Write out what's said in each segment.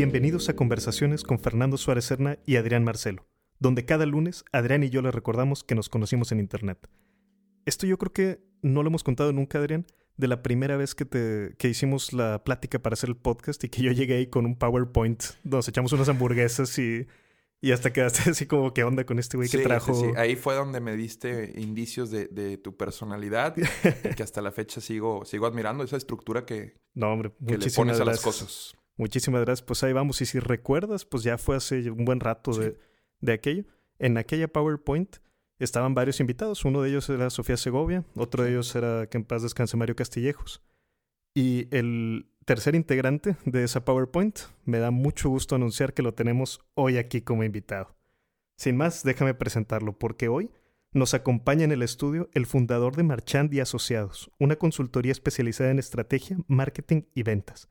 Bienvenidos a Conversaciones con Fernando Suárez Serna y Adrián Marcelo, donde cada lunes Adrián y yo les recordamos que nos conocimos en Internet. Esto yo creo que no lo hemos contado nunca, Adrián, de la primera vez que, te, que hicimos la plática para hacer el podcast y que yo llegué ahí con un PowerPoint, nos echamos unas hamburguesas y, y hasta quedaste así como, ¿qué onda con este güey que trajo? Sí, sí, ahí fue donde me diste indicios de, de tu personalidad que hasta la fecha sigo, sigo admirando esa estructura que, no, hombre, que le pones a las cosas. Muchísimas gracias. Pues ahí vamos. Y si recuerdas, pues ya fue hace un buen rato de, de aquello. En aquella PowerPoint estaban varios invitados. Uno de ellos era Sofía Segovia, otro de ellos era que en paz descanse Mario Castillejos. Y el tercer integrante de esa PowerPoint, me da mucho gusto anunciar que lo tenemos hoy aquí como invitado. Sin más, déjame presentarlo, porque hoy nos acompaña en el estudio el fundador de Marchand y Asociados, una consultoría especializada en estrategia, marketing y ventas.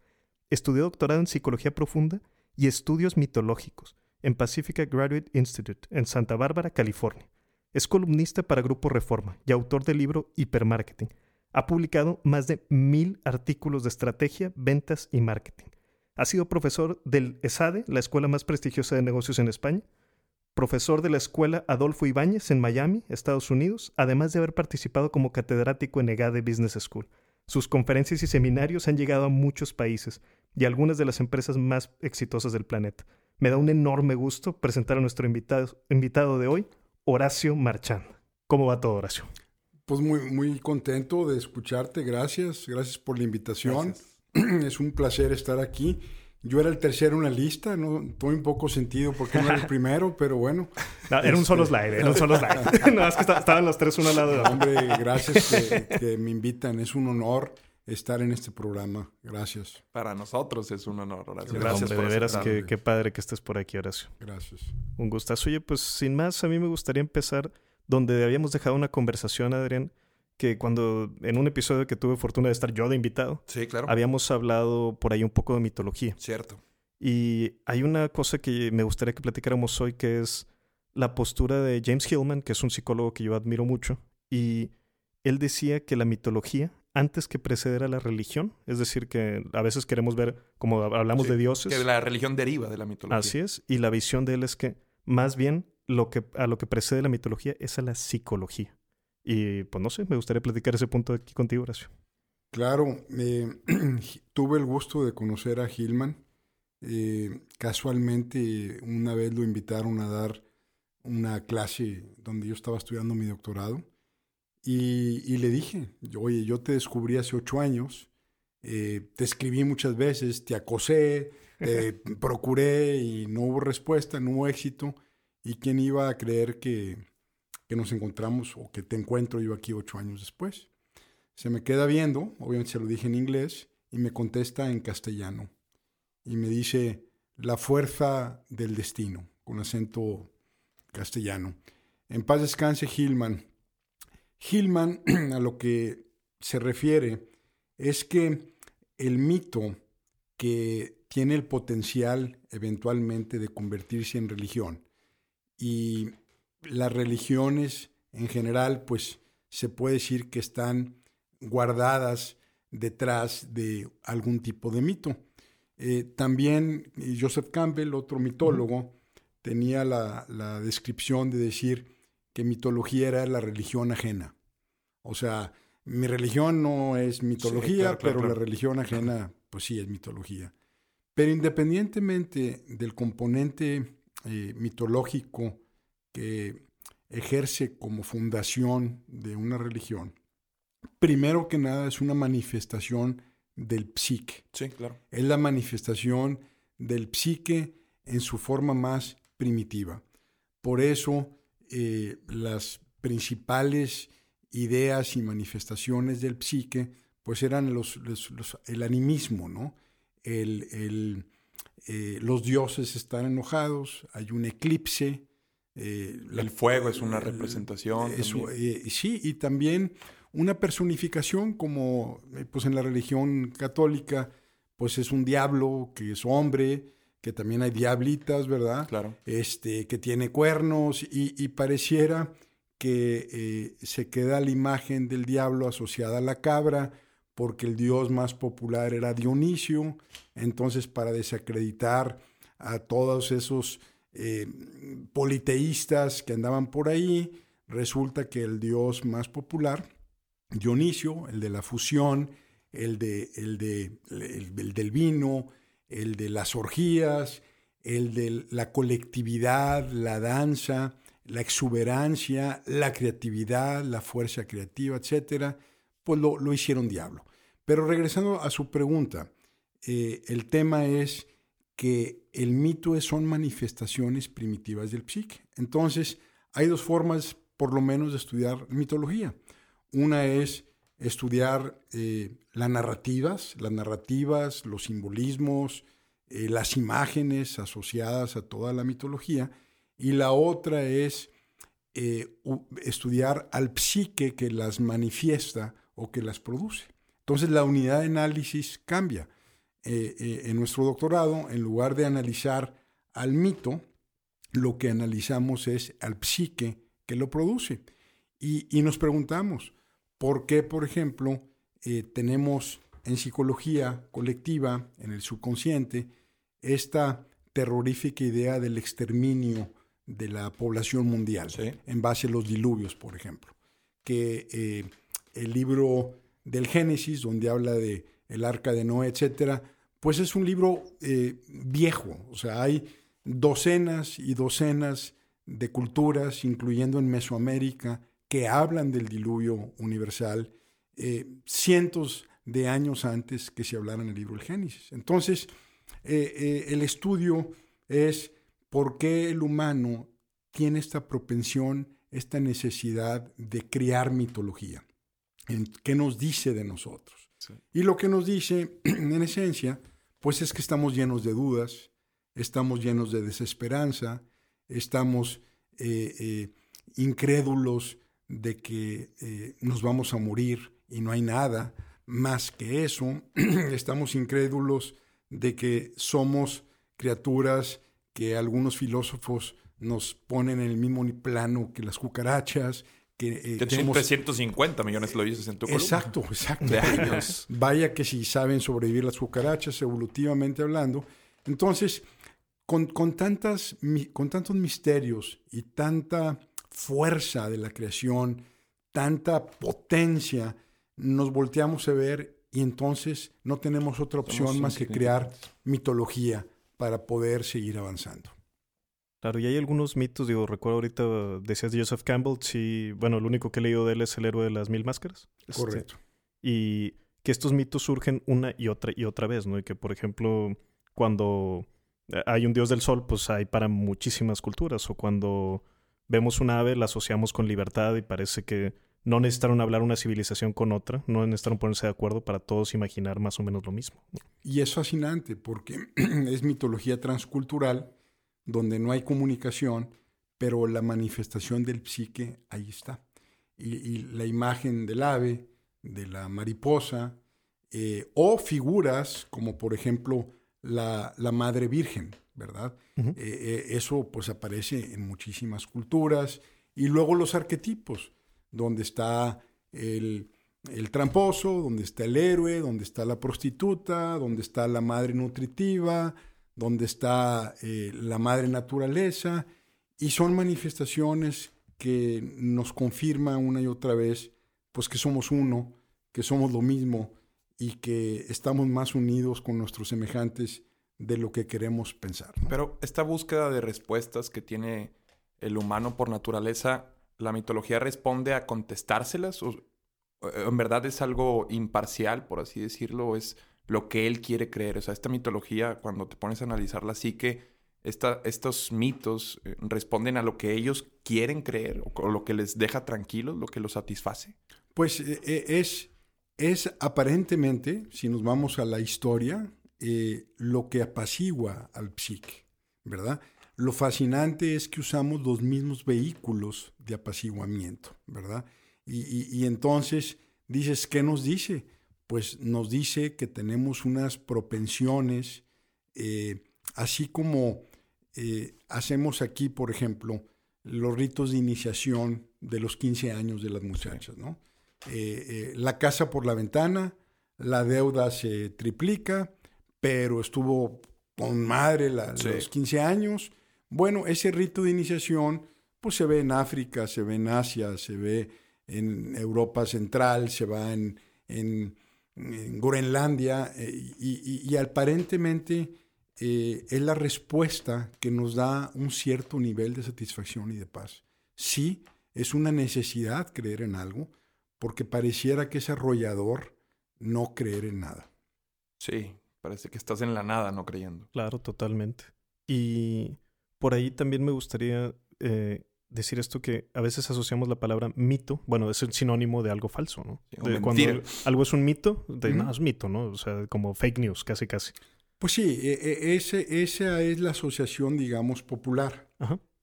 Estudió doctorado en psicología profunda y estudios mitológicos en Pacifica Graduate Institute en Santa Bárbara, California. Es columnista para Grupo Reforma y autor del libro Hipermarketing. Ha publicado más de mil artículos de estrategia, ventas y marketing. Ha sido profesor del ESADE, la escuela más prestigiosa de negocios en España, profesor de la escuela Adolfo Ibáñez en Miami, Estados Unidos, además de haber participado como catedrático en EGADE Business School. Sus conferencias y seminarios han llegado a muchos países y a algunas de las empresas más exitosas del planeta. Me da un enorme gusto presentar a nuestro invitado, invitado de hoy, Horacio Marchand. ¿Cómo va todo, Horacio? Pues muy, muy contento de escucharte. Gracias. Gracias por la invitación. Es un placer estar aquí. Yo era el tercero en la lista, no tuve un poco sentido porque no era el primero, pero bueno. era un solo este, slide, era un solo slide. no, es que estaban los tres uno al lado de otro. Hombre, gracias que, me invitan. Es un honor estar en este programa. Gracias. Para nosotros es un honor, Horacio. Gracias por de veras, qué, qué, padre que estés por aquí, Horacio. Gracias. Un gustazo. Oye, pues sin más, a mí me gustaría empezar donde habíamos dejado una conversación, Adrián, que cuando en un episodio que tuve fortuna de estar yo de invitado, sí, claro. habíamos hablado por ahí un poco de mitología. Cierto. Y hay una cosa que me gustaría que platicáramos hoy, que es la postura de James Hillman, que es un psicólogo que yo admiro mucho, y él decía que la mitología antes que preceder a la religión. Es decir, que a veces queremos ver, como hablamos de dioses. Que la religión deriva de la mitología. Así es. Y la visión de él es que más bien lo que, a lo que precede la mitología es a la psicología. Y pues no sé, me gustaría platicar ese punto aquí contigo, Horacio. Claro, tuve el gusto de conocer a Gilman. Eh, casualmente una vez lo invitaron a dar una clase donde yo estaba estudiando mi doctorado y, le dije, oye, yo te descubrí hace ocho años, eh, te escribí muchas veces, te acosé, te procuré y no hubo respuesta, no hubo éxito. ¿Y quién iba a creer que, que nos encontramos o que te encuentro yo aquí ocho años después? Se me queda viendo, obviamente se lo dije en inglés, y me contesta en castellano. Y me dice, la fuerza del destino, con acento castellano. En paz descanse Hillman. Hillman a lo que se refiere es que el mito que tiene el potencial eventualmente de convertirse en religión y las religiones en general pues se puede decir que están guardadas detrás de algún tipo de mito. Eh, también Joseph Campbell, otro mitólogo, tenía la, la descripción de decir que mitología era la religión ajena. O sea, mi religión no es mitología, pero la religión ajena, pues sí, es mitología. Pero independientemente del componente eh, mitológico que ejerce como fundación de una religión, primero que nada es una manifestación del psique. Sí, claro. Es la manifestación del psique en su forma más primitiva. Por eso eh, las principales ideas y manifestaciones del psique, pues eran los, el animismo, ¿no? El, eh, los dioses están enojados, hay un eclipse. Eh, el fuego es una representación. sí, y también una personificación como pues en la religión católica, pues es un diablo que es hombre, que también hay diablitas, ¿verdad? Claro. Este, que tiene cuernos y, pareciera que eh, se queda la imagen del diablo asociada a la cabra, porque el dios más popular era Dionisio, entonces para desacreditar a todos esos eh, politeístas que andaban por ahí, resulta que el dios más popular, Dionisio, el de la fusión, el, de, el, de, el del vino, el de las orgías, el de la colectividad, la danza, la exuberancia, la creatividad, la fuerza creativa, etcétera, pues lo, hicieron diablo. Pero regresando a su pregunta, eh, el tema es que el mito son manifestaciones primitivas del psique. Entonces, hay dos formas, por lo menos, de estudiar mitología. Una es estudiar eh, las narrativas, las narrativas, los simbolismos, eh, las imágenes asociadas a toda la mitología, y la otra es estudiar al psique que las manifiesta o que las produce. Entonces la unidad de análisis cambia. Eh, eh, en nuestro doctorado, en lugar de analizar al mito, lo que analizamos es al psique que lo produce. Y, nos preguntamos, ¿por qué, por ejemplo, eh, tenemos en psicología colectiva, en el subconsciente, esta terrorífica idea del exterminio de la población mundial, en base a los diluvios, por ejemplo? Que el libro del Génesis, donde habla de el arca de Noé, etcétera, pues es un libro eh, viejo. O sea, hay docenas y docenas de culturas, incluyendo en Mesoamérica, que hablan del diluvio universal eh, cientos de años antes que se hablara en el libro del Génesis. Entonces, eh, el estudio es por qué el humano tiene esta propensión, esta necesidad de crear mitología qué nos dice de nosotros. Y lo que nos dice, en esencia, pues es que estamos llenos de dudas, estamos llenos de desesperanza, estamos eh, eh, incrédulos de que eh, nos vamos a morir y no hay nada más que eso, estamos incrédulos de que somos criaturas que algunos filósofos nos ponen en el mismo plano que las cucarachas, que, eh, tenemos 350 millones lo dices en tu columna. Exacto, exacto. De años. Vaya que si saben sobrevivir las cucarachas, evolutivamente hablando. Entonces, con, con, tantas, con tantos misterios y tanta fuerza de la creación, tanta potencia, nos volteamos a ver y entonces no tenemos otra opción más que crear mitología para poder seguir avanzando. Claro, y hay algunos mitos, digo, recuerdo ahorita, decías de Joseph Campbell, sí, bueno, lo único que he leído de él es el héroe de las mil máscaras. Este, Correcto. y que estos mitos surgen una y otra y otra vez, ¿no? Y que, por ejemplo, cuando hay un dios del sol, pues hay para muchísimas culturas, o cuando vemos un ave, la asociamos con libertad y parece que no necesitaron hablar una civilización con otra, no necesitaron ponerse de acuerdo para todos imaginar más o menos lo mismo. Y es fascinante porque es mitología transcultural donde no hay comunicación, pero la manifestación del psique ahí está. Y, la imagen del ave, de la mariposa, eh, o figuras como por ejemplo la, Madre Virgen, ¿verdad? Eh, eh, eso pues aparece en muchísimas culturas. Y luego los arquetipos, donde está el, el tramposo, donde está el héroe, donde está la prostituta, donde está la madre nutritiva, donde está eh, la madre naturaleza, y son manifestaciones que nos confirman una y otra vez, pues que somos uno, que somos lo mismo y que estamos más unidos con nuestros semejantes de lo que queremos pensar. Pero esta búsqueda de respuestas que tiene el humano por naturaleza, ¿la mitología responde a contestárselas? ¿O en verdad es algo imparcial, por así decirlo? ¿Es lo que él quiere creer. O sea, esta mitología, cuando te pones a analizarla, sí que estos mitos eh, responden a lo que ellos quieren creer o, lo que les deja tranquilos, lo que los satisface. Pues eh, eh, es, es aparentemente, si nos vamos a la historia, lo que apacigua al psique, ¿verdad? Lo fascinante es que usamos los mismos vehículos de apaciguamiento, ¿verdad? Y, y entonces dices, ¿qué nos dice? Pues nos dice que tenemos unas propensiones, eh, así como eh, hacemos aquí, por ejemplo, los ritos de iniciación de los 15 años de las muchachas, ¿no? Eh, la casa por la ventana, la deuda se triplica, pero estuvo con madre los 15 años. Bueno, ese rito de iniciación pues se ve en África, se ve en Asia, se ve en Europa Central, se va en, en, Groenlandia eh, y, aparentemente eh, es la respuesta que nos da un cierto nivel de satisfacción y de paz. Sí, es una necesidad creer en algo porque pareciera que es arrollador no creer en nada. Sí, parece que estás en la nada no creyendo. Claro, totalmente. Y por ahí también me gustaría eh, decir esto que a veces asociamos la palabra mito, bueno, es el sinónimo de algo falso, ¿no? cuando algo es un mito, de, no, es mito, ¿no? O sea, como fake news, casi, casi. Pues sí, e, e, ese, esa es la asociación, digamos, popular.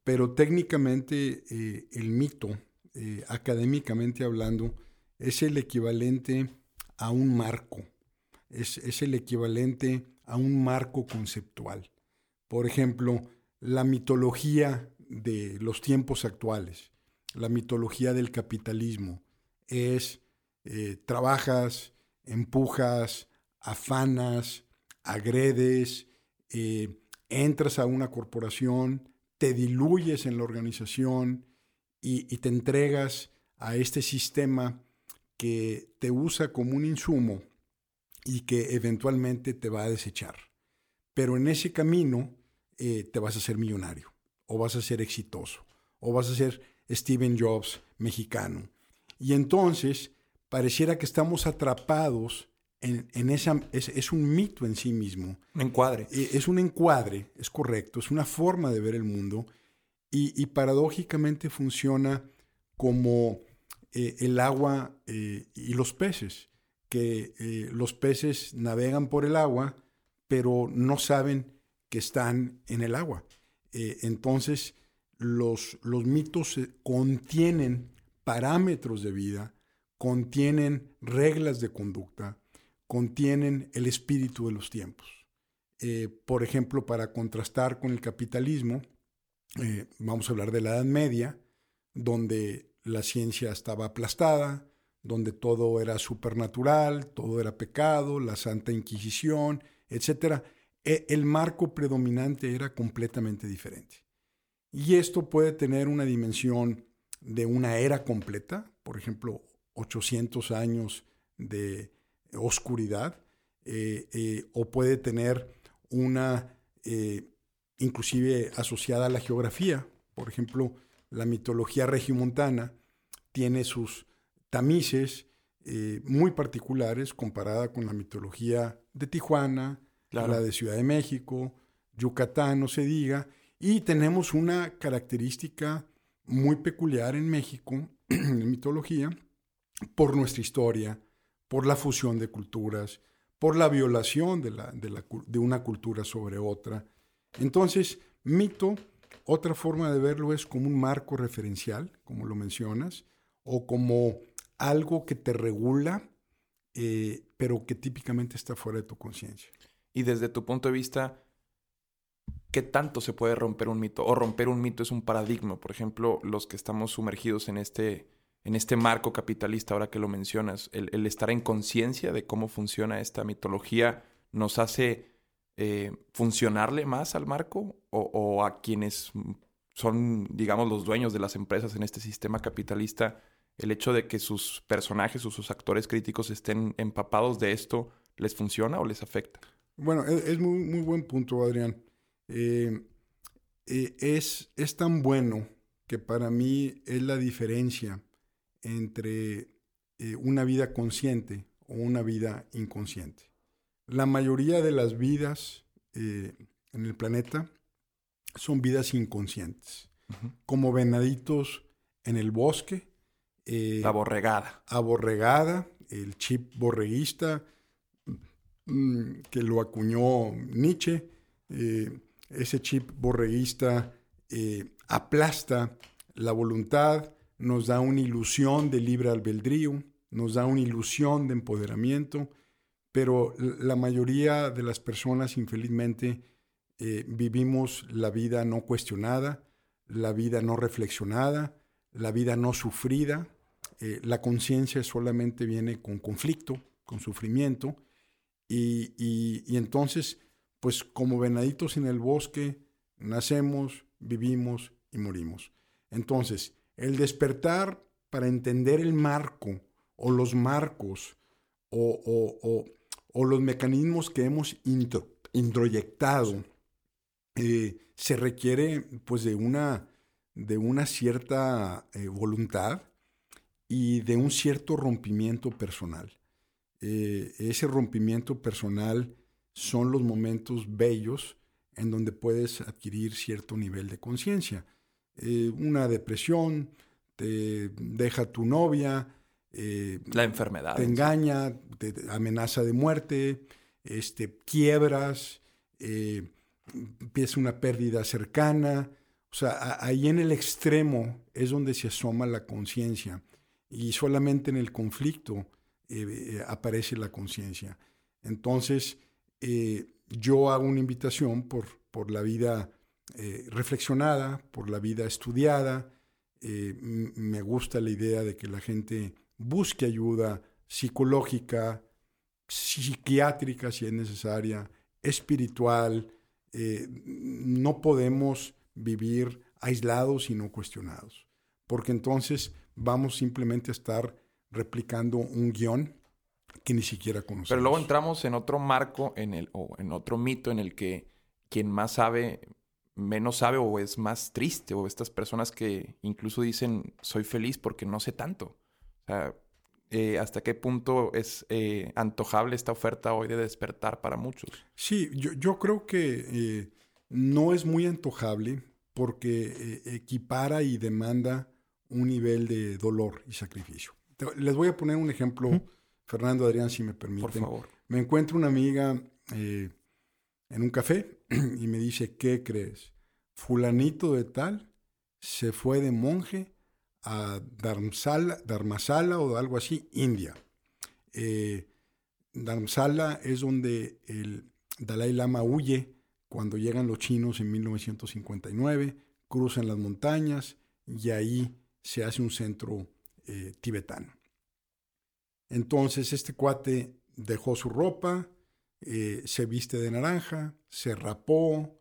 Pero técnicamente eh, el mito, eh, académicamente hablando, es el equivalente a un marco, es, es el equivalente a un marco conceptual. Por ejemplo, la mitología de los tiempos actuales, la mitología del capitalismo, es eh, trabajas, empujas, afanas, agredes, eh, entras a una corporación, te diluyes en la organización y, te entregas a este sistema que te usa como un insumo y que eventualmente te va a desechar. Pero en ese camino eh, te vas a ser millonario o vas a ser exitoso, o vas a ser Steven Jobs mexicano. Y entonces pareciera que estamos atrapados en, esa, es, un mito en sí mismo. Un encuadre. Eh, es un encuadre, es correcto, es una forma de ver el mundo y, paradójicamente funciona como eh, el agua eh, y los peces, que los peces navegan por el agua, pero no saben que están en el agua. Eh, entonces, los, los mitos contienen parámetros de vida, contienen reglas de conducta, contienen el espíritu de los tiempos. Eh, por ejemplo, para contrastar con el capitalismo, eh, vamos a hablar de la Edad Media, donde la ciencia estaba aplastada, donde todo era supernatural, todo era pecado, la Santa Inquisición, etc. E, el marco predominante era completamente diferente. Y esto puede tener una dimensión de una era completa, por ejemplo, 800 años de oscuridad, eh, eh, o puede tener una, eh, inclusive asociada a la geografía, por ejemplo, la mitología regimontana tiene sus tamices muy particulares comparada con la mitología de Tijuana, la de Ciudad de México, Yucatán, no se diga, y tenemos una característica muy peculiar en México, en mitología, por nuestra historia, por la fusión de culturas, por la violación de, una cultura sobre otra. Entonces, mito, otra forma de verlo es como un marco referencial, como lo mencionas, o como algo que te regula, eh, pero que típicamente está fuera de tu conciencia. Y desde tu punto de vista, ¿qué tanto se puede romper un mito? O romper un mito es un paradigma. Por ejemplo, los que estamos sumergidos en este, en este marco capitalista, ahora que lo mencionas, el, estar en conciencia de cómo funciona esta mitología nos hace eh, funcionarle más al marco o, a quienes son, digamos, los dueños de las empresas en este sistema capitalista, el hecho de que sus personajes o sus actores críticos estén empapados de esto, ¿les funciona o les afecta? Bueno, es, muy, muy buen punto, Adrián. Eh, eh, es, es tan bueno que para mí es la diferencia entre eh, una vida consciente o una vida inconsciente. La mayoría de las vidas en el planeta son vidas inconscientes, como venaditos en el bosque. la borregada. Aborregada, el chip borreguista, Mm, que lo acuñó Nietzsche. Eh, ese chip borreguista eh, aplasta la voluntad, nos da una ilusión de libre albedrío, nos da una ilusión de empoderamiento, pero la mayoría de las personas, infelizmente, eh, vivimos la vida no cuestionada, la vida no reflexionada, la vida no sufrida. la conciencia solamente viene con conflicto, con sufrimiento. Y, y, entonces, pues como venaditos en el bosque, nacemos, vivimos y morimos. Entonces, el despertar para entender el marco o los marcos o, o, los mecanismos que hemos introyectado, eh, se requiere pues de una, de una cierta eh, voluntad y de un cierto rompimiento personal. Eh, ese rompimiento personal son los momentos bellos en donde puedes adquirir cierto nivel de conciencia. una depresión, te deja tu novia, la enfermedad. Te engaña, te amenaza de muerte, este, quiebras, eh, empieza una pérdida cercana. O sea, ahí en el extremo es donde se asoma la conciencia y solamente en el conflicto eh, eh, aparece la conciencia. Entonces, yo hago una invitación por, por la vida reflexionada, por la vida estudiada. me gusta la idea de que la gente busque ayuda psicológica, psiquiátrica si es necesaria, espiritual. Eh, no podemos vivir aislados y no cuestionados, porque entonces vamos simplemente a estar replicando un guion que ni siquiera conocemos. Pero luego entramos en otro marco, en el, o en otro mito en el que quien más sabe, menos sabe o es más triste, o estas personas que incluso dicen soy feliz porque no sé tanto. O sea, eh, hasta qué punto es eh, antojable esta oferta hoy de despertar para muchos. Sí, yo, creo que eh, no es muy antojable porque equipara y demanda un nivel de dolor y sacrificio. Les voy a poner un ejemplo, Fernando Adrián, si me permiten. Por favor. Me encuentro una amiga en un café y me dice, ¿qué crees? Fulanito de tal se fue de monje a Dharmasala o algo así, India. Eh, Dharmasala es donde el Dalai Lama huye cuando llegan los chinos en 1959, cruzan las montañas y ahí se hace un centro eh, tibetano. Entonces este cuate dejó su ropa, eh, se viste de naranja, se rapó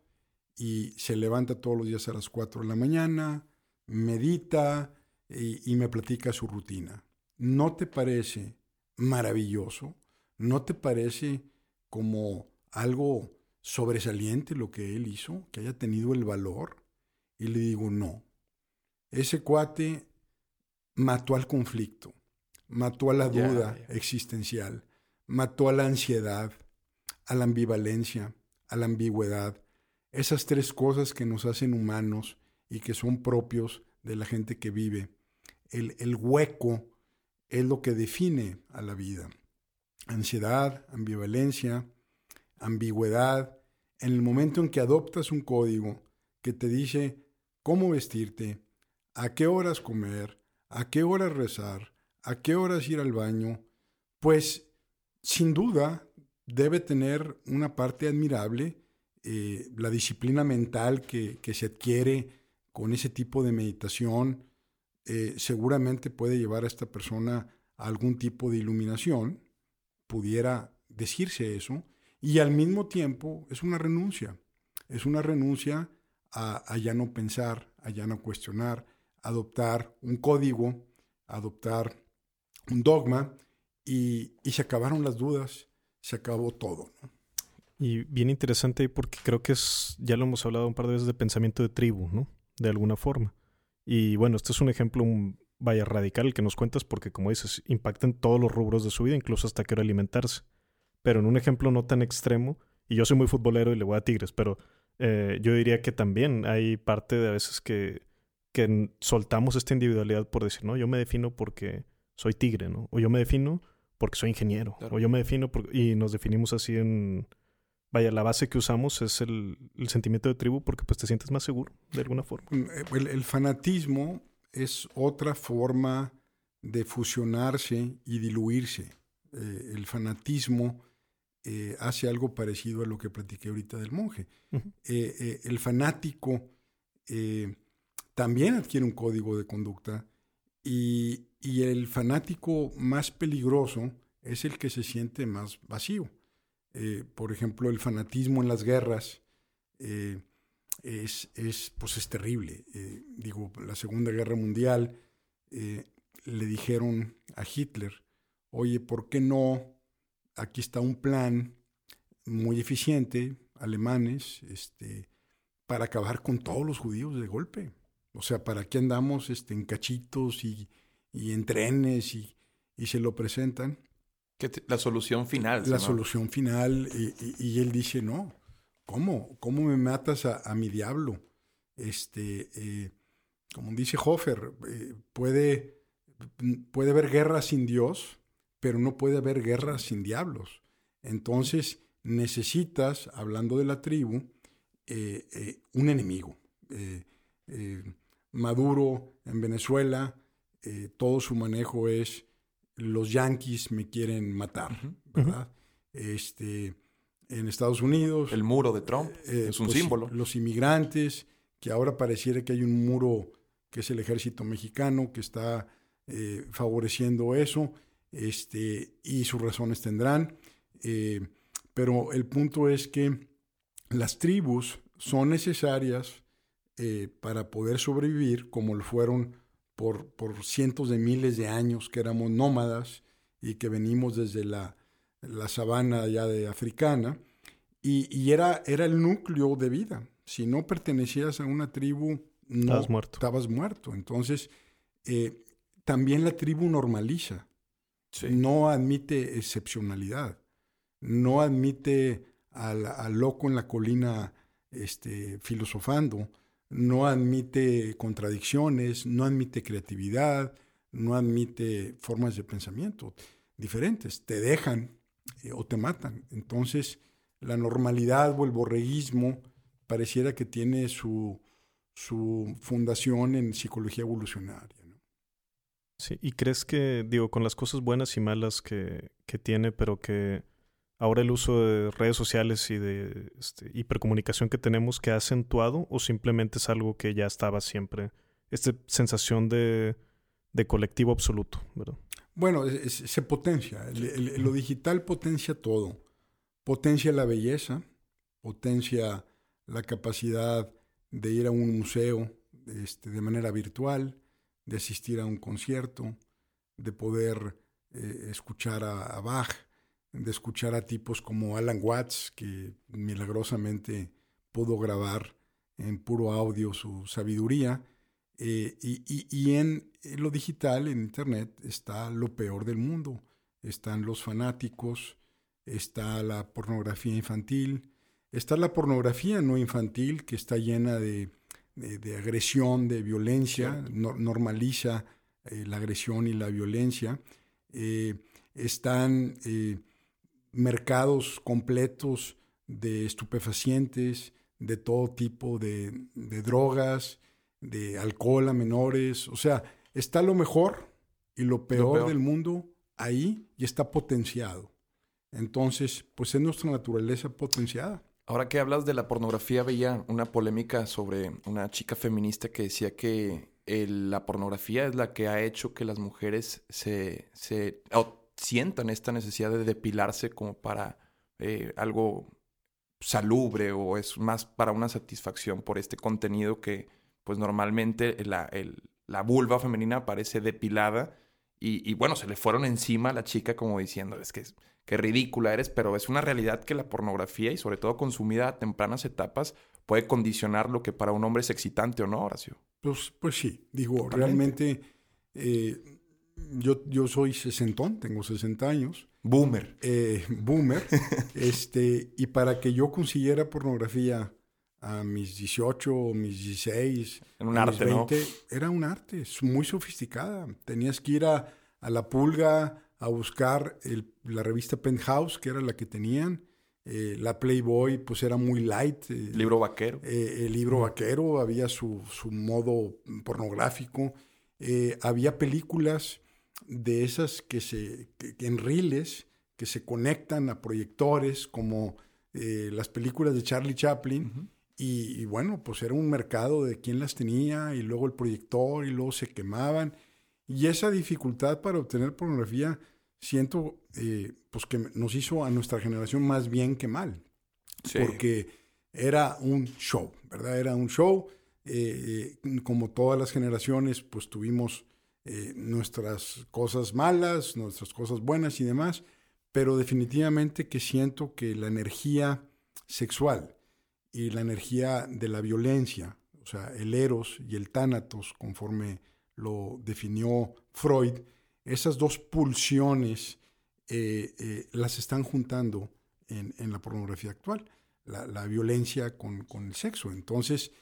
y se levanta todos los días a las 4 de la mañana, medita, y, me platica su rutina. ¿No te parece maravilloso? ¿No te parece como algo sobresaliente lo que él hizo, que haya tenido el valor? Y le digo, no. Ese cuate mató al conflicto, mató a la duda existencial, mató a la ansiedad, a la ambivalencia, a la ambigüedad. Esas tres cosas que nos hacen humanos y que son propios de la gente que vive el, hueco es lo que define a la vida. Ansiedad, ambivalencia, ambigüedad. En el momento en que adoptas un código que te dice cómo vestirte, a qué horas comer, a qué horas rezar, a qué horas ir al baño, pues sin duda debe tener una parte admirable eh, la disciplina mental que, que, se adquiere con ese tipo de meditación, eh, seguramente puede llevar a esta persona a algún tipo de iluminación, pudiera decirse eso, y al mismo tiempo es una renuncia, es una renuncia a, ya no pensar, a ya no cuestionar, adoptar un código, adoptar un dogma, y, se acabaron las dudas, se acabó todo. Y bien interesante porque creo que es, ya lo hemos hablado un par de veces de pensamiento de tribu, ¿no? De alguna forma. Y bueno, este es un ejemplo, vaya radical que nos cuentas porque como dices, impacta en todos los rubros de su vida, incluso hasta hora alimentarse. Pero en un ejemplo no tan extremo, y yo soy muy futbolero y le voy a Tigres, pero eh, yo diría que también hay parte de a veces que, que soltamos esta individualidad por decir, no, yo me defino porque soy tigre, ¿no? O yo me defino porque soy ingeniero, o yo me defino y nos definimos así en, vaya, la base que usamos es el, sentimiento de tribu porque pues te sientes más seguro de alguna forma. Mm, eh, el, fanatismo es otra forma de fusionarse y diluirse. Eh, el fanatismo eh, hace algo parecido a lo que platiqué ahorita del monje. el fanático también adquiere un código de conducta y, el fanático más peligroso es el que se siente más vacío. Eh, por ejemplo, el fanatismo en las guerras eh, es, es, pues es terrible. Eh, digo, la Segunda Guerra Mundial le dijeron a Hitler, oye, ¿por qué no? Aquí está un plan muy eficiente, alemanes, este, para acabar con todos los judíos de golpe. O sea, ¿para qué andamos este, en cachitos y, y en trenes y, y se lo presentan? la solución final. La solución final. Y, él dice, no, ¿cómo? ¿Cómo me matas a, mi diablo? Este, eh, como dice Hofer, eh, puede, puede haber guerra sin Dios, pero no puede haber guerra sin diablos. Entonces necesitas, hablando de la tribu, eh, un enemigo. Maduro en Venezuela, todo su manejo es los yanquis me quieren matar, ¿verdad? Este, en Estados Unidos. El muro de Trump eh, es un pues, símbolo. Los inmigrantes, que ahora pareciera que hay un muro que es el ejército mexicano que está eh, favoreciendo eso, este, y sus razones tendrán. Eh, pero el punto es que las tribus son necesarias para poder sobrevivir, como lo fueron por, por cientos de miles de años que éramos nómadas y que venimos desde la, la sabana ya de africana, y, y, era, era el núcleo de vida. Si no pertenecías a una tribu, no estabas muerto. Estabas muerto. Entonces, eh, también la tribu normaliza. No admite excepcionalidad. No admite al, al, loco en la colina este, filosofando no admite contradicciones, no admite creatividad, no admite formas de pensamiento diferentes, te dejan eh, o te matan. Entonces, la normalidad o el borreguismo pareciera que tiene su, su fundación en psicología evolucionaria. Sí, y crees que, digo, con las cosas buenas y malas que, que tiene, pero que ahora el uso de redes sociales y de este, hipercomunicación que tenemos que ha acentuado o simplemente es algo que ya estaba siempre? Esta sensación de, colectivo absoluto, ¿verdad? Bueno, se potencia. lo digital potencia todo. Potencia la belleza, potencia la capacidad de ir a un museo este, de manera virtual, de asistir a un concierto, de poder eh, escuchar a Bach, de escuchar a tipos como Alan Watts, que milagrosamente pudo grabar en puro audio su sabiduría. Eh, y, en, lo digital, en Internet, está lo peor del mundo. Están los fanáticos, está la pornografía infantil, está la pornografía no infantil que está llena de, agresión, de violencia, normaliza eh, la agresión y la violencia. Eh, están mercados completos de estupefacientes, de todo tipo de, drogas, de alcohol a menores. O sea, está lo mejor y lo peor, del mundo ahí y está potenciado. Entonces, pues es nuestra naturaleza potenciada. Ahora que hablas de la pornografía, veía una polémica sobre una chica feminista que decía que la pornografía es la que ha hecho que las mujeres se, se sientan esta necesidad de depilarse como para eh, algo salubre o es más para una satisfacción por este contenido que pues normalmente la, la vulva femenina parece depilada y, bueno, se le fueron encima a la chica como diciendo, es que qué ridícula eres, pero es una realidad que la pornografía y sobre todo consumida a tempranas etapas puede condicionar lo que para un hombre es excitante o no, Horacio. Pues, pues sí, digo, realmente eh, yo, yo soy sesentón, tengo 60 años. Boomer. Eh, boomer. este, y para que yo consiguiera pornografía a mis 18 o mis 16, en un arte, 20, era un arte, muy sofisticada. Tenías que ir a, la pulga a buscar la revista Penthouse, que era la que tenían. Eh, la Playboy, pues era muy light. Eh, libro vaquero. el libro vaquero, había su, su modo pornográfico. había películas de esas que se, en riles, que se conectan a proyectores, como eh, las películas de Charlie Chaplin. y, bueno, pues era un mercado de quién las tenía, y luego el proyector, y luego se quemaban. Y esa dificultad para obtener pornografía siento eh, pues que nos hizo a nuestra generación más bien que mal. Porque era un show, ¿verdad? Era un show. Eh, como todas las generaciones, pues tuvimos nuestras cosas malas, nuestras cosas buenas y demás, pero definitivamente que siento que la energía sexual y la energía de la violencia, o sea, el eros y el tánatos, conforme lo definió Freud, esas dos pulsiones eh, eh, las están juntando en, la pornografía actual, la, violencia con, el sexo. Entonces,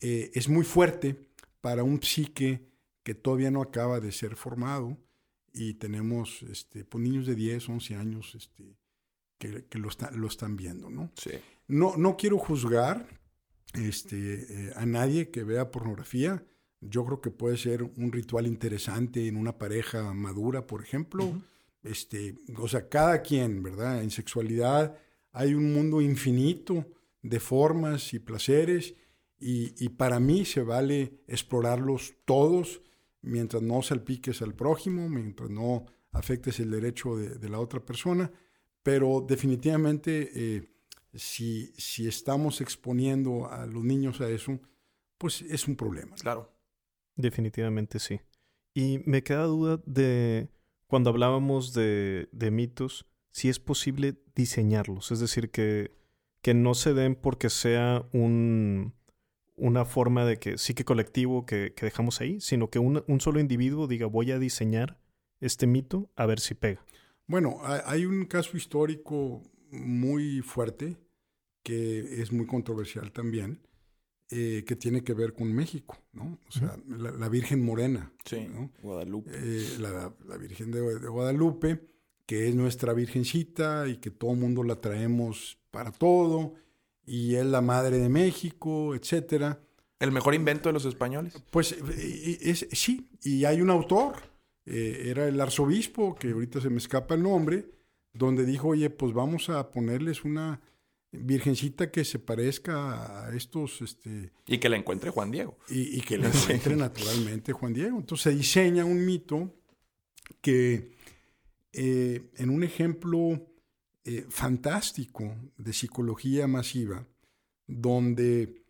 eh, es muy fuerte para un psique que todavía no acaba de ser formado y tenemos este, pues, niños de 10, 11 años este, que, lo, lo, están viendo. ¿no? No, no quiero juzgar este, a nadie que vea pornografía. Yo creo que puede ser un ritual interesante en una pareja madura, por ejemplo. este, o sea, cada quien, ¿verdad? En sexualidad hay un mundo infinito de formas y placeres y, para mí se vale explorarlos todos mientras no salpiques al prójimo, mientras no afectes el derecho de, la otra persona, pero definitivamente eh, si, si estamos exponiendo a los niños a eso, pues es un problema. Claro. Definitivamente sí. Y me queda duda de cuando hablábamos de, de mitos, si es posible diseñarlos, es decir, que, que no se den porque sea un, una forma de que sí que colectivo que, que dejamos ahí, sino que un, un, solo individuo diga voy a diseñar este mito a ver si pega. Bueno, hay un caso histórico muy fuerte que es muy controversial también, eh, que tiene que ver con México, ¿no? O sea, la, Virgen Morena. Sí, Guadalupe. Eh, la, Virgen de, Guadalupe, que es nuestra Virgencita y que todo el mundo la traemos para todo, y es la Madre de México, etcétera. ¿El mejor invento de los españoles? Pues eh, es, sí, y hay un autor, era el arzobispo, que ahorita se me escapa el nombre, donde dijo, oye, pues vamos a ponerles una virgencita que se parezca a estos... Este, y que la encuentre Juan Diego. Y, que la encuentre naturalmente Juan Diego. Entonces se diseña un mito que eh, en un ejemplo eh, fantástico de psicología masiva, donde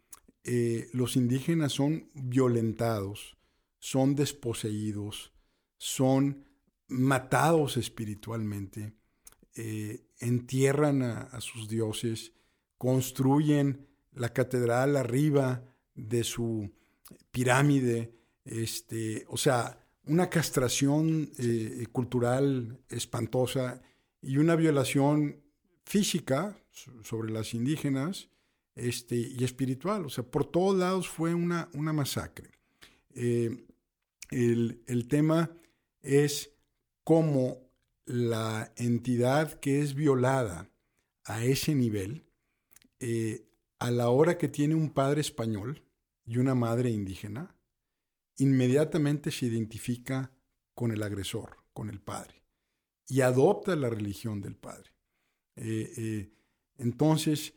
eh, los indígenas son violentados, son desposeídos, son matados espiritualmente, entierran a, sus dioses, construyen la catedral arriba de su pirámide, este, o sea, una castración eh, cultural espantosa y una violación física sobre las indígenas este, y espiritual. O sea, por todos lados fue una, una masacre. Eh, el, el, tema es cómo la entidad que es violada a ese nivel, eh, a la hora que tiene un padre español y una madre indígena, inmediatamente se identifica con el agresor, con el padre, y adopta la religión del padre. Eh, eh, entonces,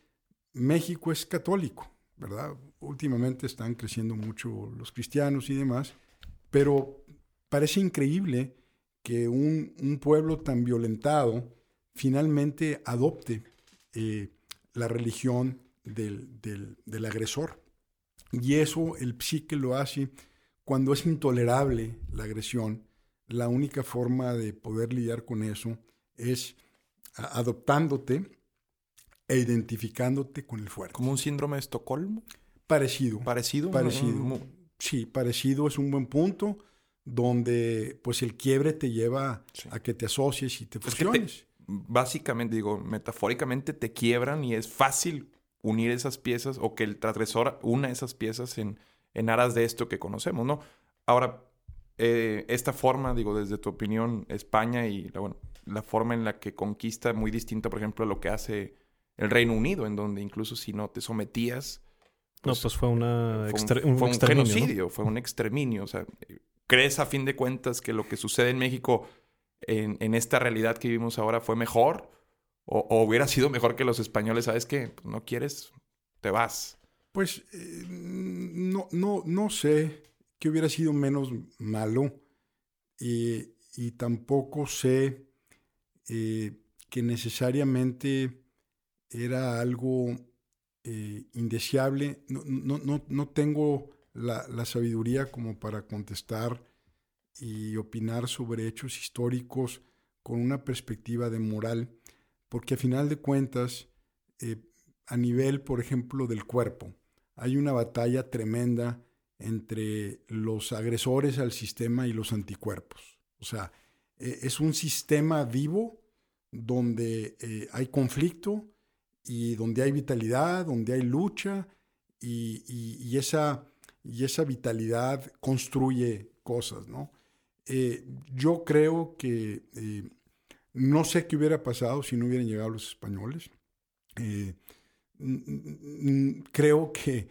México es católico, ¿verdad? Últimamente están creciendo mucho los cristianos y demás, pero parece increíble que un, pueblo tan violentado finalmente adopte eh, la religión del, agresor. Y eso el psique lo hace cuando es intolerable la agresión. La única forma de poder lidiar con eso es adoptándote e identificándote con el fuerte. ¿Como un síndrome de Estocolmo? Parecido. ¿Parecido? Parecido. Sí, parecido es un buen punto donde pues el quiebre te lleva a que te asocies y te fusiones. básicamente, digo, metafóricamente te quiebran y es fácil unir esas piezas o que el transgresor una esas piezas en, en aras de esto que conocemos, ¿no? Ahora, eh, esta forma, digo, desde tu opinión, España y la, bueno, la forma en la que conquista muy distinta, por ejemplo, a lo que hace el Reino Unido, en donde incluso si no te sometías... no, pues, pues fue, una fue un, genocidio, fue un exterminio. O sea, ¿Crees a fin de cuentas que lo que sucede en México en, esta realidad que vivimos ahora fue mejor? O, hubiera sido mejor que los españoles? ¿Sabes qué? Pues, no quieres, te vas. Pues eh, no, no, no sé que hubiera sido menos malo y, tampoco sé eh, que necesariamente era algo eh, indeseable. No, no, no, tengo la, la, sabiduría como para contestar y opinar sobre hechos históricos con una perspectiva de moral, porque a final de cuentas, eh, a nivel, por ejemplo, del cuerpo, hay una batalla tremenda entre los agresores al sistema y los anticuerpos. O sea, eh, es un sistema vivo donde eh, hay conflicto y donde hay vitalidad, donde hay lucha y, esa, vitalidad construye cosas, ¿no? Eh, yo creo que no sé qué hubiera pasado si no hubieran llegado los españoles. creo que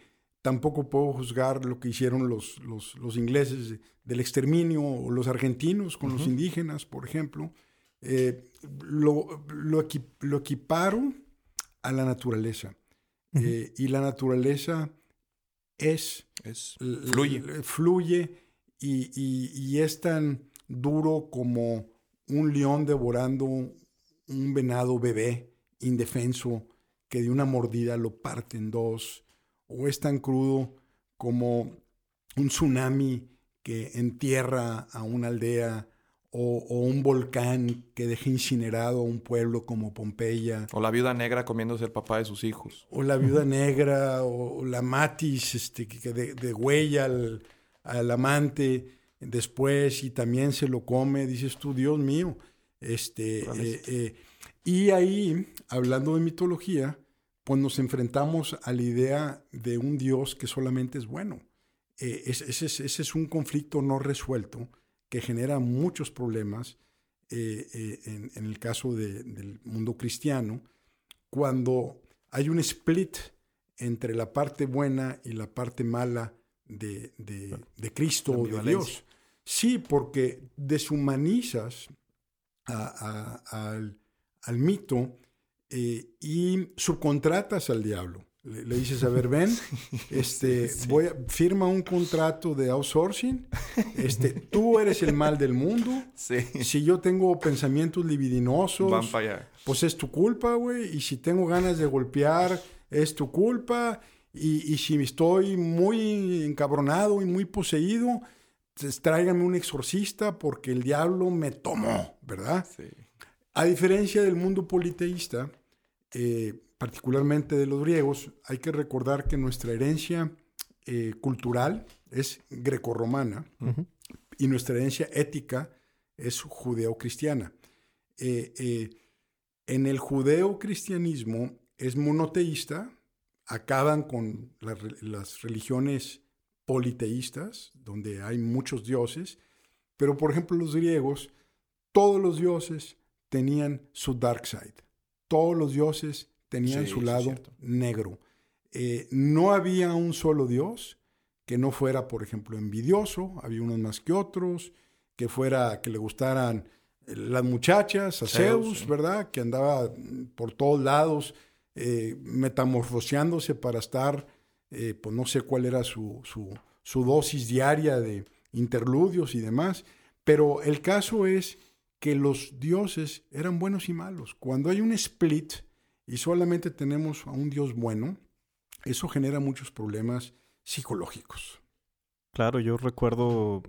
tampoco puedo juzgar lo que hicieron los, los, ingleses del exterminio o los argentinos con los indígenas, por ejemplo. Eh, lo, lo, equiparo a la naturaleza. Eh, y la naturaleza es... fluye. fluye y, es tan duro como un león devorando un venado bebé indefenso que de una mordida lo parte en dos o es tan crudo como un tsunami que entierra a una aldea o, un volcán que deja incinerado a un pueblo como Pompeya. O la viuda negra comiéndose el papá de sus hijos. O la viuda negra, o, la matis este, que de, huella al, amante después y también se lo come. Dices tú, Dios mío. Este, eh, eh, y ahí, hablando de mitología, pues nos enfrentamos a la idea de un Dios que solamente es bueno. Eh, ese, es un conflicto no resuelto que genera muchos problemas eh, eh, en, el caso del mundo cristiano, cuando hay un split entre la parte buena y la parte mala de, Cristo o de Dios. Sí, porque deshumanizas al, al mito eh, y subcontratas al diablo. Le, dices, a ver, ven, este, Voy a, firma un contrato de outsourcing, este, tú eres el mal del mundo, si yo tengo pensamientos libidinosos, pues es tu culpa, güey, y si tengo ganas de golpear, es tu culpa, y, y si estoy muy encabronado y muy poseído, pues tráigame un exorcista porque el diablo me tomó, ¿verdad? Sí. A diferencia del mundo politeísta, eh, particularmente de los griegos, hay que recordar que nuestra herencia eh, cultural es grecorromana y nuestra herencia ética es judeocristiana. Eh, en el judeocristianismo es monoteísta, acaban con las religiones politeístas, donde hay muchos dioses, pero por ejemplo los griegos, todos los dioses tenían su dark side. Todos los dioses tenían su lado negro. Eh, no había un solo dios que no fuera, por ejemplo, envidioso, había unos más que otros, que fuera, que le gustaran eh, las muchachas, a Zeus, ¿verdad? Que andaba por todos lados eh, metamorfoseándose para estar, pues no sé cuál era su, su, su dosis diaria de interludios y demás, pero el caso es que los dioses eran buenos y malos. Cuando hay un split y solamente tenemos a un dios bueno, eso genera muchos problemas psicológicos. Claro, yo recuerdo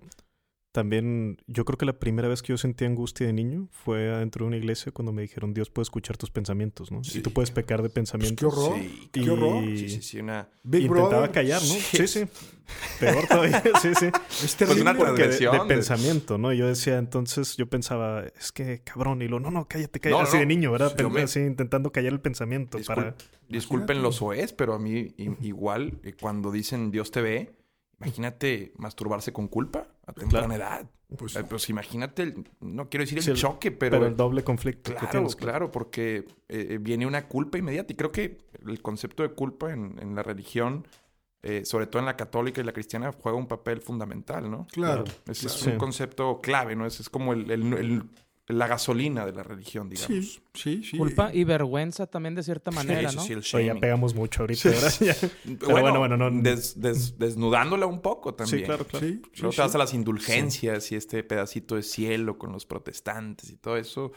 también, yo creo que la primera vez que yo sentí angustia de niño fue adentro de una iglesia cuando me dijeron Dios puede escuchar tus pensamientos, ¿no? Y tú puedes pecar de pensamientos. Pues, qué horror. Sí, qué horror. Sí, sí, sí, una... intentaba callar, ¿no? Sí, sí. Peor todavía, sí, sí. Es pues una transgresión. De, de, pensamiento, ¿no? Yo decía, entonces, yo pensaba, es que cabrón, y lo, no, no, cállate, cállate. Así de niño, ¿verdad? Así intentando callar el pensamiento para... Disculpen los OEs, pero a mí igual, eh, cuando dicen Dios te ve, imagínate masturbarse con culpa a temprana edad. Pues, eh, pues, imagínate, no quiero decir el choque, pero... Pero el doble conflicto. Claro, claro, porque eh, eh, viene una culpa inmediata. Y creo que el concepto de culpa en, la religión, sobre todo en la católica y la cristiana, juega un papel fundamental, ¿no? Claro. Es, un concepto clave, ¿no? Es, es como el, la gasolina de la religión, digamos. Sí, sí, Culpa y vergüenza también de cierta manera, ¿no? Sí, el ya pegamos mucho ahorita, bueno, bueno, no... desnudándola un poco también. Sí, claro, claro. Luego te vas a las indulgencias y este pedacito de cielo con los protestantes y todo eso.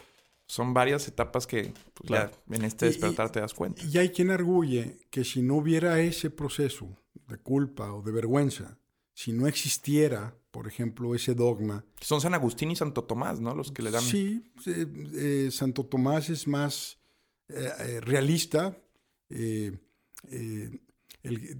son varias etapas que pues, Claro. ya en este despertar y- te das cuenta. Y hay quien arguye que si no hubiera ese proceso de culpa o de vergüenza, si no existiera, por ejemplo, ese dogma, Son San Agustín y Santo Tomás, ¿no? Los que le dan... Sí, eh, eh, Santo Tomás es más eh, eh, realista. eh, eh, él,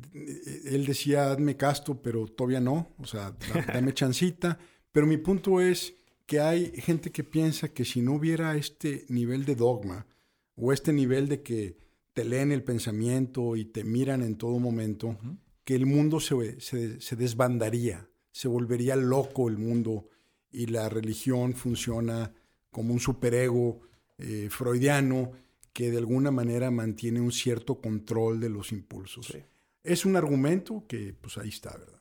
él decía, hazme casto, pero todavía no. O sea, da- dame chancita. Pero mi punto es que hay gente que piensa que si no hubiera este nivel de dogma o este nivel de que te leen el pensamiento y te miran en todo momento, que el mundo se, se, se desbandaría, se volvería loco el mundo y la religión funciona como un superego eh, freudiano que de alguna manera mantiene un cierto control de los impulsos. Sí. Es un argumento que pues ahí está, ¿verdad?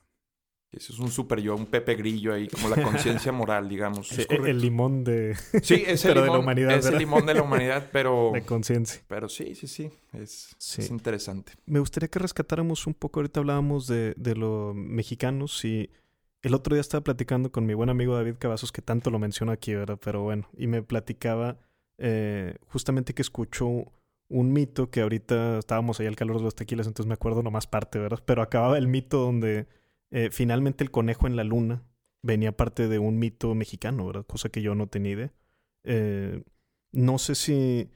Eso es un super yo, un Pepe Grillo ahí, como la conciencia moral, digamos. Sí, el limón de, Sí, es el Pero de la limón, humanidad, es el limón de la humanidad, pero, de conciencia. pero sí, sí, sí, es, Sí. es interesante. Me gustaría que rescatáramos un poco, ahorita hablábamos de, de los mexicanos y el otro día estaba platicando con mi buen amigo David Cavazos, que tanto lo menciono aquí, ¿verdad? Pero bueno, y me platicaba eh, justamente que escuchó un mito que ahorita estábamos ahí al calor de los tequilas, entonces me acuerdo nomás parte, ¿verdad? Pero acababa el mito donde eh, finalmente el conejo en la luna venía parte de un mito mexicano, ¿verdad? Cosa que yo no tenía idea. Eh, no sé si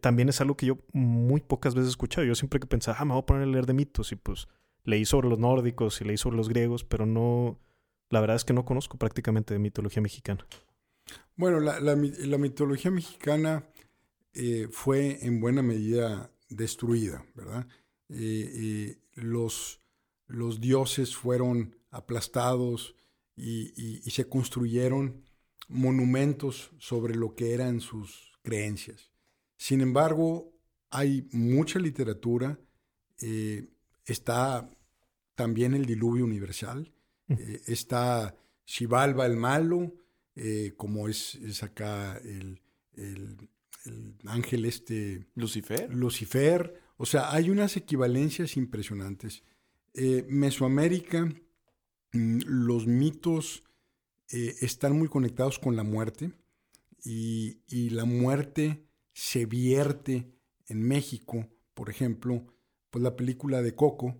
también es algo que yo muy pocas veces he escuchado. Yo siempre que pensaba, ah, me voy a poner a leer de mitos y pues leí sobre los nórdicos y leí sobre los griegos, pero no, la verdad es que no conozco prácticamente de mitología mexicana. Bueno, la, la mi- la mitología mexicana eh, fue en buena medida destruida, ¿verdad? Eh, eh, los, dioses fueron aplastados y, y- se construyeron monumentos sobre lo que eran sus creencias. Sin embargo, hay mucha literatura, está también el diluvio universal, eh, está Xibalba el malo, eh, como es, es acá el, el- el ángel este Lucifer. Lucifer. O sea, hay unas equivalencias impresionantes. Eh, Mesoamérica, mm, los mitos eh, están muy conectados con la muerte y, y la muerte se vierte en México, por ejemplo, pues la película de Coco.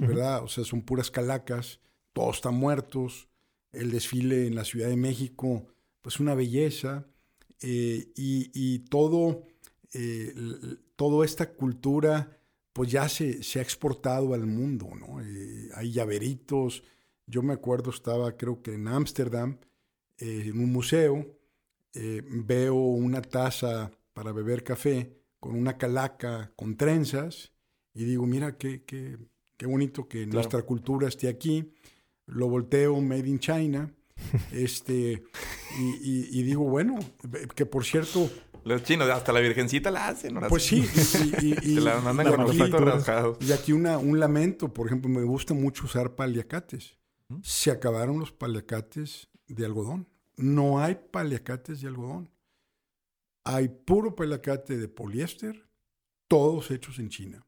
¿verdad? O sea, son puras calacas, todos están muertos, el desfile en la Ciudad de México, pues una belleza, eh, y, y todo, eh, toda esta cultura, pues ya se, se ha exportado al mundo, ¿no? Eh, hay llaveritos, yo me acuerdo, estaba creo que en Ámsterdam, en un museo, veo una taza para beber café con una calaca con trenzas, y digo, mira qué, qué, qué bonito que Claro. nuestra cultura esté aquí. Lo volteo Made in China. este, y, y- y digo, bueno, que por cierto, Los chinos, hasta la virgencita la hacen. ahora pues sí, y, y- y- Te la mandan con los aquí- platos rasgados. y aquí una, un lamento, por ejemplo, me gusta mucho usar paliacates. ¿Mm? Se acabaron los paliacates de algodón. No hay paliacates de algodón. Hay puro paliacate de poliéster, todos hechos en China.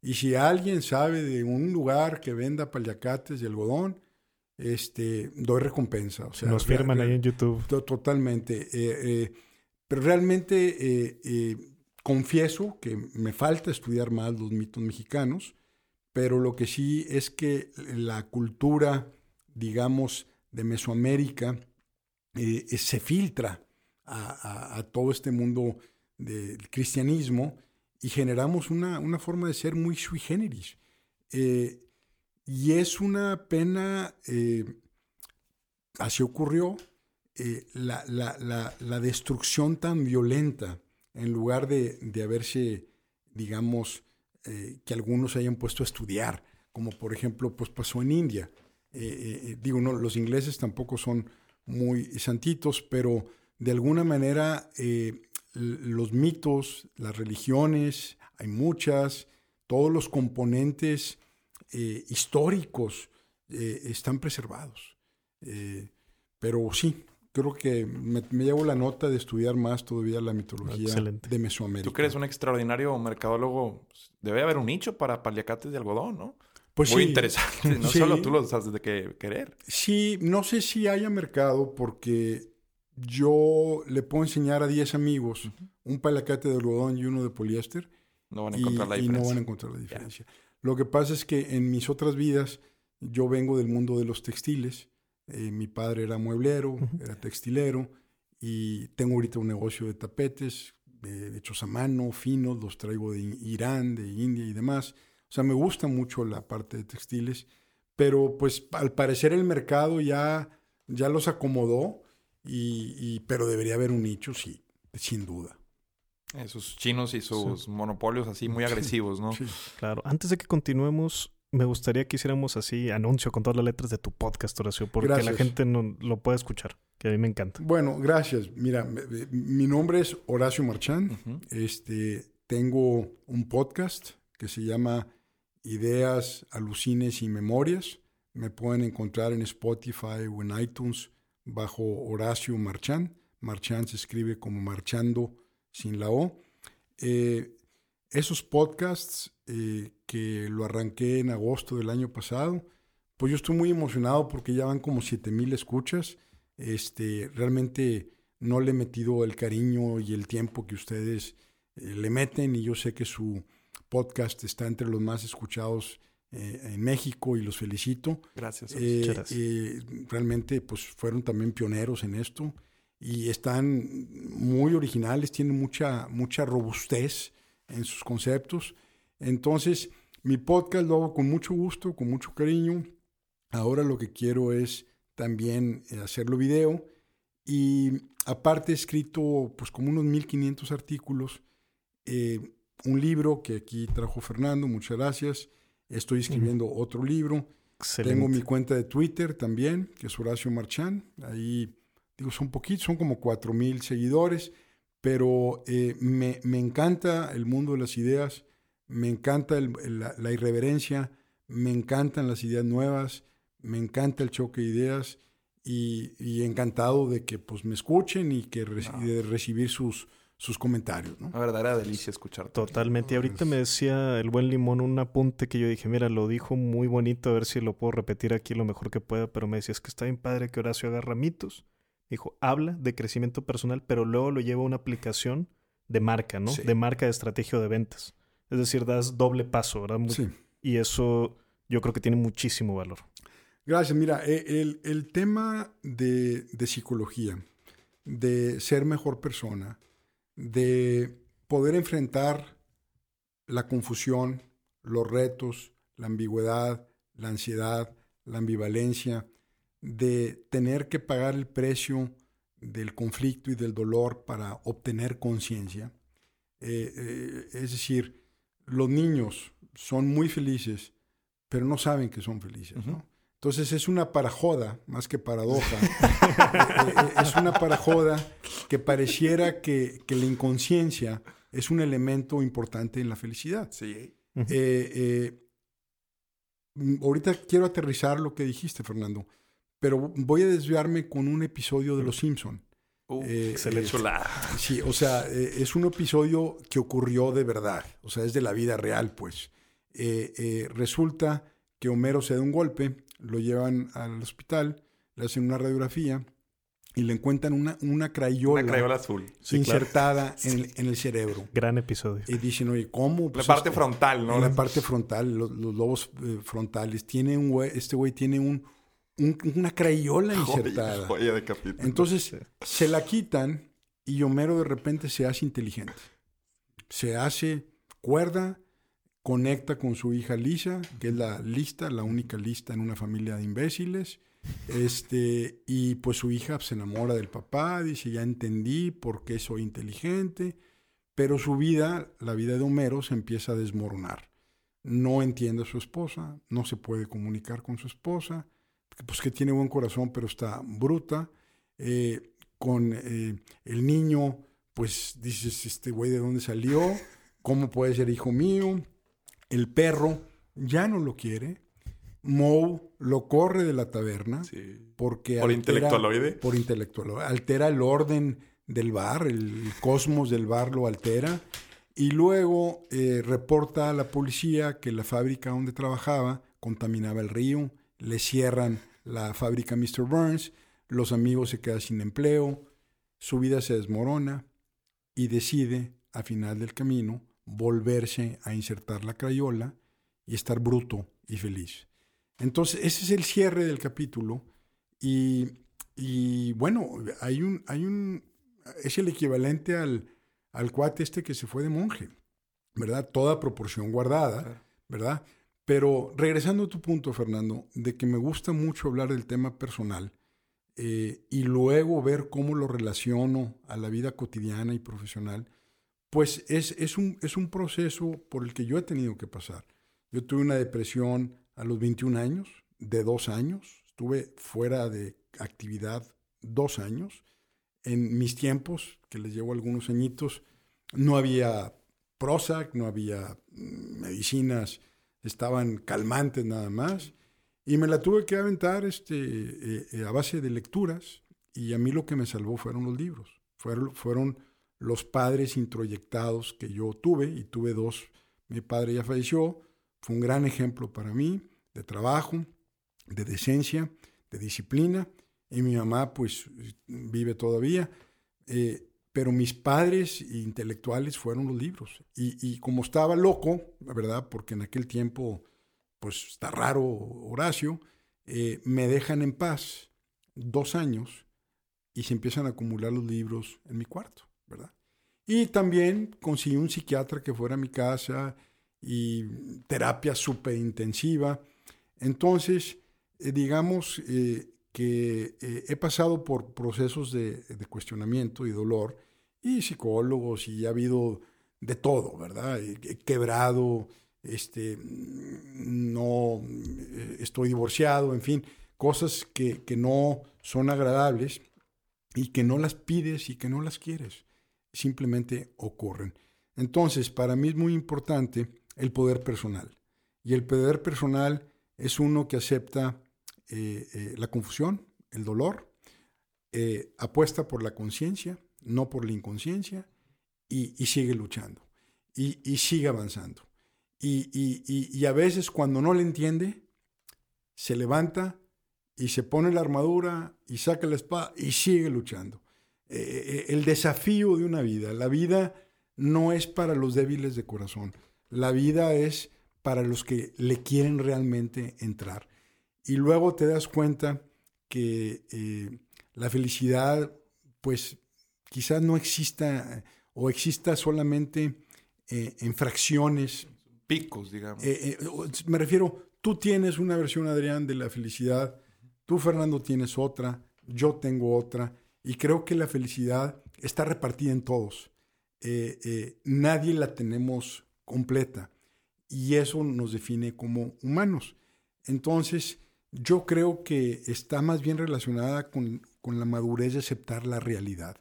Y si alguien sabe de un lugar que venda paliacates de algodón, este, doy recompensa. O sea, Nos firman ahí en YouTube. To- Totalmente. Eh, eh, pero realmente eh, confieso que me falta estudiar más los mitos mexicanos, pero lo que sí es que la cultura, digamos, de Mesoamérica se filtra a, a- a todo este mundo del cristianismo y generamos una, una forma de ser muy sui generis. Eh, y es una pena, eh, así ocurrió, eh, la, la- la- la destrucción tan violenta, en lugar de, de haberse, digamos, eh, que algunos se hayan puesto a estudiar, como por ejemplo pues pasó en India. Digo, no, los ingleses tampoco son muy santitos, pero de alguna manera los mitos, las religiones, hay muchas, todos los componentes eh, históricos eh, están preservados. Eh, pero sí, creo que me, me llevo la nota de estudiar más todavía la mitología Excelente. de Mesoamérica. Tú que eres un extraordinario mercadólogo, pues, debe haber un nicho para paliacates de algodón, ¿no? Pues Muy sí, interesante. No Sí. solo tú lo has de que querer. Sí, no sé si haya mercado porque yo le puedo enseñar a 10 amigos un palacate de algodón y uno de poliéster No van a y, encontrar la y diferencia. no van a encontrar la diferencia. Lo que pasa es que en mis otras vidas yo vengo del mundo de los textiles. Eh, mi padre era mueblero, era textilero y tengo ahorita un negocio de tapetes eh, hechos a mano, finos, los traigo de Irán, de India y demás. O sea, me gusta mucho la parte de textiles, pero pues al parecer el mercado ya, ya los acomodó, y, y- pero debería haber un nicho, sí, sin duda. Esos chinos y sus monopolios así muy agresivos, ¿no? Sí. Claro. Antes de que continuemos, me gustaría que hiciéramos así anuncio con todas las letras de tu podcast, Horacio, porque la gente no lo puede escuchar, que a mí me encanta. Bueno, gracias. Mira, mi nombre es Horacio Marchán. Este, tengo un podcast que se llama Ideas, Alucines y Memorias. Me pueden encontrar en Spotify o en iTunes bajo Horacio Marchán. Marchán se escribe como marchando sin la O. Eh, esos podcasts eh, que lo arranqué en agosto del año pasado, pues yo estoy muy emocionado porque ya van como 7000 escuchas. Este, realmente no le he metido el cariño y el tiempo que ustedes eh, le meten y yo sé que su podcast está entre los más escuchados eh, en México y los felicito. Gracias. Eh, gracias. realmente pues fueron también pioneros en esto y están muy originales, tienen mucha, mucha robustez en sus conceptos. Entonces, mi podcast lo hago con mucho gusto, con mucho cariño. Ahora lo que quiero es también eh, hacerlo video y aparte he escrito pues como unos 1500 artículos, eh, un libro que aquí trajo Fernando, muchas gracias. Estoy escribiendo otro libro. Excelente. Tengo mi cuenta de Twitter también, que es Horacio Marchán. Ahí, digo, son poquitos, son como 4 mil seguidores, pero eh, me, me encanta el mundo de las ideas, me encanta el- el- la, la irreverencia, me encantan las ideas nuevas, me encanta el choque de ideas y, y encantado de que pues me escuchen y que reci- No. de recibir sus, sus comentarios. ¿no? Verdadera delicia escucharte. Totalmente. Y ahorita me decía el buen limón un apunte que yo dije, mira, lo dijo muy bonito, a ver si lo puedo repetir aquí lo mejor que pueda, pero me decía, es que está bien padre que Horacio agarra mitos. Dijo, habla de crecimiento personal, pero luego lo lleva a una aplicación de marca, ¿no? Sí. De marca de estrategia de ventas. Es decir, das doble paso, ¿verdad? Muy- Sí. Y eso yo creo que tiene muchísimo valor. Gracias. Mira, e- el, el tema de, de psicología, de ser mejor persona, de poder enfrentar la confusión, los retos, la ambigüedad, la ansiedad, la ambivalencia, de tener que pagar el precio del conflicto y del dolor para obtener conciencia. Eh, eh, es decir, los niños son muy felices, pero no saben que son felices. Entonces es una parajoda, más que paradoja. Eh, es una parajoda que pareciera que, que la inconsciencia es un elemento importante en la felicidad. Sí. Ahorita quiero aterrizar lo que dijiste, Fernando, pero voy a desviarme con un episodio de Los Simpson. Uh, Eh, excelente. eh, Chulada. Sí, o sea, eh, es un episodio que ocurrió de verdad, o sea, es de la vida real, pues. Eh, eh, resulta que Homero se da un golpe, lo llevan al hospital, le hacen una radiografía y le encuentran una, una crayola, Una crayola azul. Sí, claro. insertada en, el, en el cerebro. Gran episodio. Y dicen, oye, ¿cómo? La Pues parte este- frontal, ¿no? la parte frontal, los, los lobos eh, frontales. Tiene un güey, este güey tiene un, un- una crayola insertada. Joya, joya de capítulo. Entonces se la quitan y Homero de repente se hace inteligente. Se hace cuerda, conecta con su hija Lisa, que es la lista, la única lista en una familia de imbéciles. Este, y pues su hija se enamora del papá, dice, ya entendí por qué soy inteligente, pero su vida, la vida de Homero, se empieza a desmoronar. No entiende a su esposa, no se puede comunicar con su esposa, pues que tiene buen corazón, pero está bruta. Eh, con eh, el niño, pues dices, este güey de dónde salió, cómo puede ser hijo mío. El perro ya no lo quiere. Moe lo corre de la taberna Sí. porque ¿Por altera- intelectualoide? Por intelectualoide. Altera el orden del bar, el cosmos del bar lo altera. Y luego eh, reporta a la policía que la fábrica donde trabajaba contaminaba el río, le cierran la fábrica Mr. Burns, los amigos se quedan sin empleo, su vida se desmorona y decide, a final del camino, volverse a insertar la crayola y estar bruto y feliz. Entonces, ese es el cierre del capítulo y, bueno, hay un, hay un, es el equivalente al, al cuate este que se fue de monje, ¿verdad? Toda proporción guardada, ¿verdad? Pero regresando a tu punto, Fernando, de que me gusta mucho hablar del tema personal eh, y luego ver cómo lo relaciono a la vida cotidiana y profesional, pues es, es, un, es un proceso por el que yo he tenido que pasar. Yo tuve una depresión a los 21 años, de dos años, estuve fuera de actividad dos años. En mis tiempos, que les llevo algunos añitos, no había Prozac, no había mm, medicinas, estaban calmantes nada más. Y me la tuve que aventar este, eh, eh, a base de lecturas. Y a mí lo que me salvó fueron los libros. Fueron, fueron los padres introyectados que yo tuve, y tuve dos. Mi padre ya falleció, fue un gran ejemplo para mí de trabajo, de decencia, de disciplina. Y mi mamá, pues, vive todavía. Eh, pero mis padres intelectuales fueron los libros. Y, como estaba loco, ¿verdad? Porque en aquel tiempo, pues está raro Horacio, eh, me dejan en paz dos años y se empiezan a acumular los libros en mi cuarto, ¿verdad? Y también conseguí un psiquiatra que fuera a mi casa y terapia súper intensiva. Entonces, eh, digamos, eh, que eh, he pasado por procesos de, cuestionamiento y dolor, y psicólogos, y ha habido de todo, ¿verdad? He, quebrado, este, no eh, estoy divorciado, en fin, cosas que, que no son agradables y que no las pides y que no las quieres, simplemente ocurren. Entonces, para mí es muy importante el poder personal. Y el poder personal es uno que acepta eh, eh, la confusión, el dolor, eh, apuesta por la conciencia, no por la inconsciencia, y, sigue luchando, y, sigue avanzando. Y, a veces cuando no le entiende, se levanta y se pone la armadura y saca la espada y sigue luchando. el desafío de una vida, la vida no es para los débiles de corazón, la vida es para los que le quieren realmente entrar. Y luego te das cuenta que eh, la felicidad, pues quizás no exista o exista solamente eh, en fracciones. Picos, digamos. Eh, me refiero, tú tienes una versión, Adrián, de la felicidad, tú, Fernando, tienes otra, yo tengo otra, y creo que la felicidad está repartida en todos. nadie la tenemos completa, y eso nos define como humanos. Entonces, yo creo que está más bien relacionada con, la madurez de aceptar la realidad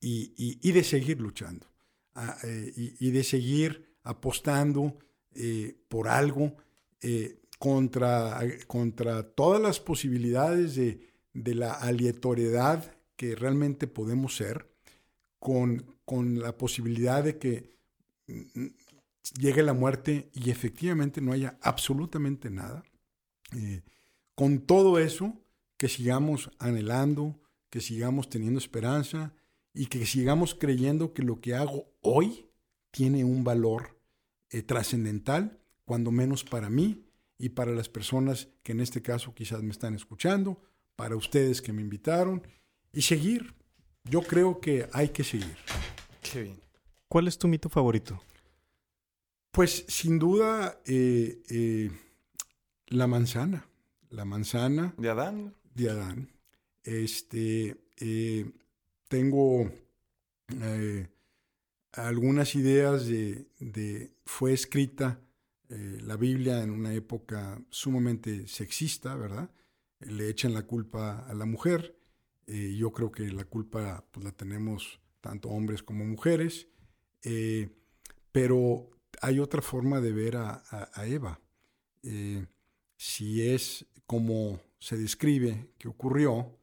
y, de seguir luchando ah, eh, y, de seguir apostando eh, por algo eh, contra, contra todas las posibilidades de, la aleatoriedad que realmente podemos ser, con, con la posibilidad de que mm, llegue la muerte y efectivamente no haya absolutamente nada con todo eso, que sigamos anhelando, que sigamos teniendo esperanza y que sigamos creyendo que lo que hago hoy tiene un valor eh, trascendental, cuando menos para mí y para las personas que en este caso quizás me están escuchando, para ustedes que me invitaron, y seguir. Yo creo que hay que seguir. Qué bien. ¿Cuál es tu mito favorito? Pues sin duda eh, eh, la manzana la manzana. ¿De Adán? De Adán. Este, eh, tengo eh, algunas ideas de, fue escrita eh, la Biblia en una época sumamente sexista, ¿verdad? Le echan la culpa a la mujer. yo creo que la culpa pues, la tenemos tanto hombres como mujeres. pero hay otra forma de ver a, a Eva. si es como se describe que ocurrió,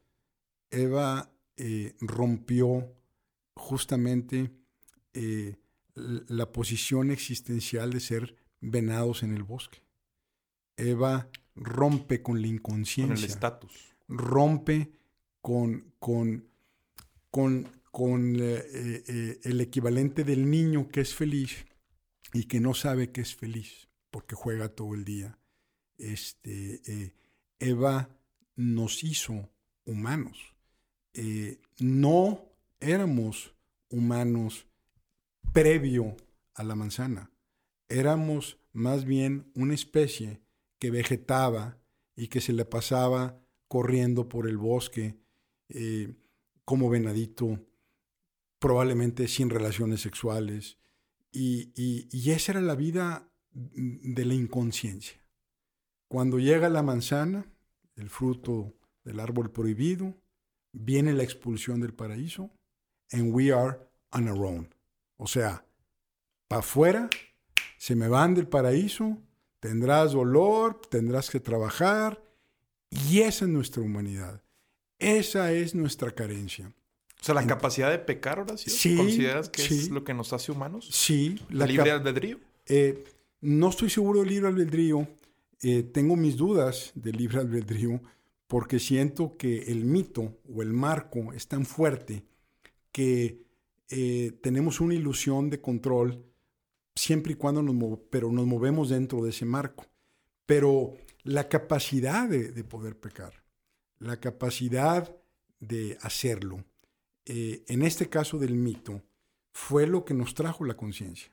Eva eh, rompió justamente eh, la posición existencial de ser venados en el bosque. Eva rompe con la inconsciencia. Con el estatus. Rompe con, con, con, con eh, el equivalente del niño que es feliz y que no sabe que es feliz porque juega todo el día. Este, Eva nos hizo humanos. no éramos humanos previo a la manzana. Éramos más bien una especie que vegetaba y que se le pasaba corriendo por el bosque eh, como venadito, probablemente sin relaciones sexuales. Y, y, esa era la vida de la inconsciencia. Cuando llega la manzana, el fruto del árbol prohibido, viene la expulsión del paraíso, and we are on our own. O sea, para afuera, se me van del paraíso, tendrás dolor, tendrás que trabajar, y esa es nuestra humanidad. Esa es nuestra carencia. O sea, la capacidad de pecar, Horacio, sí, ¿consideras que es lo que nos hace humanos? Sí. La libre albedrío? Eh, no estoy seguro del libre albedrío. Eh, tengo mis dudas del libre albedrío porque siento que el mito o el marco es tan fuerte que eh, tenemos una ilusión de control siempre y cuando nos, pero nos movemos dentro de ese marco. Pero la capacidad de, poder pecar, la capacidad de hacerlo, eh, en este caso del mito, fue lo que nos trajo la conciencia,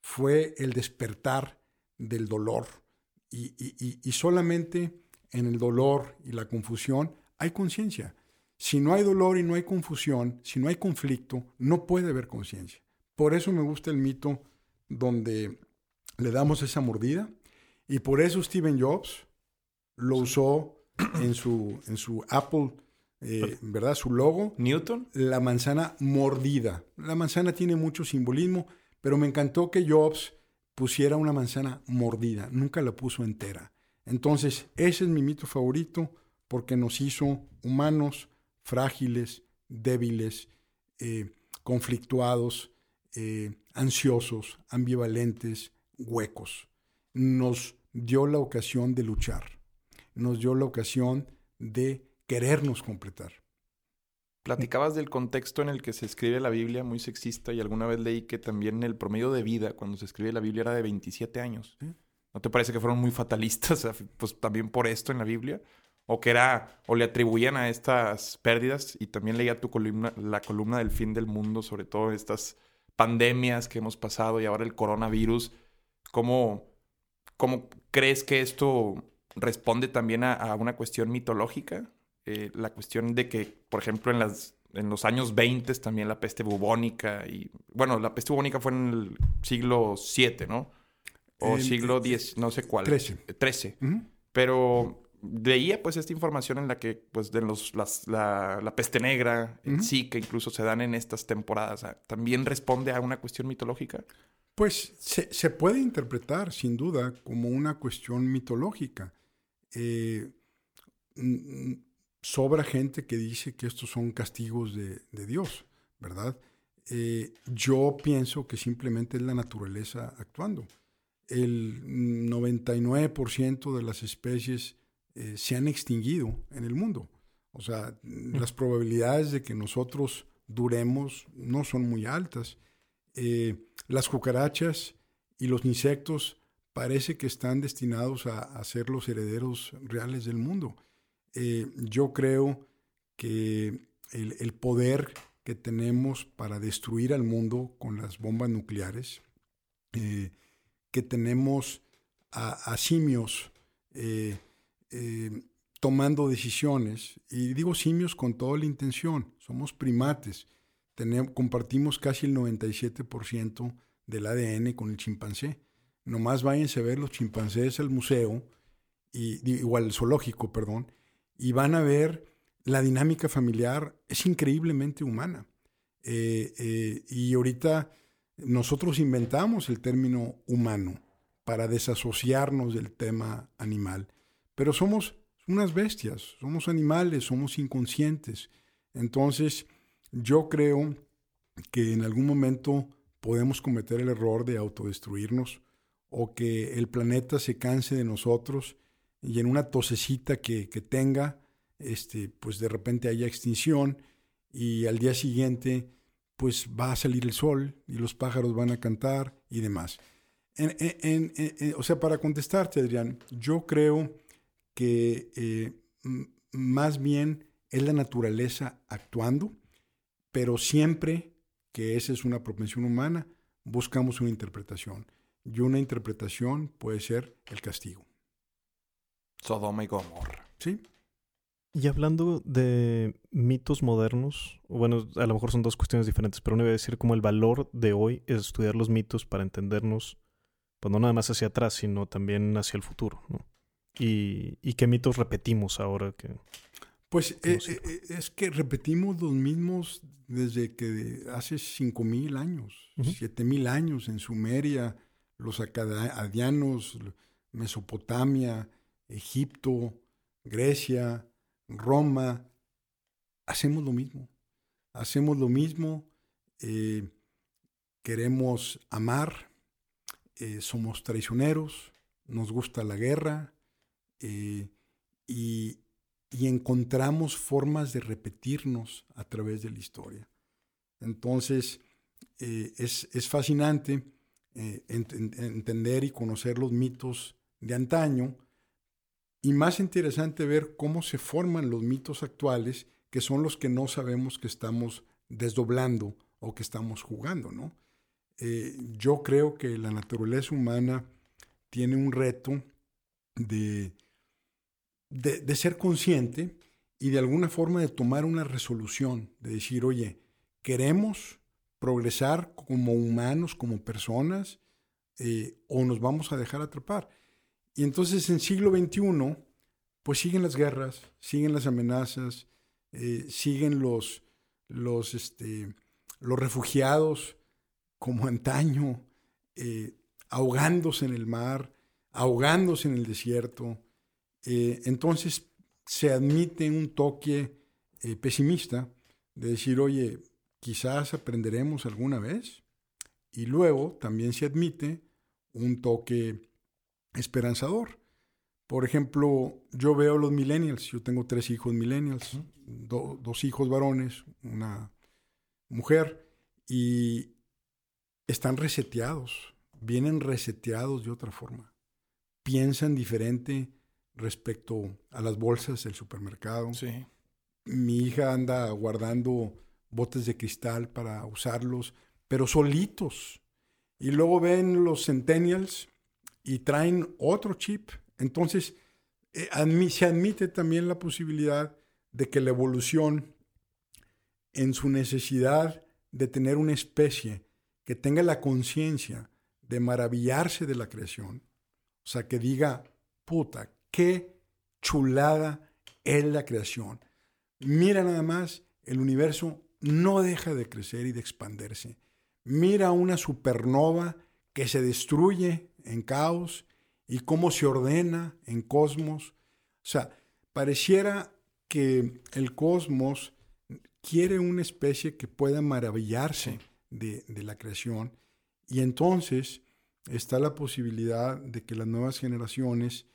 fue el despertar del dolor. Y solamente en el dolor y la confusión hay conciencia. Si no hay dolor y no hay confusión, si no hay conflicto, no puede haber conciencia. Por eso me gusta el mito donde le damos esa mordida y por eso Steven Jobs lo usó en su, en su Apple, eh, ¿verdad? Su logo. Newton. La manzana mordida. La manzana tiene mucho simbolismo, pero me encantó que Jobs pusiera una manzana mordida, nunca la puso entera. Entonces, ese es mi mito favorito porque nos hizo humanos, frágiles, débiles, eh, conflictuados, eh, ansiosos, ambivalentes, huecos. Nos dio la ocasión de luchar, nos dio la ocasión de querernos completar. Platicabas del contexto en el que se escribe la Biblia, muy sexista, y alguna vez leí que también el promedio de vida cuando se escribe la Biblia era de 27 años. ¿No te parece que fueron muy fatalistas, pues también por esto en la Biblia? o que era, o le atribuían a estas pérdidas, y también leía tu columna, la columna del fin del mundo, sobre todo estas pandemias que hemos pasado y ahora el coronavirus, ¿cómo, cómo crees que esto responde también a, una cuestión mitológica? Eh, la cuestión de que, por ejemplo, en, las, en los años 20 también la peste bubónica, y bueno, la peste bubónica fue en el siglo VII, ¿no? O siglo X, no sé cuál. 13. 13. Pero veía pues esta información en la que pues de los, la, peste negra, sí, que incluso se dan en estas temporadas, ¿también responde a una cuestión mitológica? Pues se, puede interpretar sin duda como una cuestión mitológica. Eh, sobra gente que dice que estos son castigos de, Dios, ¿verdad? Eh, yo pienso que simplemente es la naturaleza actuando. El 99% de las especies eh, se han extinguido en el mundo. O sea, las probabilidades de que nosotros duremos no son muy altas. Eh, las cucarachas y los insectos parece que están destinados a, ser los herederos reales del mundo. Eh, yo creo que el, poder que tenemos para destruir al mundo con las bombas nucleares, que tenemos a, simios eh, tomando decisiones. Y digo simios con toda la intención. Somos primates. Tenemos, compartimos casi el 97% del ADN con el chimpancé. Nomás váyanse a ver los chimpancés al museo, y, igual al zoológico, perdón, y van a ver la dinámica familiar es increíblemente humana. Eh, eh, y ahorita nosotros inventamos el término humano para desasociarnos del tema animal. Pero somos unas bestias, somos animales, somos inconscientes. Entonces, yo creo que en algún momento podemos cometer el error de autodestruirnos o que el planeta se canse de nosotros y en una tosecita que, tenga, este, pues de repente haya extinción y al día siguiente pues va a salir el sol y los pájaros van a cantar y demás. o sea, para contestarte, Adrián, yo creo que eh, más bien es la naturaleza actuando, pero siempre que esa es una propensión humana, buscamos una interpretación. Y una interpretación puede ser el castigo. Sodoma y Gomorra. Sí. Y hablando de mitos modernos, bueno, a lo mejor son dos cuestiones diferentes, pero uno iba a decir como el valor de hoy es estudiar los mitos para entendernos, pues no nada más hacia atrás, sino también hacia el futuro, ¿no? Y, y qué mitos repetimos ahora que... Pues eh, eh, es que repetimos los mismos desde que hace 5.000 años, siete mil años en Sumeria, los acadianos, Mesopotamia, Egipto, Grecia, Roma. Hacemos lo mismo. Hacemos lo mismo. Eh, queremos amar. somos traicioneros. Nos gusta la guerra. y y encontramos formas de repetirnos a través de la historia. Entonces, eh, es, fascinante eh, entender y conocer los mitos de antaño y más interesante ver cómo se forman los mitos actuales, que son los que no sabemos que estamos desdoblando o que estamos jugando, ¿no? Eh, yo creo que la naturaleza humana tiene un reto de de, ser consciente y de alguna forma de tomar una resolución, de decir, oye, queremos progresar como humanos, como personas, eh, o nos vamos a dejar atrapar. Y entonces en siglo XXI, pues siguen las guerras, siguen las amenazas, eh, siguen los, los, este, los refugiados como antaño, eh, ahogándose en el mar, ahogándose en el desierto, eh, entonces se admite un toque pesimista de decir, oye, quizás aprenderemos alguna vez. Y luego también se admite un toque esperanzador. Por ejemplo, yo veo los millennials, yo tengo tres hijos millennials, dos hijos varones, una mujer, y están reseteados, vienen reseteados de otra forma, piensan diferente, respecto a las bolsas del supermercado. Sí. Mi hija anda guardando botes de cristal para usarlos, pero solitos. Y luego ven los centennials y traen otro chip. Entonces, eh, se admite también la posibilidad de que la evolución, en su necesidad de tener una especie que tenga la conciencia de maravillarse de la creación, o sea, que diga, puta, Qué chulada es la creación. Mira nada más, el universo no deja de crecer y de expandirse. Mira una supernova que se destruye en caos y cómo se ordena en cosmos. O sea, pareciera que el cosmos quiere una especie que pueda maravillarse de, de, la creación y entonces está la posibilidad de que las nuevas generaciones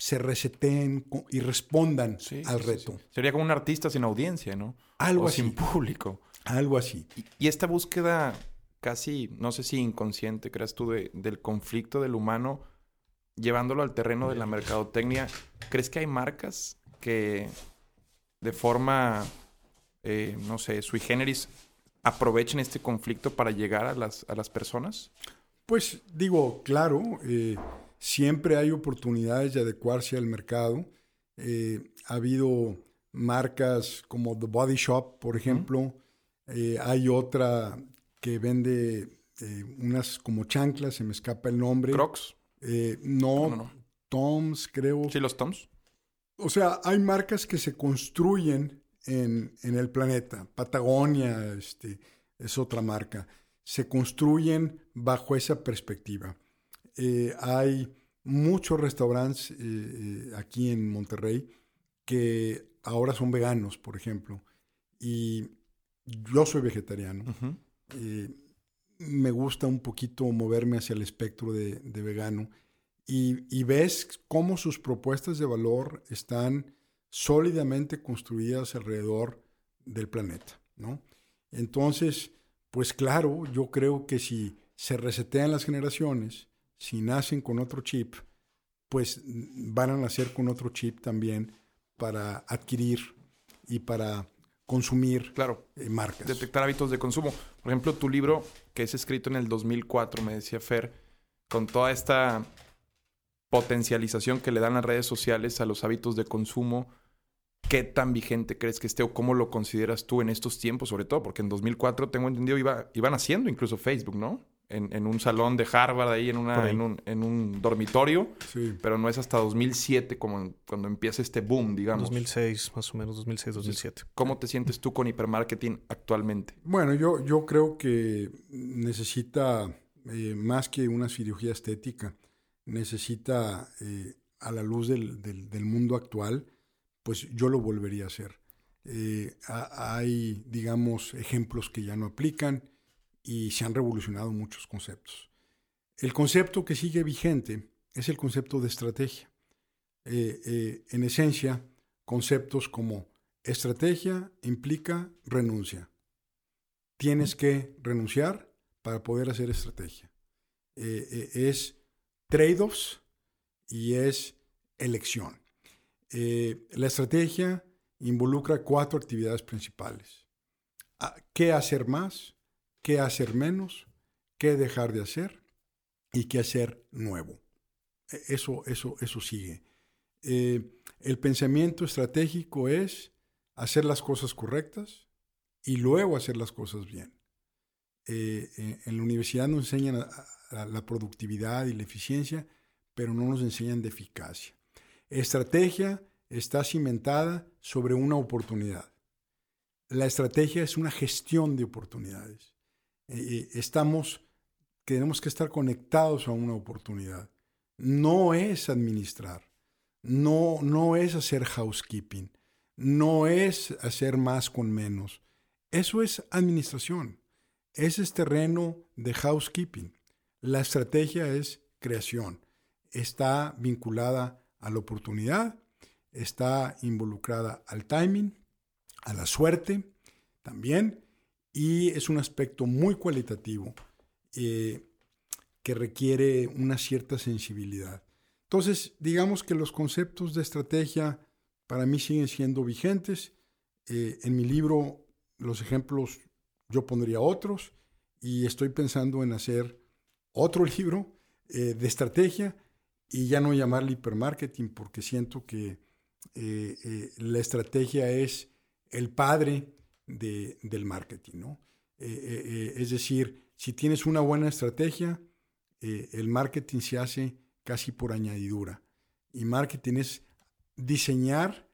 se reseten y respondan al reto. Sería como un artista sin audiencia, ¿no? Algo así. Sin público. Algo así. Y, esta búsqueda casi, no sé si inconsciente, creas tú, de, del conflicto del humano, llevándolo al terreno de la mercadotecnia, ¿crees que hay marcas que de forma, eh, no sé, sui generis, aprovechen este conflicto para llegar a las, a las personas? Pues digo, claro. Eh, Siempre hay oportunidades de adecuarse al mercado. Eh, ha habido marcas como The Body Shop, por ejemplo. Eh, hay otra que vende eh, unas como chanclas, se me escapa el nombre. ¿Crocs? no, no, Toms, creo. Sí, los Toms. O sea, hay marcas que se construyen en, en el planeta. Patagonia este, es otra marca. Se construyen bajo esa perspectiva. Eh, hay muchos restaurantes eh, eh, aquí en Monterrey que ahora son veganos, por ejemplo. Y yo soy vegetariano. Me gusta un poquito moverme hacia el espectro de, vegano. Y, ves cómo sus propuestas de valor están sólidamente construidas alrededor del planeta. ¿no? Entonces, pues claro, yo creo que si se resetean las generaciones, si nacen con otro chip, pues van a nacer con otro chip también para adquirir y para consumir claro, eh, marcas. Detectar hábitos de consumo. Por ejemplo, tu libro, que es escrito en el 2004, me decía Fer, con toda esta potencialización que le dan las redes sociales a los hábitos de consumo, ¿qué tan vigente crees que esté o cómo lo consideras tú en estos tiempos, sobre todo? Porque en 2004, tengo entendido, iba, iban haciendo incluso Facebook, ¿no? En, un salón de Harvard, ahí en, una, En, un, en un dormitorio. Sí. Pero no es hasta 2007 como cuando empieza este boom, digamos. 2006, más o menos, 2006, 2007. ¿Cómo te sientes tú con hipermarketing actualmente? Bueno, yo, yo creo que necesita eh, más que una cirugía estética, necesita, eh, a la luz del, del, mundo actual, pues yo lo volvería a hacer. Eh, hay, digamos, ejemplos que ya no aplican y se han revolucionado muchos conceptos. El concepto que sigue vigente es el concepto de estrategia. Eh, eh, en esencia, conceptos como estrategia implica renuncia. Tienes que renunciar para poder hacer estrategia. Eh, es trade-offs y es elección. la estrategia involucra cuatro actividades principales. Ah, ¿Qué hacer más? Qué hacer menos, qué dejar de hacer y qué hacer nuevo. E, eso, eso, eso sigue. Eh, el pensamiento estratégico es hacer las cosas correctas y luego hacer las cosas bien. Eh, eh, en la universidad nos enseñan la productividad y la eficiencia, pero no nos enseñan de eficacia. Estrategia está cimentada sobre una oportunidad. La estrategia es una gestión de oportunidades. Eh, estamos, tenemos que estar conectados a una oportunidad. No es administrar, no, no es hacer housekeeping, no es hacer más con menos. Eso es administración. Ese es terreno de housekeeping. La estrategia es creación. Está vinculada a la oportunidad, está involucrada al timing, a la suerte también, y es un aspecto muy cualitativo eh, que requiere una cierta sensibilidad. Entonces, digamos que los conceptos de estrategia para mí siguen siendo vigentes. Eh, en mi libro, los ejemplos, yo pondría otros y estoy pensando en hacer otro libro eh, de estrategia y ya no llamarle hipermarketing porque siento que la estrategia es el padre del marketing. ¿no? Eh, eh, eh, es decir, si tienes una buena estrategia, el marketing se hace casi por añadidura. Y marketing es diseñar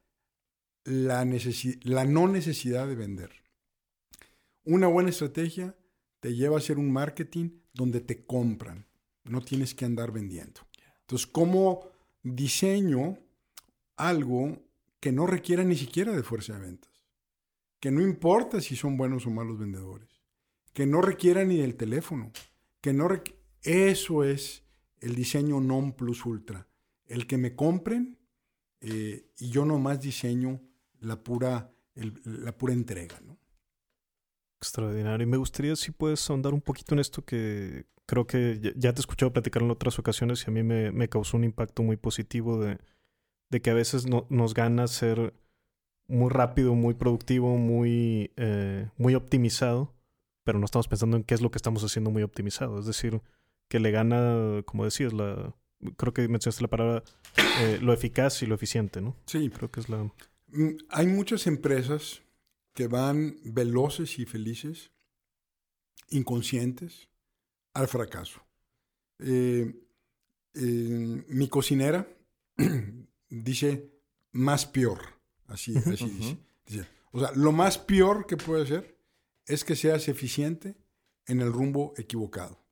la, la no necesidad de vender. Una buena estrategia te lleva a hacer un marketing donde te compran, no tienes que andar vendiendo. Entonces, ¿cómo diseño algo que no requiera ni siquiera de fuerza de ventas? Que no importa si son buenos o malos vendedores, que no requieran ni del teléfono, que no eso es el diseño non plus ultra, el que me compren eh, y yo nomás diseño la pura, la pura entrega. Extraordinario. Y me gustaría si puedes ahondar un poquito en esto que creo que ya te he escuchado platicar en otras ocasiones y a mí me, causó un impacto muy positivo de, que a veces no, nos gana ser muy rápido, muy productivo, muy, eh, muy optimizado, pero no estamos pensando en qué es lo que estamos haciendo muy optimizado. Es decir, que le gana, como decías, la, creo que mencionaste la palabra, eh, lo eficaz y lo eficiente, ¿no? Sí. Creo que es la... Mm, hay muchas empresas que van veloces y felices, inconscientes, al fracaso. Eh, mi cocinera dice más peor. Así, así dice. O sea, lo más peor que puede ser es que seas eficiente en el rumbo equivocado.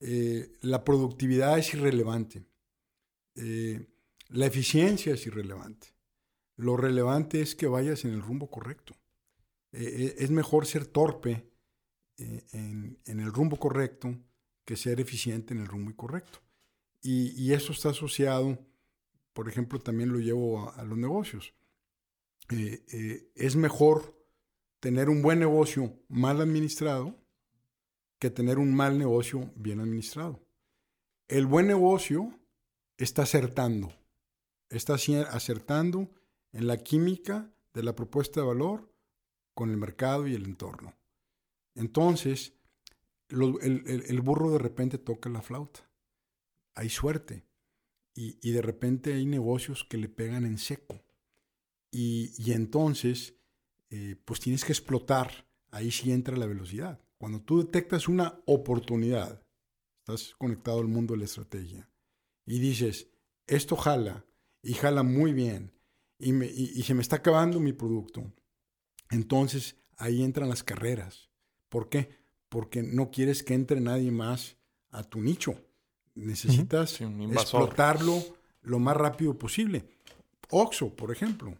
Eh, la productividad es irrelevante. Eh, la eficiencia es irrelevante. Lo relevante es que vayas en el rumbo correcto. Eh, es mejor ser torpe en, el rumbo correcto que ser eficiente en el rumbo incorrecto. Y, eso está asociado, por ejemplo, también lo llevo a los negocios. Eh, eh, es mejor tener un buen negocio mal administrado que tener un mal negocio bien administrado. El buen negocio está acertando, está acertando en la química de la propuesta de valor con el mercado y el entorno. Entonces, el, burro de repente toca la flauta. Hay suerte. Y, de repente hay negocios que le pegan en seco. Y, entonces, eh, pues tienes que explotar. Ahí sí entra la velocidad. Cuando tú detectas una oportunidad, estás conectado al mundo de la estrategia, y dices, esto jala, y jala muy bien, y, y se me está acabando mi producto, entonces ahí entran las carreras. ¿Por qué? Porque no quieres que entre nadie más a tu nicho. Necesitas explotarlo lo más rápido posible. Oxo, por ejemplo.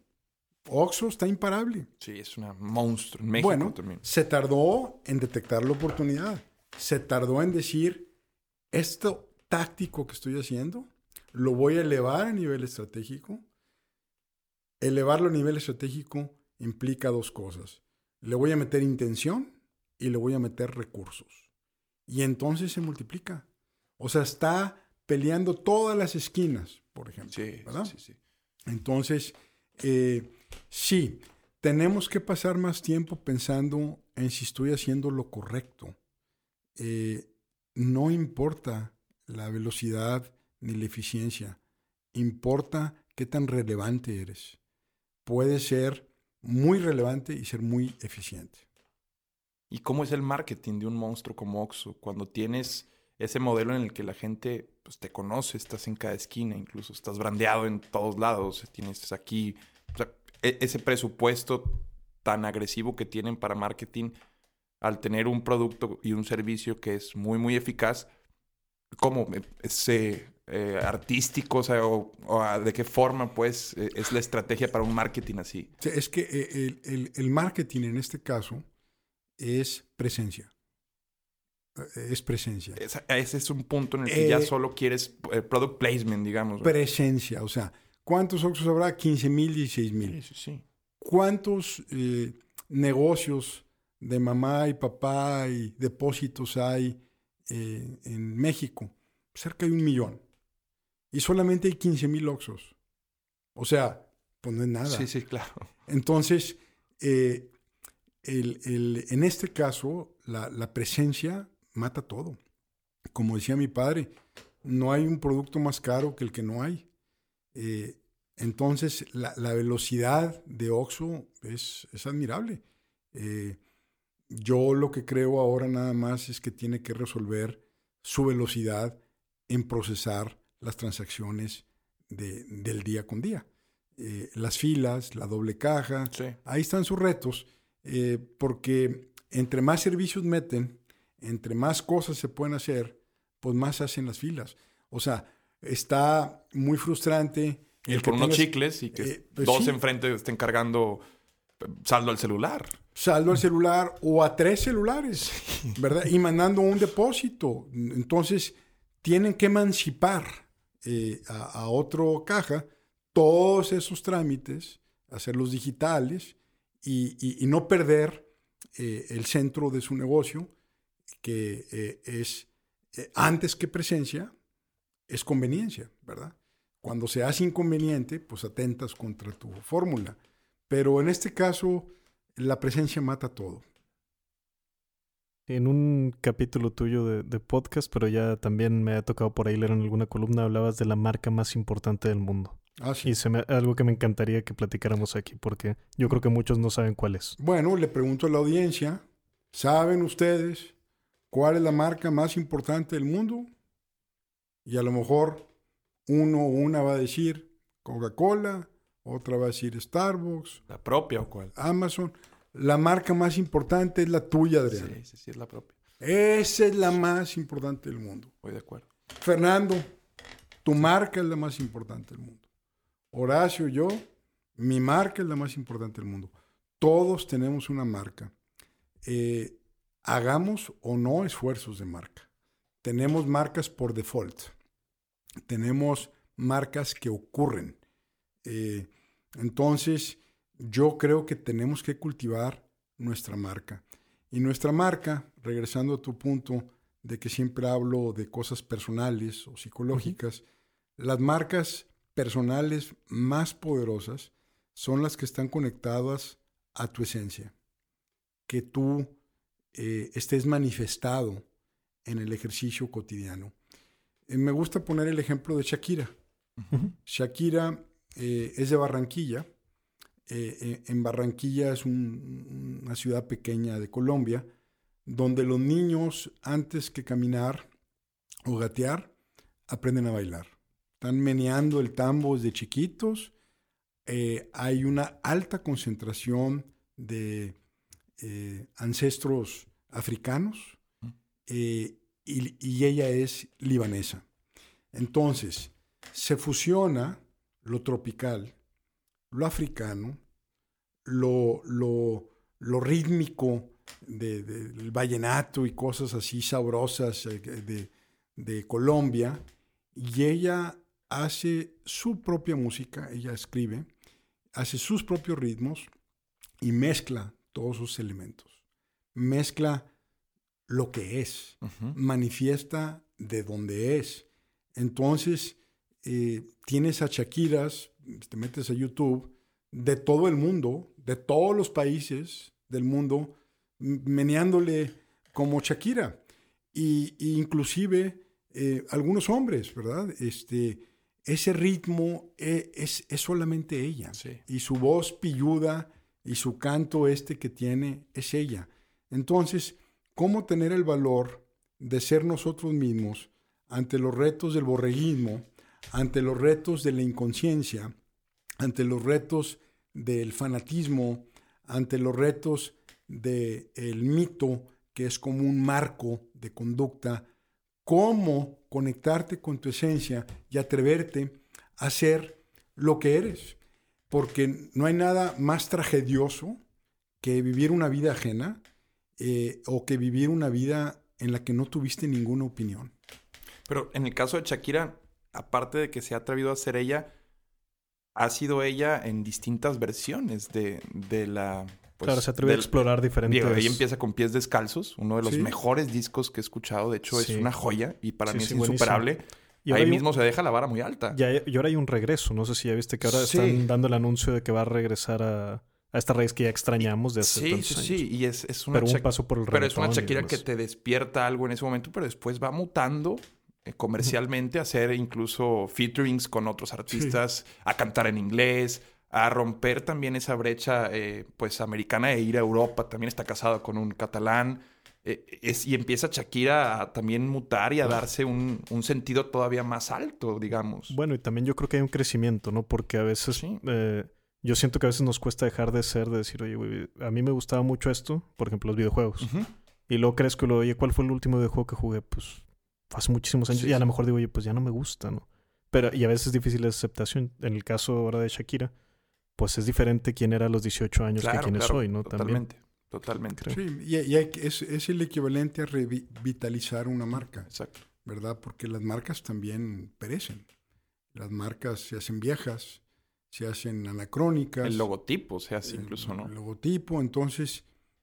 Oxo está imparable. Sí, es una monstruo en México bueno, Se tardó en detectar la oportunidad. Se tardó en decir, esto táctico que estoy haciendo, lo voy a elevar a nivel estratégico. Elevarlo a nivel estratégico implica dos cosas. Le voy a meter intención y le voy a meter recursos. Y entonces se multiplica. O sea, está peleando todas las esquinas, por ejemplo. Sí, ¿verdad? sí, sí. Entonces, eh, sí, tenemos que pasar más tiempo pensando en si estoy haciendo lo correcto. Eh, no importa la velocidad ni la eficiencia, importa qué tan relevante eres. Puede ser muy relevante y ser muy eficiente. ¿Y cómo es el marketing de un monstruo como Oxxo cuando tienes ese modelo en el que la gente pues, te conoce, estás en cada esquina, incluso estás brandeado en todos lados, tienes aquí e, ese presupuesto tan agresivo que tienen para marketing al tener un producto y un servicio que es muy, muy eficaz, ¿cómo ese eh, artístico? O sea, o, ¿de qué forma, pues, e, es la estrategia para un marketing así? es que eh, el, el marketing en este caso es presencia. Eh, es presencia. ese es un punto en el que ya eh, solo quieres product placement, digamos. Presencia, o sea, ¿cuántos Oxxos habrá? 15 mil, 16 mil. Sí, sí, ¿Cuántos negocios de mamá y papá y depósitos hay en México? Cerca de un millón. Y solamente hay 15 mil Oxxos. O sea, pues no es nada. Sí, sí, claro. Entonces, el, el, en este caso, la, la presencia mata todo. Como decía mi padre, no hay un producto más caro que el que no hay. Eh, entonces, la, velocidad de Oxo es, es admirable. Eh, yo lo que creo ahora nada más es que tiene que resolver su velocidad en procesar las transacciones del día con día. Eh, las filas, la doble caja, ahí están sus retos, porque entre más servicios meten, entre más cosas se pueden hacer, pues más hacen las filas. O sea, está muy frustrante. El con unos chicles y que eh, pues dos enfrente estén cargando eh, saldo al celular. Saldo al celular o a tres celulares, ¿verdad? Y mandando un depósito. Entonces, tienen que emancipar eh, a, otro caja todos esos trámites, hacerlos digitales y, no perder el centro de su negocio que es, antes que presencia, es conveniencia, ¿verdad? Cuando se hace inconveniente, pues atentas contra tu fórmula. Pero en este caso, la presencia mata todo. En un capítulo tuyo de, podcast, pero ya también me ha tocado por ahí leer en alguna columna, hablabas de la marca más importante del mundo. Ah, sí. Y se me, algo que me encantaría que platicáramos aquí, porque yo creo que muchos no saben cuál es. Bueno, le pregunto a la audiencia, ¿saben ustedes cuál es la marca más importante del mundo y a lo mejor uno o una va a decir Coca-Cola, otra va a decir Starbucks. ¿La propia o cuál? Amazon. La marca más importante es la tuya, Adrián. Sí, sí, sí, es la propia. Esa es la más importante del mundo. Estoy de acuerdo. Fernando, tu marca es la más importante del mundo. Horacio, yo, mi marca es la más importante del mundo. Todos tenemos una marca. Eh, hagamos o no esfuerzos de marca. Tenemos marcas por default. Tenemos marcas que ocurren. Eh, entonces, yo creo que tenemos que cultivar nuestra marca. Y nuestra marca, regresando a tu punto de que siempre hablo de cosas personales o psicológicas, las marcas personales más poderosas son las que están conectadas a tu esencia, que tú eh, estés manifestado en el ejercicio cotidiano. Eh, me gusta poner el ejemplo de Shakira. Shakira eh, es de Barranquilla. en Barranquilla es una ciudad pequeña de Colombia, donde los niños, antes que caminar o gatear, aprenden a bailar. Están meneando el tambo desde chiquitos. hay una alta concentración de ancestros africanos y, ella es libanesa. Entonces, se fusiona lo tropical, lo africano, lo, lo, lo rítmico del vallenato y cosas así sabrosas eh, de, de, Colombia, y ella hace su propia música, ella escribe, hace sus propios ritmos y mezcla todos sus elementos. Mezcla lo que es, manifiesta de dónde es. Entonces, eh, tienes a Shakiras, te metes a YouTube, de todo el mundo, de todos los países del mundo, meneándole como Shakira. Y, inclusive eh, algunos hombres, ¿verdad? Este, ese ritmo e, es, es, solamente ella. Y su voz pilluda y su canto este que tiene es ella. Entonces, cómo tener el valor de ser nosotros mismos ante los retos del borreguismo, ante los retos de la inconsciencia, ante los retos del fanatismo, ante los retos del mito, que es como un marco de conducta, cómo conectarte con tu esencia y atreverte a ser lo que eres. Porque no hay nada más tragedioso que vivir una vida ajena, eh, o que vivir una vida en la que no tuviste ninguna opinión. Pero en el caso de Shakira, aparte de que se ha atrevido a ser ella, ha sido ella en distintas versiones de, la... Pues, claro, se atrevió a explorar diferentes... Digo, ella empieza con Pies Descalzos, uno de los mejores discos que he escuchado. De hecho, es una joya y para mí es insuperable. Y ahí mismo se deja la vara muy alta. y ahora hay un regreso. No sé si ya viste que ahora están dando el anuncio de que va a regresar a a esta raíz que ya extrañamos de hace sí, sí, Sí, y es, es una pero un paso por el Pero es una Shakira que te despierta algo en ese momento, pero después va mutando eh, comercialmente a hacer incluso featurings con otros artistas, a cantar en inglés, a romper también esa brecha eh, pues americana de ir a Europa. También está casado con un catalán. Eh, es, y empieza Shakira a también mutar y a darse un, un, sentido todavía más alto, digamos. Bueno, y también yo creo que hay un crecimiento, ¿no? Porque a veces yo siento que a veces nos cuesta dejar de ser, de decir, oye, a mí me gustaba mucho esto, por ejemplo, los videojuegos. Y luego crees que lo, oye, ¿cuál fue el último videojuego que jugué? Pues hace muchísimos años. y a lo mejor digo, oye, pues ya no me gusta, ¿no? Pero, y a veces es difícil la aceptación. En el caso ahora de Shakira, pues es diferente quién era a los 18 años que quién es hoy, ¿no? Totalmente. Totalmente. Sí, y, es, es, el equivalente a revitalizar una marca. Exacto. ¿Verdad? Porque las marcas también perecen. Las marcas se hacen viejas se hacen anacrónicas. El logotipo se hace incluso, ¿no? El logotipo, entonces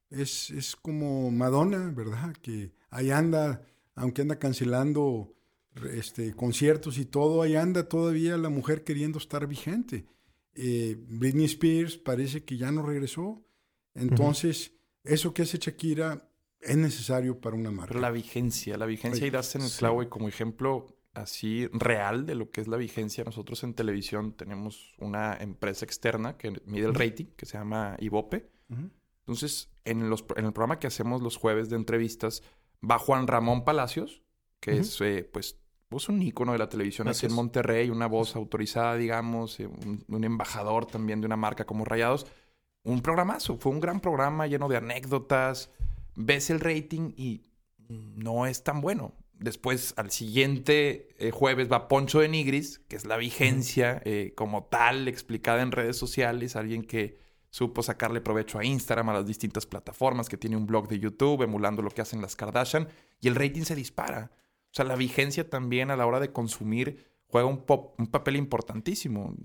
es, es como Madonna, ¿verdad? Que ahí anda, aunque anda cancelando este, conciertos y todo, ahí anda todavía la mujer queriendo estar vigente. Eh, Britney Spears parece que ya no regresó. Entonces, eso que hace Shakira es necesario para una marca. Pero la vigencia, la vigencia y darse en el clavo y como ejemplo, así real de lo que es la vigencia. Nosotros en televisión tenemos una empresa externa que mide el rating, que se llama Ibope. Entonces, en, los, en el programa que hacemos los jueves de entrevistas, va Juan Ramón Palacios, que es eh, pues, pues, un ícono de la televisión aquí en Monterrey, una voz autorizada, digamos, eh, un, embajador también de una marca como Rayados. Un programazo, fue un gran programa lleno de anécdotas. Ves el rating y no es tan bueno. Después, al siguiente eh, jueves, va Poncho de Nigris, que es la vigencia eh, como tal, explicada en redes sociales. Alguien que supo sacarle provecho a Instagram, a las distintas plataformas, que tiene un blog de YouTube, emulando lo que hacen las Kardashian. Y el rating se dispara. O sea, la vigencia también a la hora de consumir juega un, un papel importantísimo.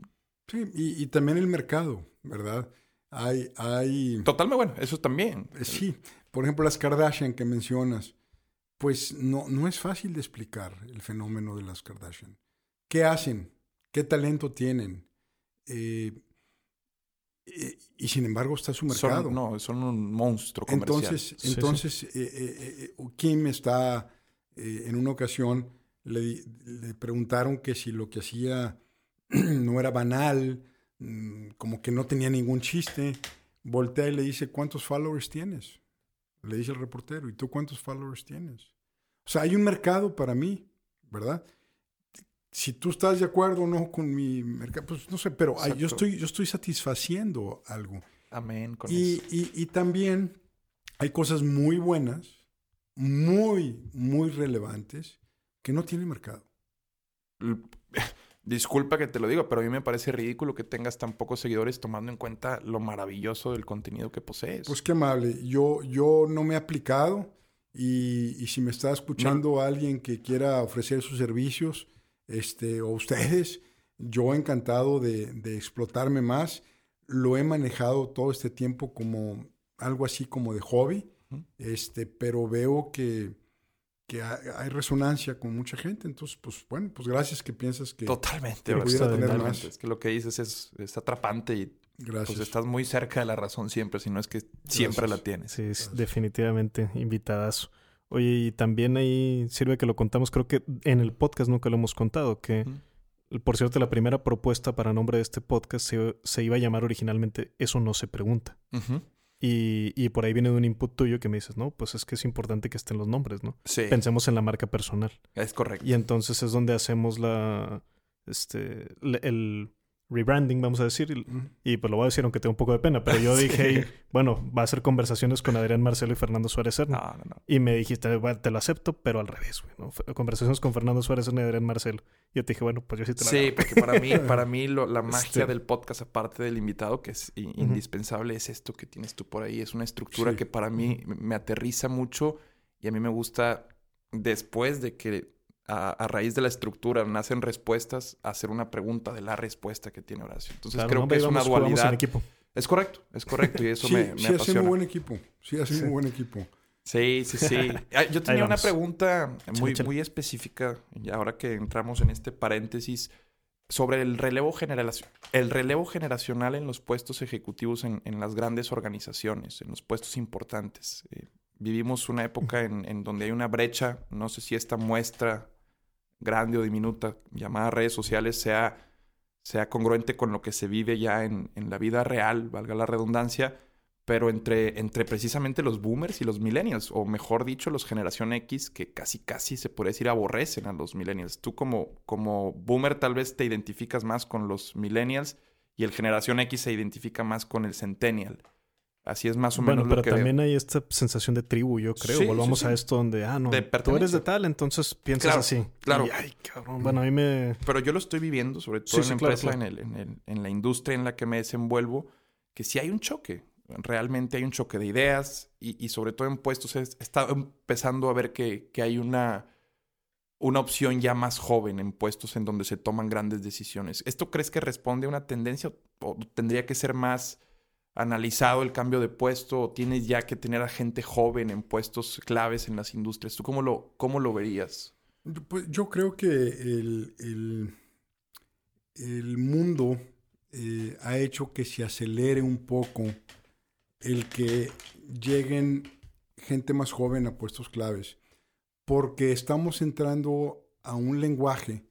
Sí, y, también el mercado, ¿verdad? Hay, hay... Totalmente bueno, eso también. Eh, Sí, por ejemplo, las Kardashian que mencionas, pues no, no es fácil de explicar el fenómeno de las Kardashian. ¿Qué hacen? ¿Qué talento tienen? Eh, eh, y sin embargo está su mercado. Son, no, son un monstruo comercial. Entonces, Sí, entonces eh, eh, eh, Kim está, en una ocasión, le, le preguntaron que si lo que hacía no era banal, mm, como que no tenía ningún chiste. Voltea y le dice, ¿cuántos followers tienes? Le dice el reportero, ¿y tú cuántos followers tienes? O sea, hay un mercado para mí, ¿verdad? Si tú estás de acuerdo o no con mi mercado, pues no sé, pero ay, yo, estoy, yo estoy satisfaciendo algo. Amén con Y, eso. y- y también hay cosas muy buenas, muy, muy relevantes, que no tienen mercado. Disculpa que te lo digo, pero a mí me parece ridículo que tengas tan pocos seguidores tomando en cuenta lo maravilloso del contenido que posees. Pues qué amable. Yo, yo no me he aplicado y, y si me está escuchando alguien que quiera ofrecer sus servicios, este, o ustedes, yo encantado de, de explotarme más. Lo he manejado todo este tiempo como algo así como de hobby, este, pero veo que, que hay, resonancia con mucha gente. Entonces, pues bueno, pues gracias que piensas que... totalmente, que pudiera tener totalmente. más. Es que lo que dices es, es atrapante y Gracias. pues estás muy cerca de la razón siempre, si no es que siempre Gracias. la tienes. Sí, es definitivamente invitadazo. Oye, y también ahí sirve que lo contamos, creo que en el podcast nunca lo hemos contado, que por cierto la primera propuesta para nombre de este podcast se, se iba a llamar originalmente Eso no se pregunta. Ujú. Y, y por ahí viene de un input tuyo que me dices, no, pues es que es importante que estén los nombres, ¿no? Sí, Pensemos en la marca personal. es correcto. Y entonces es donde hacemos la, este, el rebranding, vamos a decir. y- pues lo voy a decir aunque tengo un poco de pena, pero yo Sí. dije, "Hey, bueno, va a ser conversaciones con Adrián Marcelo y Fernando Suárez Serna. No, no, no. Y me dijiste, bueno, te lo acepto, pero al revés, güey. Conversaciones con Fernando Suárez Serna y Adrián Marcelo. Y yo te dije, bueno, pues yo sí te la Sí, agarro. porque para mí, para mí lo- la magia Este- del podcast, aparte del invitado, que es indispensable, es esto que tienes tú por ahí. Es una estructura Sí. que para mí me aterriza mucho y a mí me gusta después de que a, a raíz de la estructura nacen respuestas, hacer una pregunta de la respuesta que tiene Horacio. Entonces Claro, creo ¿no? que es una en dualidad. equipo. Es correcto, es correcto y eso sí, me, me sí hacen apasiona. un buen equipo. Sí, hacen Sí. un buen equipo. Sí, sí, sí. Ah, Yo tenía una pregunta muy, muy específica, y ahora que entramos en este paréntesis, sobre el relevo, el relevo generacional en los puestos ejecutivos en, en las grandes organizaciones, en los puestos importantes. Eh, vivimos una época en, en donde hay una brecha, no sé si esta muestra grande o diminuta llamada redes sociales sea, sea congruente con lo que se vive ya en, en la vida real, valga la redundancia, pero entre, entre precisamente los boomers y los millennials, o mejor dicho, los generación X, que casi casi se puede decir aborrecen a los millennials. Tú como, como boomer tal vez te identificas más con los millennials y el generación X se identifica más con el centennial. Así es más o Bueno, menos pero lo que... también hay esta sensación de tribu, yo creo. Sí, Volvamos sí, sí. a esto donde, ah, no, tú eres de tal, entonces piensas Claro, así. claro. Y, ay, cabrón. Bueno, a mí me... Pero yo lo estoy viviendo, sobre todo en la empresa, claro. En, el, en, el- en la industria en la que me desenvuelvo, que sí hay un choque. Realmente hay un choque de ideas y, y sobre todo en puestos estado empezando a ver que, que hay una, una opción ya más joven en puestos en donde se toman grandes decisiones. ¿Esto crees que responde a una tendencia o tendría que ser más analizado el cambio de puesto o tienes ya que tener a gente joven en puestos claves en las industrias? ¿Tú cómo lo, cómo lo verías? Pues yo creo que el, el- el mundo eh, ha hecho que se acelere un poco el que lleguen gente más joven a puestos claves, porque estamos entrando a un lenguaje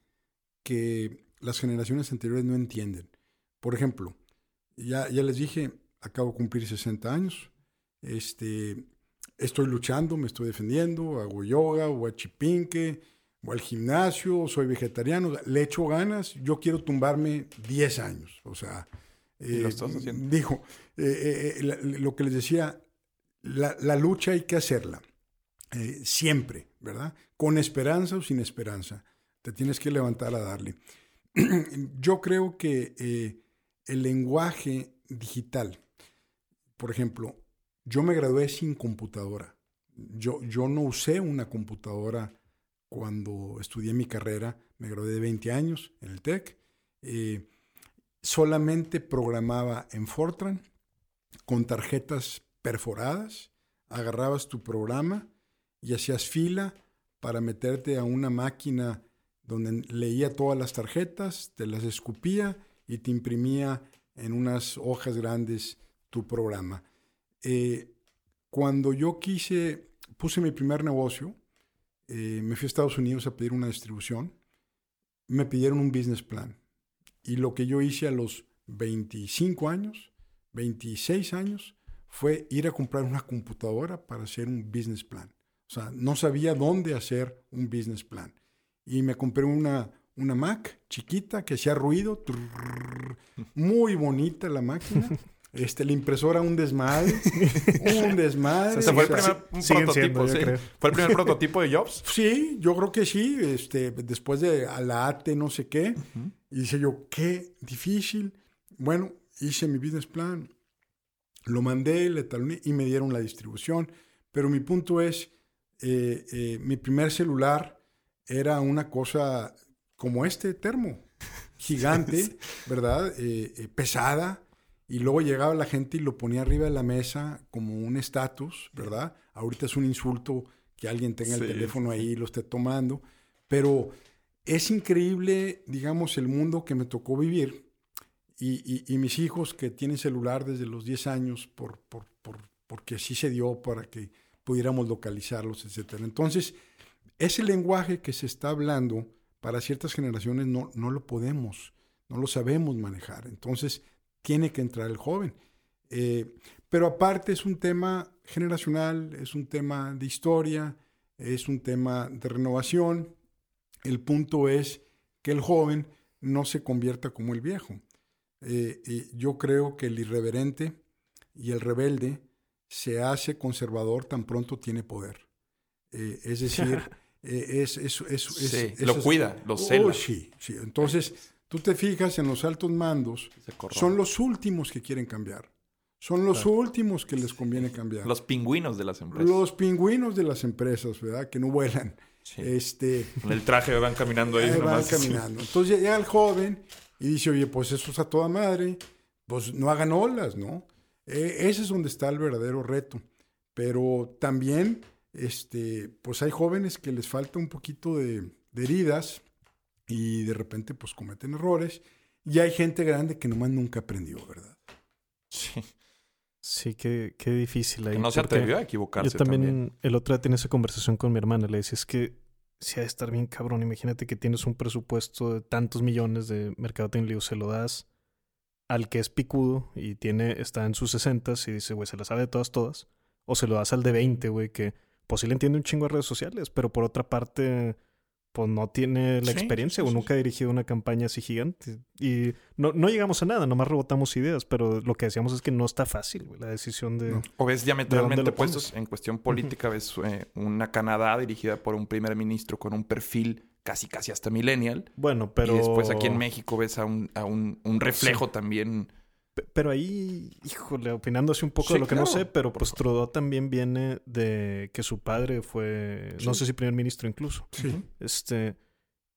que las generaciones anteriores no entienden. Por ejemplo, ya, ya les dije, acabo de cumplir 60 años, este, estoy luchando, me estoy defendiendo, hago yoga, voy a chipinque, voy al gimnasio, soy vegetariano, le echo ganas, yo quiero tumbarme 10 años, o sea, eh, dijo, eh, eh, la- lo que les decía, la, la lucha hay que hacerla, siempre, ¿verdad? Con esperanza o sin esperanza, te tienes que levantar a darle. yo creo que el lenguaje digital, por ejemplo, yo me gradué sin computadora. Yo, yo no usé una computadora cuando estudié mi carrera. Me gradué de 20 años en el TEC. Eh, solamente programaba en Fortran con tarjetas perforadas, agarrabas tu programa y hacías fila para meterte a una máquina donde leía todas las tarjetas, te las escupía y te imprimía en unas hojas grandes tu programa. Eh, cuando yo quise, puse mi primer negocio, eh, me fui a Estados Unidos a pedir una distribución, me pidieron un business plan. Y lo que yo hice a los 25 años, 26 años, fue ir a comprar una computadora para hacer un business plan. O sea, no sabía dónde hacer un business plan. Y me compré una, una Mac chiquita que hacía ruido, muy bonita la máquina. Este, la impresora un desmadre, un desmadre. fue el primer prototipo, ¿Fue el primer prototipo de Jobs? Sí, yo creo que sí. Este, después de a la AT no sé qué. Y dice yo, qué difícil. Bueno, hice mi business plan, lo mandé, le taloné y me dieron la distribución. Pero mi punto es, eh, eh, mi primer celular era una cosa como este termo, gigante, ¿verdad? Eh, pesada y luego llegaba la gente y lo ponía arriba de la mesa como un estatus, ¿verdad? Ahorita es un insulto que alguien tenga el teléfono ahí y lo esté tomando, pero es increíble, digamos, el mundo que me tocó vivir y, mis hijos que tienen celular desde los 10 años por, por, porque así se dio para que pudiéramos localizarlos, etc. Entonces, ese lenguaje que se está hablando para ciertas generaciones no, no lo podemos, no lo sabemos manejar. Entonces, tiene que entrar el joven. Eh, pero aparte es un tema generacional, es un tema de historia, es un tema de renovación. El punto es que el joven no se convierta como el viejo. Eh, yo creo que el irreverente y el rebelde se hace conservador tan pronto tiene poder. Eh, es decir, es, es, lo cuida, lo cela. sí, sí. Entonces, Tú te fijas en los altos mandos, son los últimos que quieren cambiar. Son los últimos que les conviene cambiar. Los pingüinos de las empresas. Los pingüinos de las empresas, ¿verdad? Que no vuelan. Este, Con el traje van caminando ahí. van caminando. Entonces llega el joven y dice, oye, pues eso es a toda madre. Pues no hagan olas, ¿no? E, ese es donde está el verdadero reto. Pero también, este, pues hay jóvenes que les falta un poquito de, de heridas y de repente pues cometen errores. Y hay gente grande que nomás nunca aprendió, ¿verdad? Sí. Sí, qué, qué difícil ahí. Que no se atrevió a equivocarse. Yo también, el otro día tenía esa conversación con mi hermana. Le decía, es que si ha de estar bien cabrón. Imagínate que tienes un presupuesto de tantos millones de mercado se lo das al que es picudo y tiene, está en sus sesentas y dice, güey, se la sabe de todas, todas. O se lo das al de 20, güey, que pues sí le entiende un chingo de redes sociales, pero por otra parte pues no tiene la experiencia o nunca ha dirigido una campaña así gigante. Y no, no llegamos a nada, nomás rebotamos ideas, pero lo que decíamos es que no está fácil la decisión de... O ves diametralmente puestos en cuestión política, ves eh, una Canadá dirigida por un primer ministro con un perfil casi casi hasta millennial. Bueno, pero... Y después aquí en México ves a un, a un, un reflejo también pero ahí, híjole, opinándose un poco de lo que no sé, pero pues Trudeau también viene de que su padre fue, no sé si primer ministro incluso. Sí. Este,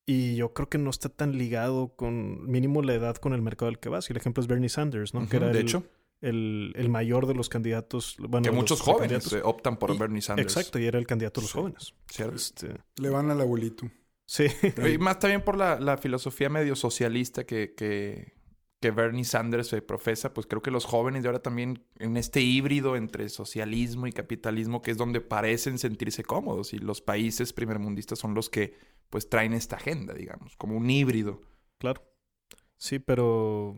y yo creo que no está tan ligado con, mínimo la edad con el mercado al que vas. Y el ejemplo es Bernie Sanders, ¿no? Que era de el, hecho. El, el, mayor de los candidatos. Bueno, que muchos jóvenes optan por Bernie Sanders. Exacto, y era el candidato de los jóvenes. Este... Le van al abuelito. Sí. Y más también por la, la filosofía medio socialista que, que, que Bernie Sanders se profesa, pues creo que los jóvenes de ahora también en este híbrido entre socialismo y capitalismo, que es donde parecen sentirse cómodos y los países primermundistas son los que pues traen esta agenda, digamos, como un híbrido. Claro. Sí, pero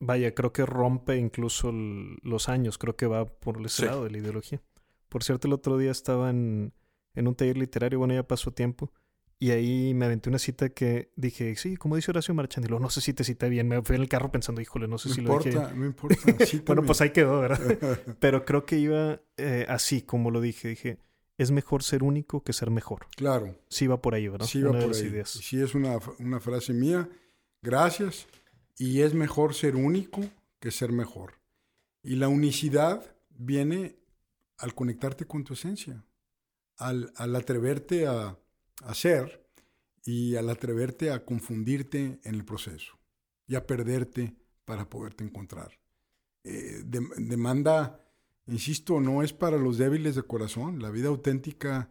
vaya, creo que rompe incluso los años, creo que va por ese lado de la ideología. Por cierto, el otro día estaba en, en un taller literario, bueno, ya pasó tiempo, y ahí me aventé una cita que dije, sí, como dice Horacio Marchandilo, no sé si te cité bien. Me fui en el carro pensando, híjole, no sé si lo dije. No importa, bueno, pues ahí quedó, ¿verdad? Pero creo que iba eh, así, como lo dije. Dije, es mejor ser único que ser mejor. Claro. Sí va por ahí, ¿verdad? Sí va por ahí. Sí es una, una frase mía. Gracias. Y es mejor ser único que ser mejor. Y la unicidad viene al conectarte con tu esencia, al, al atreverte a hacer y al atreverte a confundirte en el proceso y a perderte para poderte encontrar. eh, dem- demanda, insisto, no es para los débiles de corazón. La vida auténtica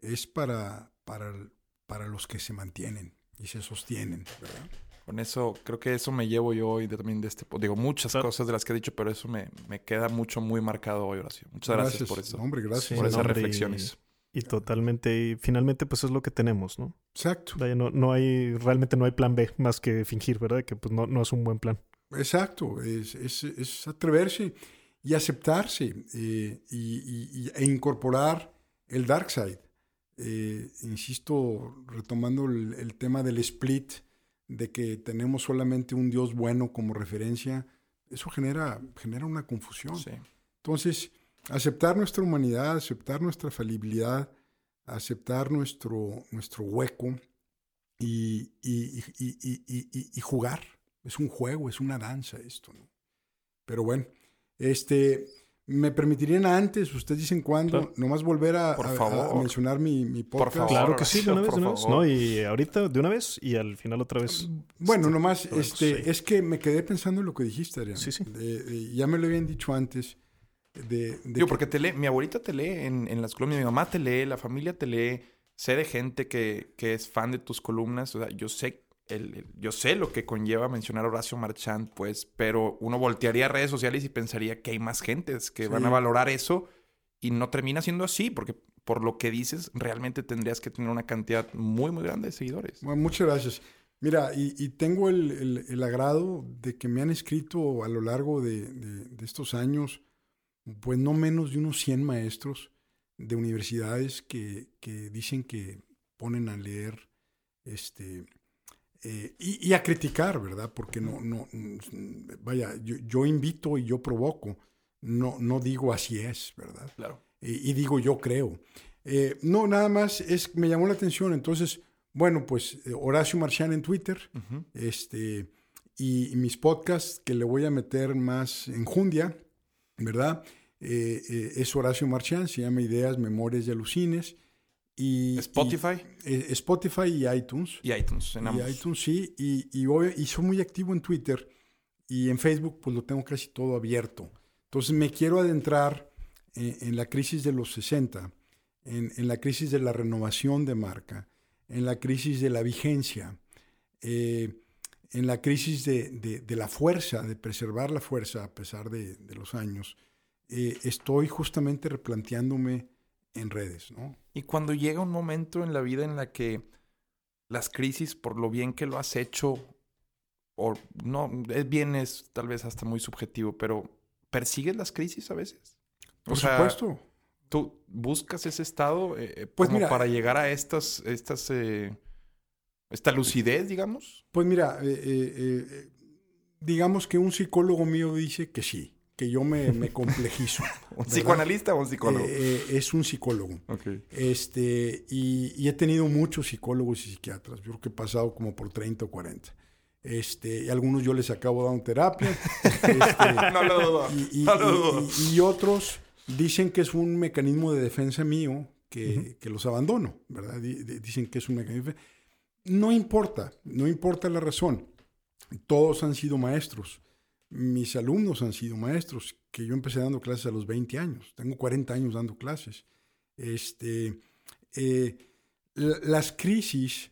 es para, para, para los que se mantienen y se sostienen, ¿verdad? Con eso, creo que eso me llevo yo hoy de- también de este... Digo, muchas Claro. cosas de las que he dicho, pero eso me, me queda mucho, muy marcado hoy, Horacio. Muchas gracias, por eso. Hombre, gracias. Sí, por esas hombre, y- reflexiones. Y totalmente, y finalmente pues es lo que tenemos, ¿no? Exacto. No, no hay, realmente no hay plan B más que fingir, ¿verdad? Que pues no, no es un buen plan. Exacto, es, es- es atreverse y aceptarse eh, y, y- y- e incorporar el dark side. Eh, insisto, retomando el, el tema del split, de que tenemos solamente un Dios bueno como referencia, eso genera, genera una confusión. Sí. Entonces, aceptar nuestra humanidad, aceptar nuestra falibilidad, aceptar nuestro, nuestro hueco y, y- y- y- y- y- y- y jugar. Es un juego, es una danza esto, ¿no? Pero bueno, este, me permitirían antes, ustedes dicen cuándo, Claro. nomás volver a, Por a- a mencionar mi, mi Por podcast. favor. Claro que sí, de una vez, por de una vez. No, y ahorita de una vez y al final otra vez. Bueno, Este, nomás, este, sí. es que me quedé pensando en lo que dijiste, Adrián. Sí, sí. De- de- ya me lo habían dicho antes. De, de Digo, que- porque te lee, mi abuelita te lee en, en las columnas, mi mamá te lee, la familia te lee, sé de gente que, que es fan de tus columnas, o sea, yo sé, el, el- yo sé lo que conlleva mencionar a Horacio Marchand, pues, pero uno voltearía a redes sociales y pensaría que hay más gentes que van Sí. a valorar eso y no termina siendo así, porque por lo que dices, realmente tendrías que tener una cantidad muy, muy grande de seguidores. Bueno, muchas gracias. Mira, y, y tengo el, el- el agrado de que me han escrito a lo largo de, de- de estos años, pues no menos de unos 100 maestros de universidades que, que dicen que ponen a leer este, eh, y, y a criticar, ¿verdad? Porque no, no, vaya, yo, yo invito y yo provoco, no, no digo así es, ¿verdad? Claro. y, y digo yo creo. Eh, no, nada más es me llamó la atención. Entonces, bueno, pues eh, Horacio Marchán en Twitter, este, y, y mis podcasts que le voy a meter más enjundia, ¿verdad? Eh, eh, es Horacio Marchán, se llama Ideas, Memorias y Alucines. Y, Spotify y, eh, Spotify y iTunes. y, iTunes, en Y ambos. iTunes sí, y, y, hoy- y soy muy activo en Twitter y en Facebook pues lo tengo casi todo abierto. Entonces me quiero adentrar en, en la crisis de los 60, en, en la crisis de la renovación de marca, en la crisis de la vigencia, eh, en la crisis de, de- de la fuerza, de preservar la fuerza a pesar de, de los años. Eh, estoy justamente replanteándome en redes, ¿no? Y cuando llega un momento en la vida en la que las crisis, por lo bien que lo has hecho, o no, es bien es tal vez hasta muy subjetivo, pero ¿persigues las crisis a veces? Por O sea, supuesto. ¿Tú buscas ese estado eh, Pues como mira, para llegar a estas, estas, eh, esta lucidez, digamos? Pues mira, eh, eh, eh, digamos que un psicólogo mío dice que sí, que yo me, me complejizo. ¿Un ¿verdad? psicoanalista o un psicólogo? Es un psicólogo. Este, y, y he tenido muchos psicólogos y psiquiatras. Yo creo que he pasado como por 30 o 40. Este, y algunos yo les acabo dando terapia. Este, No lo dudo. y, y- no lo dudo. y- otros dicen que es un mecanismo de defensa mío que, que los abandono, ¿verdad? Di- di- Dicen que es un mecanismo. No importa, no importa la razón. Todos han sido maestros. Mis alumnos han sido maestros, que yo empecé dando clases a los 20 años. Tengo 40 años dando clases. Este, eh, la- las crisis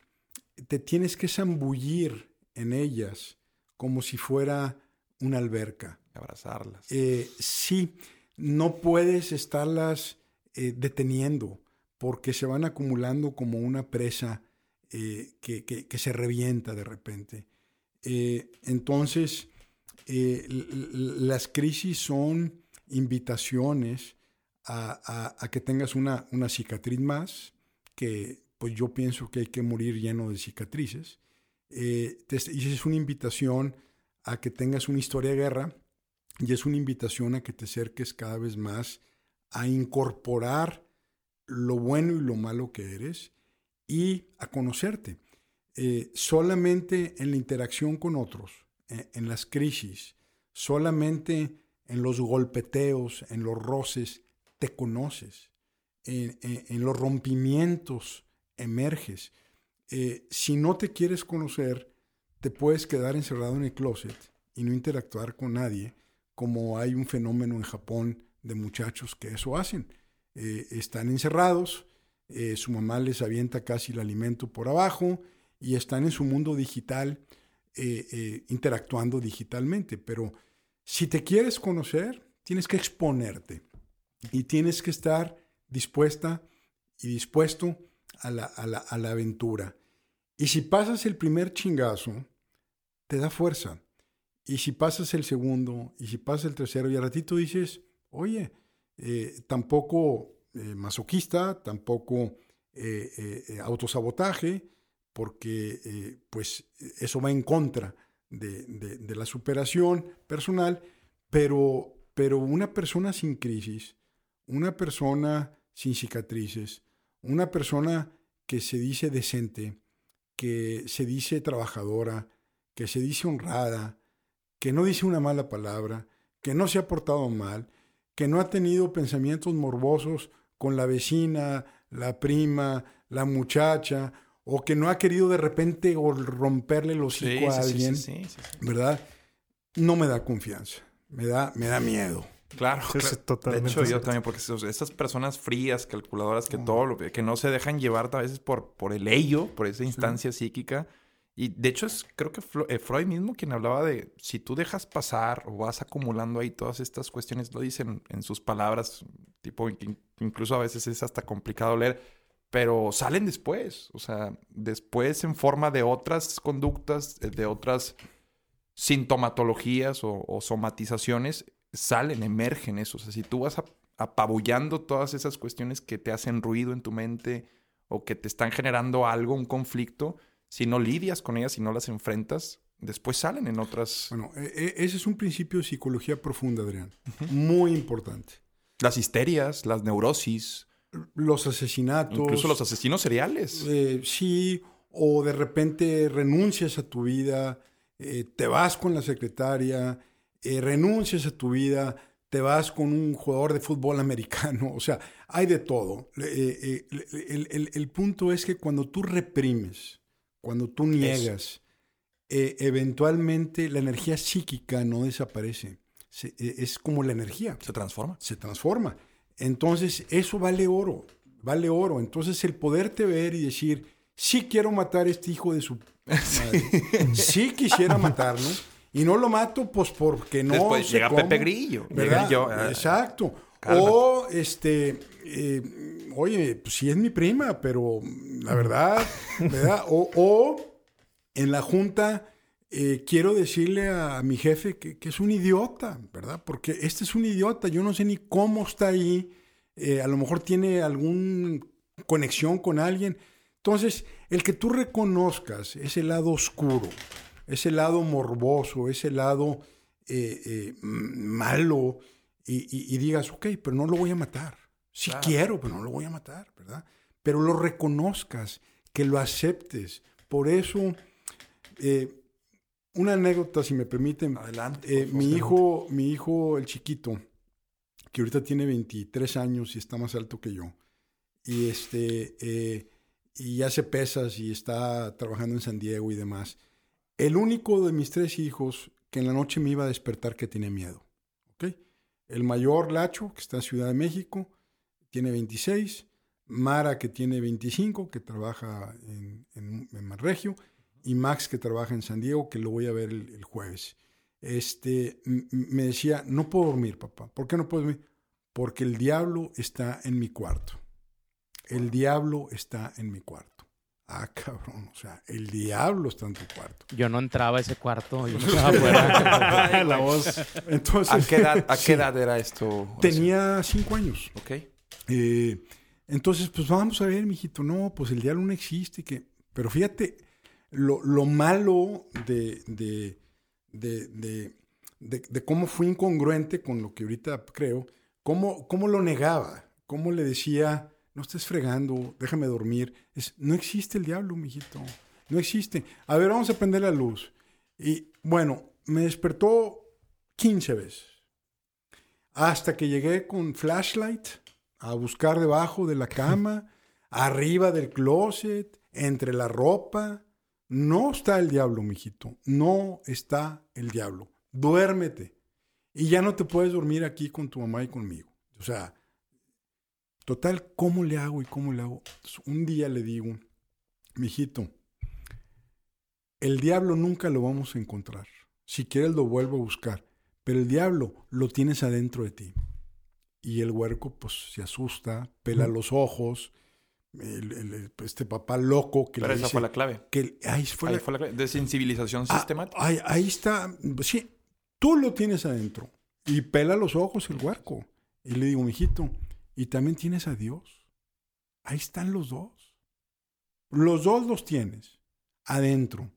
te tienes que zambullir en ellas como si fuera una alberca. Abrazarlas. Eh, sí, no puedes estarlas eh, deteniendo porque se van acumulando como una presa eh, que, se revienta de repente. Eh, entonces, eh, las crisis son invitaciones a, que tengas una, cicatriz más, que pues yo pienso que hay que morir lleno de cicatrices. Y es una invitación a que tengas una historia de guerra y es una invitación a que te acerques cada vez más a incorporar lo bueno y lo malo que eres y a conocerte. Eh, solamente en la interacción con otros, eh, en las crisis, solamente en los golpeteos, en los roces, te conoces. En, los rompimientos emerges. Eh, si no te quieres conocer, te puedes quedar encerrado en el closet y no interactuar con nadie, como hay un fenómeno en Japón de muchachos que eso hacen. Eh, están encerrados, eh, su mamá les avienta casi el alimento por abajo y están en su mundo digital eh, interactuando digitalmente. Pero si te quieres conocer, tienes que exponerte y tienes que estar dispuesta y dispuesto a la, a la, a la aventura. Y si pasas el primer chingazo, te da fuerza. Y si pasas el segundo, y si pasas el tercero, y al ratito dices, oye, eh, tampoco eh, masoquista, tampoco eh, autosabotaje, porque pues eso va en contra de, de, la superación personal, pero, pero una persona sin crisis, una persona sin cicatrices, una persona que se dice decente, que se dice trabajadora, que se dice honrada, que no dice una mala palabra, que no se ha portado mal, que no ha tenido pensamientos morbosos con la vecina, la prima, la muchacha, o que no ha querido de repente romperle los hocico a alguien, ¿verdad? No me da confianza, me da, me da miedo. Claro, de hecho yo también, porque esas personas frías, calculadoras, que todo lo, que no se dejan llevar a veces por, por el ello, por esa instancia psíquica, y de hecho es creo que eh, Freud mismo quien hablaba de si tú dejas pasar o vas acumulando ahí todas estas cuestiones, lo dicen en sus palabras, tipo incluso a veces es hasta complicado leer, pero salen después, o sea, después en forma de otras conductas, eh, de otras sintomatologías o, somatizaciones, salen, emergen eso. O sea, si tú vas apabullando todas esas cuestiones que te hacen ruido en tu mente o que te están generando algo, un conflicto, si no lidias con ellas, si no las enfrentas, después salen en otras. Bueno, e, e, ese es un principio de psicología profunda, Adrián. Muy importante. Las histerias, las neurosis. Los asesinatos. Incluso los asesinos seriales. Eh, sí, o de repente renuncias a tu vida, eh, te vas con la secretaria, eh, renuncias a tu vida, te vas con un jugador de fútbol americano, o sea, hay de todo. el punto es que cuando tú reprimes, cuando tú niegas, eh, eventualmente la energía psíquica no desaparece. E, es como la energía. Se transforma. Se transforma. Entonces, eso vale oro. Vale oro. Entonces, el poderte ver y decir, sí quiero matar a este hijo de su madre. sí quisiera matarlo. Y no lo mato, pues porque no. Después llega Pepe Grillo. ¿verdad? Yo, ah, Exacto. O este. Eh, oye, pues sí es mi prima, pero la verdad, ¿verdad? O, en la junta eh, quiero decirle a, mi jefe que, es un idiota, ¿verdad? Porque este es un idiota, yo no sé ni cómo está ahí, eh, a lo mejor tiene alguna conexión con alguien. Entonces, el que tú reconozcas ese lado oscuro, ese lado morboso, ese lado eh, malo, y, y digas, ok, pero no lo voy a matar. Si quiero, pero no lo voy a matar, ¿verdad? Pero lo reconozcas, que lo aceptes. Por eso, eh, una anécdota, si me permiten. Adelante. Eh, mi, hijo, mi hijo, el chiquito, que ahorita tiene 23 años y está más alto que yo, y, este, eh, y hace pesas y está trabajando en San Diego y demás. El único de mis tres hijos que en la noche me iba a despertar que tenía miedo. ¿ok? El mayor, Lacho, que está en Ciudad de México, tiene 26, Mara que tiene 25, que trabaja en, en, Manregio, y Max que trabaja en San Diego, que lo voy a ver el, jueves. Este, me decía, no puedo dormir, papá. ¿Por qué no puedo dormir? Porque el diablo está en mi cuarto. El diablo está en mi cuarto. Ah, cabrón, o sea, el diablo está en tu cuarto. Yo no entraba a ese cuarto, yo estaba fuera. la voz. Entonces, ¿A qué edad, a qué edad era esto? Tenía cinco años. Ok. Eh, entonces, pues vamos a ver, mijito, no, pues el diablo no existe. Pero fíjate, lo, malo de, de, de, cómo fue incongruente con lo que ahorita creo, cómo, cómo lo negaba, cómo le decía, no estés fregando, déjame dormir. No existe el diablo, mijito, no existe. A ver, vamos a prender la luz. Y bueno, me despertó 15 veces. Hasta que llegué con flashlight a buscar debajo de la cama, arriba del closet, entre la ropa. No está el diablo, mijito. No está el diablo. Duérmete. Y ya no te puedes dormir aquí con tu mamá y conmigo. O sea, total, ¿cómo le hago y cómo le hago? Entonces, un día le digo, mijito, el diablo nunca lo vamos a encontrar. Si quieres lo vuelvo a buscar. Pero el diablo lo tienes adentro de ti. Y el huerco pues se asusta, pela los ojos. El- el- este papá loco que Pero le esa dice fue la clave. que ahí fue Ahí la- fue la clave. De sensibilización Ah, sistemática. ahí, ahí está. Sí, tú lo tienes adentro. Y pela los ojos el huerco. Y le digo, mijito, y también tienes a Dios. Ahí están los dos. Los dos los tienes adentro.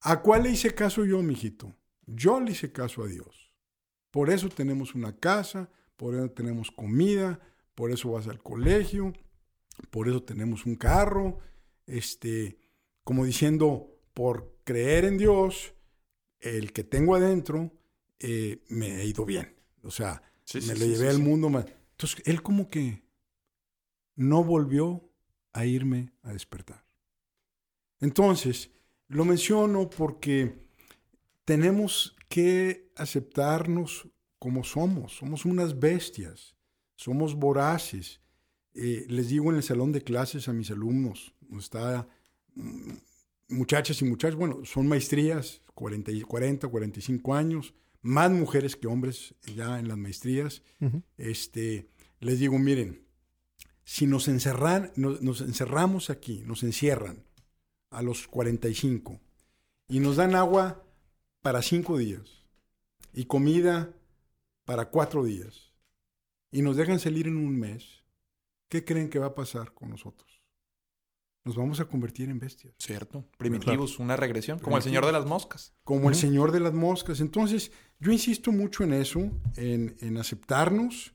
¿A cuál le hice caso yo, mijito? Yo le hice caso a Dios. Por eso tenemos una casa, por eso tenemos comida, por eso vas al colegio, por eso tenemos un carro, este, como diciendo, por creer en Dios, el que tengo adentro, eh, me ha ido bien. O sea, Sí, me sí, lo sí, llevé al mundo más. Entonces, él como que no volvió a irme a despertar. Entonces, lo menciono porque tenemos que aceptarnos como somos. Somos unas bestias, somos voraces. Eh, les digo en el salón de clases a mis alumnos, está mm, muchachas y muchachos, bueno, son maestrías, 40, y- 40, 45 años, más mujeres que hombres ya en las maestrías. Este, les digo, miren, si nos, encerran, nos, nos encerramos aquí, nos encierran a los 45 y nos dan agua para cinco días y comida para cuatro días y nos dejan salir en un mes, ¿qué creen que va a pasar con nosotros? Nos vamos a convertir en bestias. Cierto. Primitivos, una regresión. Como el señor de las moscas. Como el señor de las moscas. Entonces, yo insisto mucho en eso, en, en aceptarnos,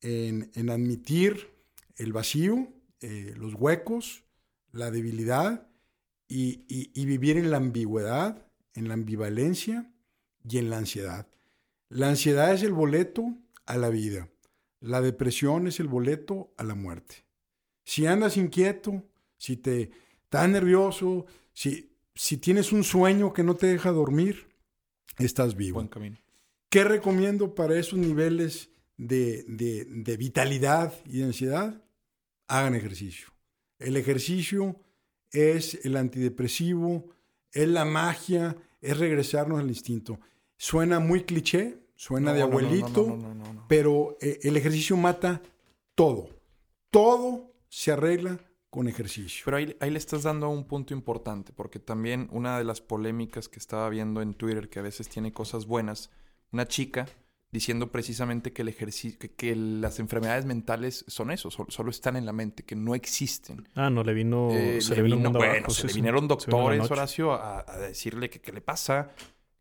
en, en admitir el vacío, eh, los huecos, la debilidad y, y- y vivir en la ambigüedad, en la ambivalencia y en la ansiedad. La ansiedad es el boleto a la vida. La depresión es el boleto a la muerte. Si andas inquieto, si te estás nervioso, si, si tienes un sueño que no te deja dormir, estás vivo. Buen camino. ¿Qué recomiendo para esos niveles de, de- de vitalidad y de ansiedad? Hagan ejercicio. El ejercicio es el antidepresivo, es la magia, es regresarnos al instinto. Suena muy cliché, suena No, de abuelito, no, no, pero eh, el ejercicio mata todo. Todo se arregla con ejercicio. Pero ahí, ahí le estás dando un punto importante, porque también una de las polémicas que estaba viendo en Twitter, que a veces tiene cosas buenas, una chica diciendo precisamente que el ejercicio, que, que las enfermedades mentales son eso, sol- solo están en la mente, que no existen. Ah, no, le vino. Eh, se le vino, bueno, abajo, se le vinieron Se vino la doctores. Horacio, a, a decirle que qué le pasa,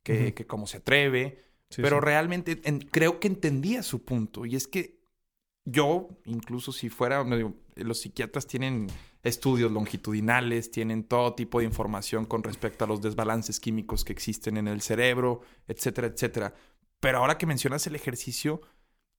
que, que cómo se atreve. Sí, pero sí. realmente en- creo que entendía su punto. Y es que yo, incluso si fuera, no digo, los psiquiatras tienen estudios longitudinales, tienen todo tipo de información con respecto a los desbalances químicos que existen en el cerebro, etcétera, etcétera. Pero ahora que mencionas el ejercicio,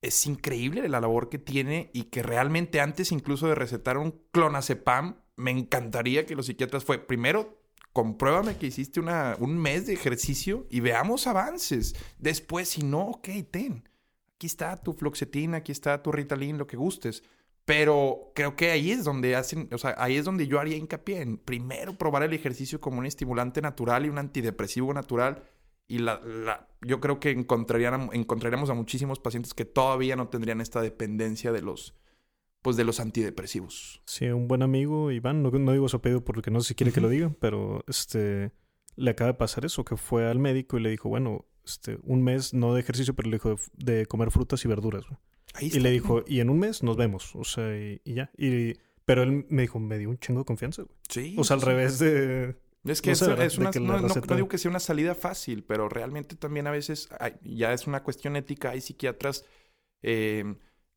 es increíble la labor que tiene y que realmente antes incluso de recetar un clonazepam, me encantaría que los psiquiatras fue, primero, compruébame que hiciste una, un mes de ejercicio y veamos avances. Después, si no, ok, ten. Aquí está tu fluoxetina, aquí está tu Ritalin, lo que gustes. Pero creo que ahí es donde hacen, o sea, ahí es donde yo haría hincapié en primero probar el ejercicio como un estimulante natural y un antidepresivo natural. Y la- yo creo que encontrarían, encontraríamos a muchísimos pacientes que todavía no tendrían esta dependencia de los, pues de los antidepresivos. Sí, un buen amigo, Iván, no, no digo su apellido porque no sé si quiere que lo diga, pero este le acaba de pasar eso, que fue al médico y le dijo, bueno, este, un mes no de ejercicio, pero le dijo de, comer frutas y verduras. güey. Ahí Y está. le dijo, y en un mes nos vemos, o sea, y, y ya. Y, pero él me dijo, me dio un chingo de confianza, güey. Sí, O sea, al sí. revés de... Es que No es, es una, que no, no- receta- no digo que sea una salida fácil, pero realmente también a veces hay- ya es una cuestión ética. Hay psiquiatras eh,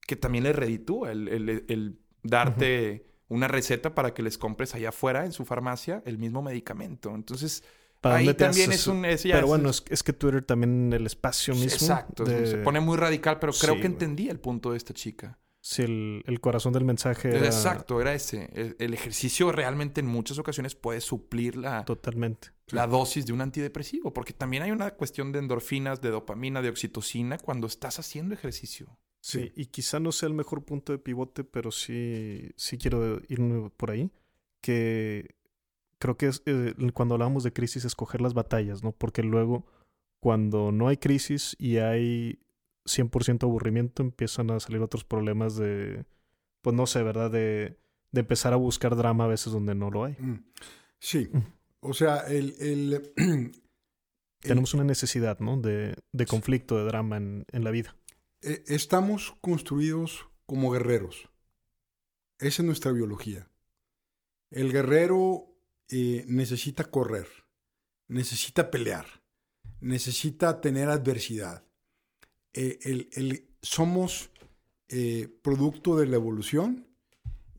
que también les reditúa el, el- el darte una receta para que les compres allá afuera en su farmacia el mismo medicamento. Entonces, ¿Para ahí también es un... es- ya Pero es- bueno, es, es que Twitter también el espacio mismo. Exacto, de- se pone muy radical, pero creo Sí, que güey. entendía el punto de esta chica. Sí, el, el corazón del mensaje era... Exacto, era ese. El, el ejercicio realmente en muchas ocasiones puede suplir la, Totalmente. la dosis de un antidepresivo, porque también hay una cuestión de endorfinas, de dopamina, de oxitocina cuando estás haciendo ejercicio. Sí, y quizá no sea el mejor punto de pivote, pero sí, sí quiero irme por ahí. Que creo que es eh, cuando hablamos de crisis, escoger las batallas, ¿no? Porque luego, cuando no hay crisis y hay 100% aburrimiento, empiezan a salir otros problemas de, pues no sé, ¿verdad? De, de empezar a buscar drama a veces donde no lo hay. Mm. Sí. O sea, el, el, Tenemos una necesidad, ¿no? De, de conflicto, de drama en, en la vida. Eh, estamos construidos como guerreros. Esa es nuestra biología. El guerrero eh, necesita correr, necesita pelear, necesita tener adversidad. Eh, el- el- somos eh, producto de la evolución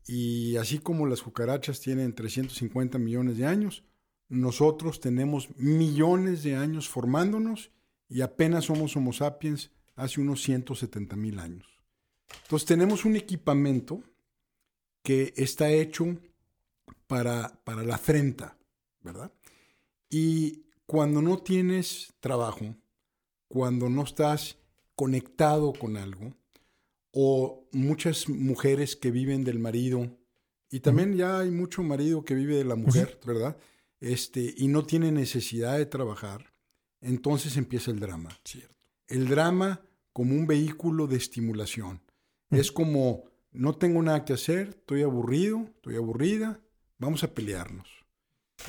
y así como las cucarachas tienen 350 millones de años, nosotros tenemos millones de años formándonos y apenas somos Homo sapiens hace unos 170 mil años. Entonces tenemos un equipamiento que está hecho para, para la afrenta, ¿verdad? Y cuando no tienes trabajo, cuando no estás conectado con algo, o muchas mujeres que viven del marido, y también ya hay mucho marido que vive de la mujer, ¿verdad? Este, y no tiene necesidad de trabajar, entonces empieza el drama. Cierto. El drama como un vehículo de estimulación. Es como, no tengo nada que hacer, estoy aburrido, estoy aburrida, vamos a pelearnos.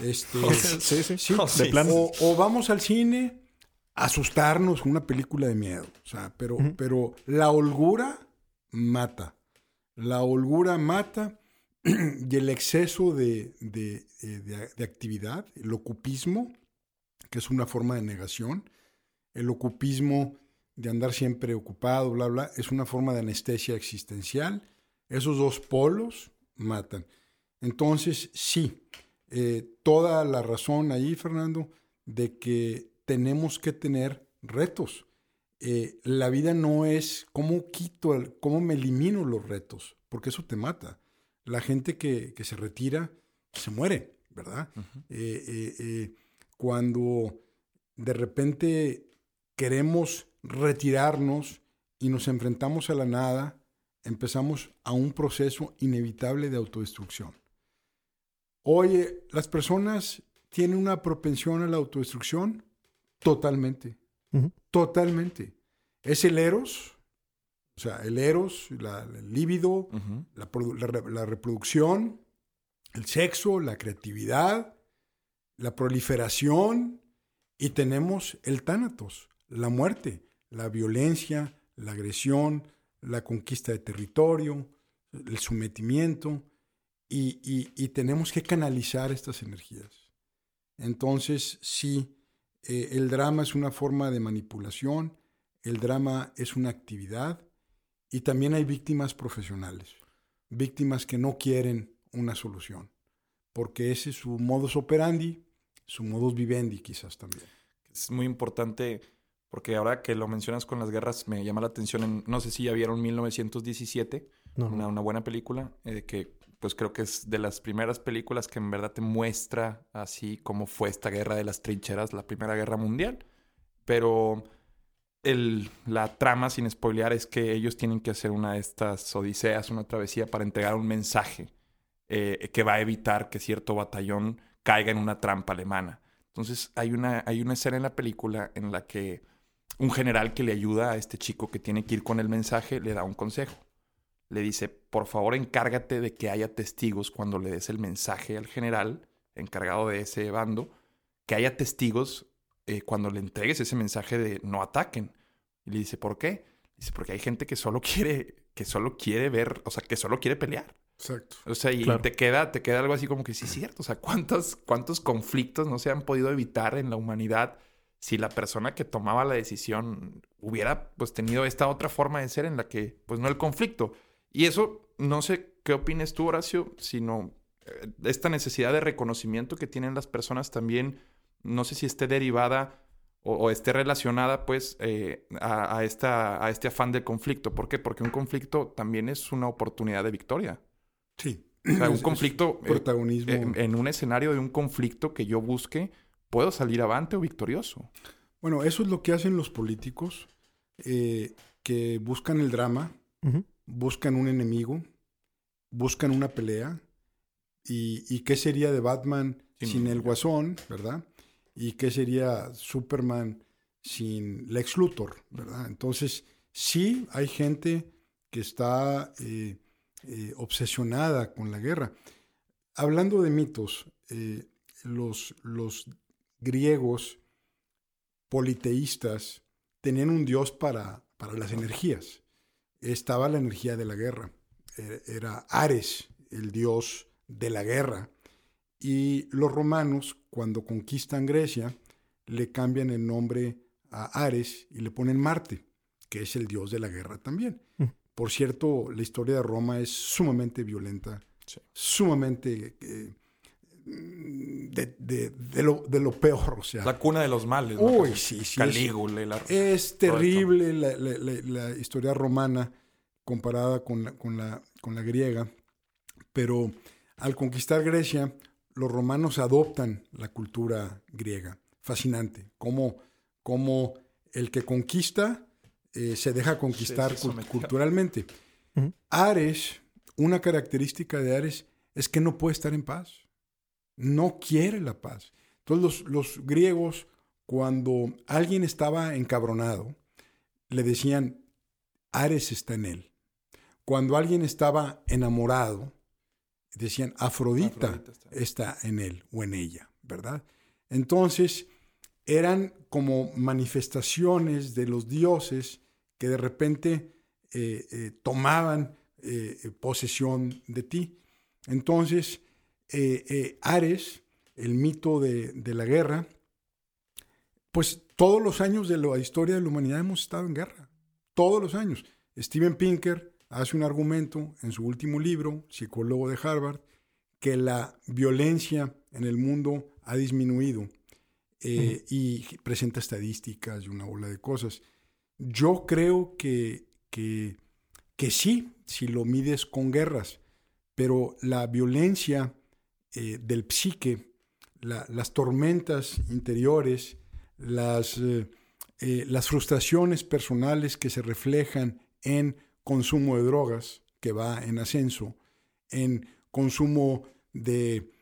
Este, Sí, sí. sí, Oh, De plano. o, o vamos al cine a asustarnos con una película de miedo. O sea, pero, pero la holgura mata. La holgura mata y el exceso de, de, eh, de- de actividad, el ocupismo, que es una forma de negación, el ocupismo de andar siempre ocupado, bla, bla, es una forma de anestesia existencial. Esos dos polos matan. Entonces, sí, eh, toda la razón ahí, Fernando, de que tenemos que tener retos. Eh, la vida no es cómo quito, el- cómo me elimino los retos, porque eso te mata. La gente que, que se retira se muere, ¿verdad? Eh, cuando de repente queremos retirarnos y nos enfrentamos a la nada, empezamos a un proceso inevitable de autodestrucción. Oye, ¿las personas tienen una propensión a la autodestrucción? Totalmente. Totalmente. Es el eros, o sea, el eros, la, el líbido, la, la reproducción, el sexo, la creatividad, la proliferación y tenemos el tánatos, la muerte, la violencia, la agresión, la conquista de territorio, el sometimiento y, y- tenemos que canalizar estas energías. Entonces, sí, eh, el drama es una forma de manipulación, el drama es una actividad y también hay víctimas profesionales, víctimas que no quieren una solución, porque ese es su modus operandi, su modus vivendi quizás también. Es muy importante porque ahora que lo mencionas con las guerras me llama la atención. en- no sé si ya vieron 1917, No, una, una buena película eh, que pues creo que es de las primeras películas que en verdad te muestra así cómo fue esta guerra de las trincheras, la Primera Guerra Mundial. Pero el, la trama, sin spoilear, es que ellos tienen que hacer una de estas odiseas, una travesía para entregar un mensaje eh, que va a evitar que cierto batallón caiga en una trampa alemana. Entonces hay una, hay una escena en la película en la que un general que le ayuda a este chico que tiene que ir con el mensaje le da un consejo. Le dice, por favor encárgate de que haya testigos cuando le des el mensaje al general encargado de ese bando, que haya testigos eh, cuando le entregues ese mensaje de no ataquen. Y le dice, ¿por qué? Dice, porque hay gente que solo quiere, que solo quiere ver, o sea, que solo quiere pelear. Exacto. O sea, y Claro. te queda, te queda algo así como que sí es cierto. O sea, ¿cuántos, cuántos conflictos no se han podido evitar en la humanidad si la persona que tomaba la decisión hubiera pues tenido esta otra forma de ser en la que, pues no el conflicto. Y eso, no sé qué opines tú, Horacio, sino eh, esta necesidad de reconocimiento que tienen las personas también, no sé si esté derivada o, esté relacionada pues eh, a, esta, a este afán del conflicto. ¿Por qué? Porque un conflicto también es una oportunidad de victoria. Sí. O sea, un conflicto... Eh, protagonismo. en un escenario de un conflicto que yo busque, puedo salir avante o victorioso. Bueno, eso es lo que hacen los políticos eh, que buscan el drama, buscan un enemigo, buscan una pelea. ¿Y, y qué sería de Batman sin el guasón, verdad? ¿Y qué sería Superman sin Lex Luthor, verdad? Entonces, sí hay gente que está eh, eh, obsesionada con la guerra. Hablando de mitos, los, los griegos politeístas tenían un dios para, para las energías. Estaba la energía de la guerra. E, era Ares, el dios de la guerra. Y los romanos, cuando conquistan Grecia, le cambian el nombre a Ares y le ponen Marte, que es el dios de la guerra también. Mm. Por cierto, la historia de Roma es sumamente violenta, sumamente eh, de, lo, peor. O sea. La cuna de los males. Uy, sí, sí. Calígula. Es, terrible la, historia romana comparada con la, con, la, con la griega. Pero al conquistar Grecia, los romanos adoptan la cultura griega. Fascinante. Como, como el que conquista eh, se deja conquistar culturalmente. Ares, una característica de Ares es que no puede estar en paz no quiere la paz. Entonces los, griegos, cuando alguien estaba encabronado, le decían, Ares está en él. Cuando alguien estaba enamorado, decían, Afrodita, está. en él o en ella, ¿verdad? Entonces, eran como manifestaciones de los dioses que de repente eh, eh, tomaban eh, posesión de ti. Entonces, eh, eh, Ares, el mito de, la guerra, pues todos los años de la historia de la humanidad hemos estado en guerra. Todos los años. Steven Pinker hace un argumento en su último libro, psicólogo de Harvard, que la violencia en el mundo ha disminuido eh, y presenta estadísticas y una bola de cosas. Yo creo que, que, que sí, si lo mides con guerras, pero la violencia eh, del psique, las tormentas interiores, las, eh, eh, las frustraciones personales que se reflejan en consumo de drogas, que va en ascenso, en consumo de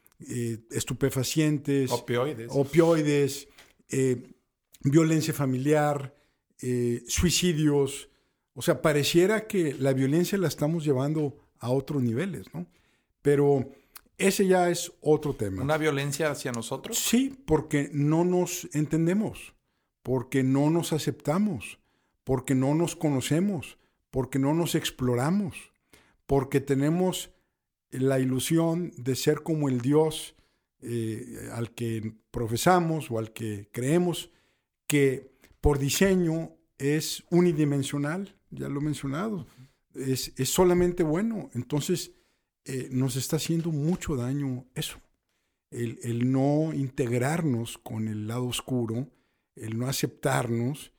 estupefacientes, opioides, opioides violencia familiar, suicidios. O sea, pareciera que la violencia la estamos llevando a otros niveles, ¿no? Pero ese ya es otro tema. ¿Una violencia hacia nosotros? Sí, porque no nos entendemos, porque no nos aceptamos, porque no nos conocemos, porque no nos exploramos, porque tenemos la ilusión de ser como el Dios eh, al que profesamos o al que creemos, que por diseño es unidimensional, ya lo he mencionado, es, es solamente bueno. Entonces, eh, nos está haciendo mucho daño eso. El, no integrarnos con el lado oscuro, el no aceptarnos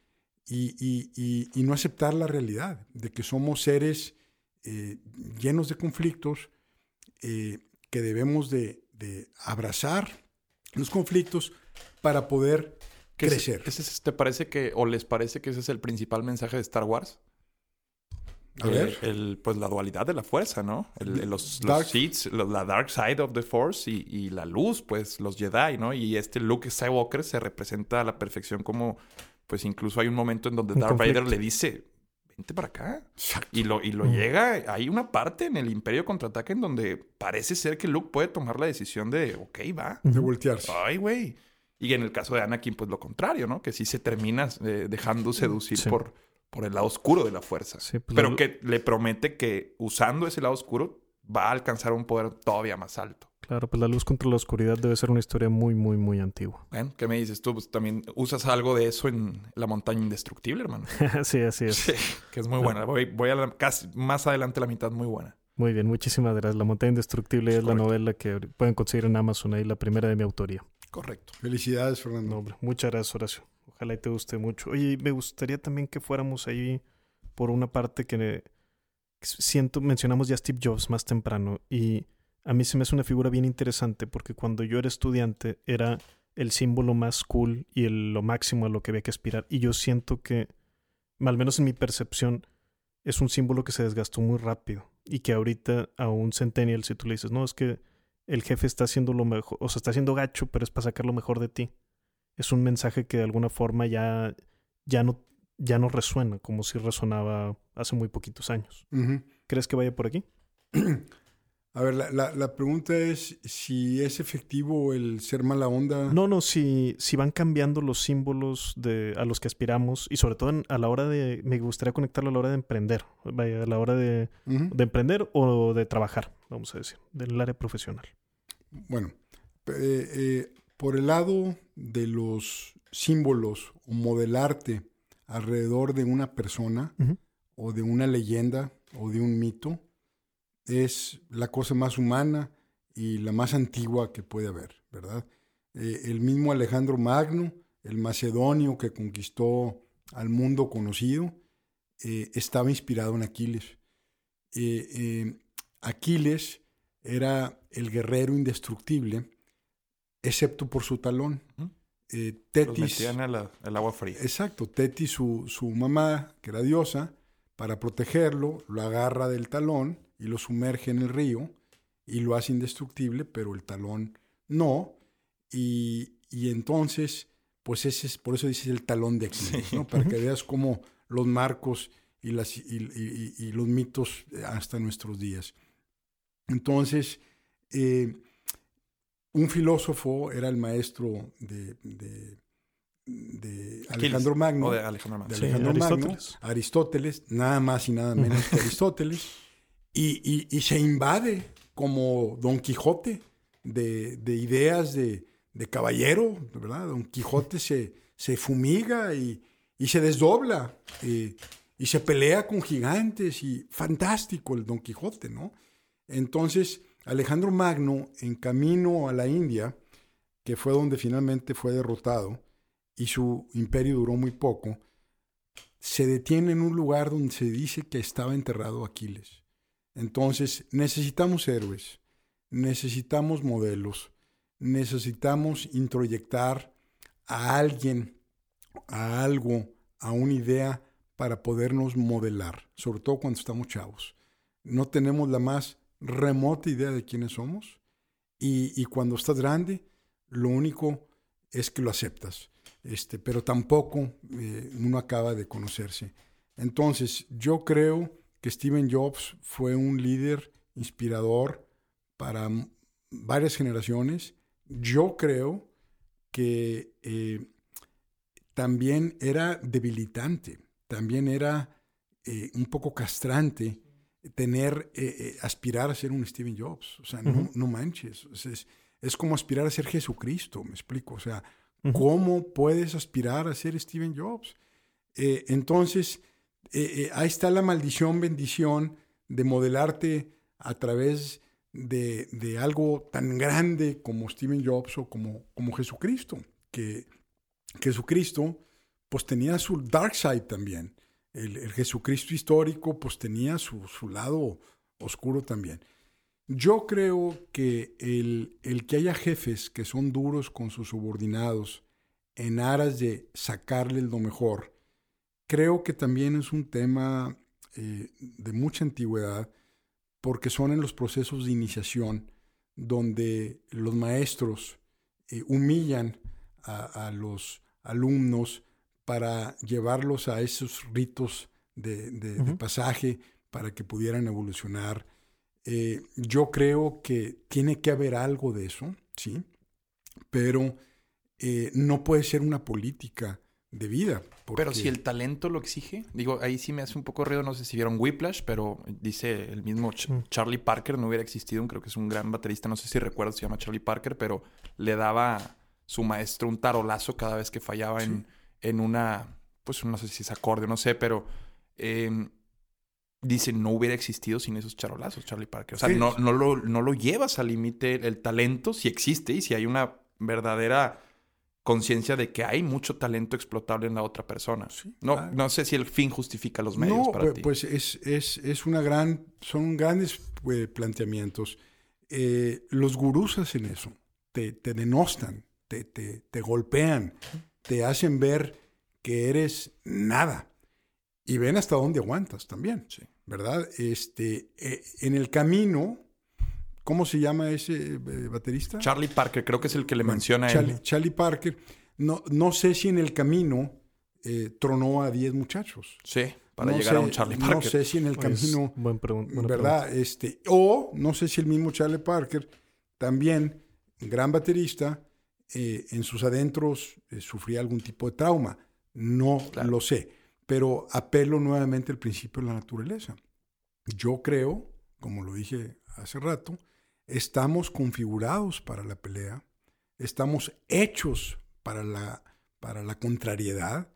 y, no aceptar la realidad de que somos seres eh, llenos de conflictos, eh, que debemos de, abrazar los conflictos para poder crecer. ¿Te parece que, o les parece que ese es el principal mensaje de Star Wars? A ver. El, pues la dualidad de la fuerza, ¿no? los, los seeds, la dark side of the force y, la luz, pues los Jedi, ¿no? Y este Luke Skywalker se representa a la perfección como, pues incluso hay un momento en donde Darth Vader le dice, vente para acá. Y lo, y lo mm. llega, hay una parte en el Imperio Contraataque en donde parece ser que Luke puede tomar la decisión de, ok, va. De voltearse. Ay, güey. Y en el caso de Anakin, pues lo contrario, ¿no? Que sí se termina eh, dejando seducir por por el lado oscuro de la fuerza. Pues, pero que le promete que usando ese lado oscuro va a alcanzar un poder todavía más alto. Claro, pues la luz contra la oscuridad debe ser una historia muy, muy, muy antigua. ¿Qué me dices tú? Pues también usas algo de eso en La Montaña Indestructible, hermano. sí, así es. que es muy buena. Voy, voy a casi más adelante la mitad, muy buena. Muy bien, muchísimas gracias. La Montaña Indestructible es, la novela que pueden conseguir en Amazon ahí, la primera de mi autoría. Correcto. Felicidades, Fernando. muchas gracias, Horacio. Ojalá y te guste mucho. Oye, me gustaría también que fuéramos ahí por una parte que siento, mencionamos ya Steve Jobs más temprano y a mí se me hace una figura bien interesante porque cuando yo era estudiante era el símbolo más cool y lo máximo a lo que había que aspirar. Y yo siento que, al menos en mi percepción, es un símbolo que se desgastó muy rápido y que ahorita a un centennial, si tú le dices, no, es que el jefe está haciendo lo mejor, o sea, está haciendo gacho, pero es para sacar lo mejor de ti. Es un mensaje que de alguna forma ya, ya, no, ya no resuena como si resonaba hace muy poquitos años. ¿Crees que vaya por aquí? A ver, la, la, pregunta es si es efectivo el ser mala onda. No, no, si, si van cambiando los símbolos de, a los que aspiramos y sobre todo a la hora de, me gustaría conectarlo a la hora de emprender, vaya, a la hora de, de emprender o de trabajar, vamos a decir, del área profesional. Bueno, eh, eh, por el lado de los símbolos o modelarte alrededor de una persona o de una leyenda o de un mito, es la cosa más humana y la más antigua que puede haber, ¿verdad? Eh, el mismo Alejandro Magno, el macedonio que conquistó al mundo conocido, eh, estaba inspirado en Aquiles. Eh, Aquiles era el guerrero indestructible, excepto por su talón. Tetis. el agua fría. Exacto. Tetis, su, su mamá, que era diosa, para protegerlo, lo agarra del talón y lo sumerge en el río y lo hace indestructible, pero el talón no. Y, entonces, pues ese es, por eso dices el talón de Aquiles, ¿no? Para que veas cómo los marcos y, las, y, los mitos hasta nuestros días. Entonces, eh, un filósofo era el maestro de, de, Alejandro Magno. de Alejandro Magno. Aristóteles, nada más y nada menos que Aristóteles y, se invade como Don Quijote de, ideas de, caballero, ¿verdad? Don Quijote se, se fumiga y, se desdobla eh, y se pelea con gigantes y fantástico el Don Quijote, ¿no? Entonces, Alejandro Magno, en camino a la India, que fue donde finalmente fue derrotado y su imperio duró muy poco, se detiene en un lugar donde se dice que estaba enterrado Aquiles. Entonces, necesitamos héroes, necesitamos modelos, necesitamos introyectar a alguien, a algo, a una idea para podernos modelar, sobre todo cuando estamos chavos. No tenemos la más remota idea de quiénes somos y, cuando estás grande, lo único es que lo aceptas, este, pero tampoco eh, uno acaba de conocerse. Entonces, yo creo que Steven Jobs fue un líder inspirador para varias generaciones. Yo creo que eh, también era debilitante, también era eh, un poco castrante tener, eh, aspirar a ser un Steven Jobs. O sea, no, manches. Es, como aspirar a ser Jesucristo, me explico. O sea, ¿cómo puedes aspirar a ser Steven Jobs? entonces, eh, eh, ahí está la maldición, bendición de modelarte a través de, algo tan grande como Steven Jobs o como, como Jesucristo, que Jesucristo pues tenía su dark side también. El, Jesucristo histórico pues tenía su, su, lado oscuro también. Yo creo que el, el que haya jefes que son duros con sus subordinados en aras de sacarle lo mejor, Creo que también es un tema eh, de mucha antigüedad porque son en los procesos de iniciación donde los maestros eh, humillan a, los alumnos para llevarlos a esos ritos de, pasaje para que pudieran evolucionar. Eh, yo creo que tiene que haber algo de eso, ¿sí? Pero no puede ser una política de vida. Pero si el talento lo exige, digo, ahí sí me hace un poco ruido, no sé si vieron Whiplash, pero dice el mismo mm. Charlie Parker, no hubiera existido, creo que es un gran baterista, no sé si recuerdo, se llama Charlie Parker, pero le daba su maestro un tarolazo cada vez que fallaba en, en una, pues no sé si es acorde, no sé, pero em, dice, no hubiera existido sin esos charolazos, Charlie Parker. O sea, no, no, lo, no lo llevas al límite el talento, si existe y si hay una verdadera conciencia de que hay mucho talento explotable en la otra persona. no, claro. no sé si el fin justifica los medios No, para pues, ti. pues es, es, es una gran, son grandes eh, planteamientos. Eh, los gurús hacen eso, te, te denostan, te, te, te golpean, te hacen ver que eres nada y ven hasta dónde aguantas también, Sí. ¿verdad? Este, eh, en el camino, ¿cómo se llama ese eh, baterista? Charlie Parker, creo que es el que le Bueno, menciona a Charlie, él. Charlie Parker. No, no sé si en el camino eh, tronó a 10 muchachos. Sí, para No llegar a un Charlie Parker. No sé si en el Pues, camino, buen pregun- buena ¿verdad? Este, o no sé si el mismo Charlie Parker, también gran baterista, eh, en sus adentros eh, sufría algún tipo de trauma. No Claro. lo sé, pero apelo nuevamente al principio de la naturaleza. Yo creo, como lo dije hace rato, estamos configurados para la pelea, estamos hechos para la, para la contrariedad.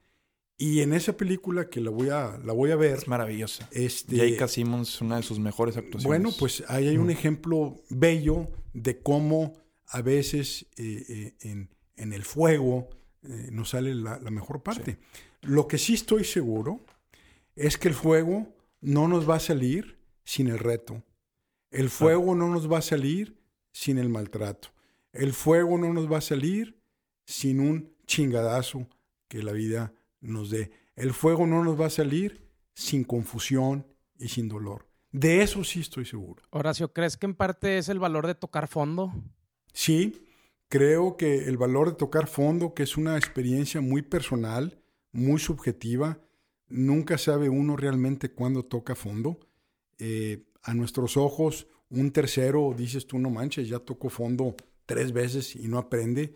Y en esa película que la voy a, la voy a ver, Es maravillosa. este, J.K. Simmons, una de sus mejores actuaciones. bueno, pues ahí hay un ejemplo bello de cómo a veces eh, eh, en, en el fuego eh, nos sale la, la mejor parte. Lo que sí estoy seguro es que el fuego no nos va a salir sin el reto. El fuego no nos va a salir sin el maltrato. El fuego no nos va a salir sin un chingadazo que la vida nos dé. El fuego no nos va a salir sin confusión y sin dolor. De eso sí estoy seguro. Horacio, ¿crees que en parte es el valor de tocar fondo? Sí, creo que el valor de tocar fondo, que es una experiencia muy personal, muy subjetiva, nunca sabe uno realmente cuándo toca fondo. Eh, a nuestros ojos, un tercero, dices tú, no manches, ya tocó fondo tres veces y no aprende.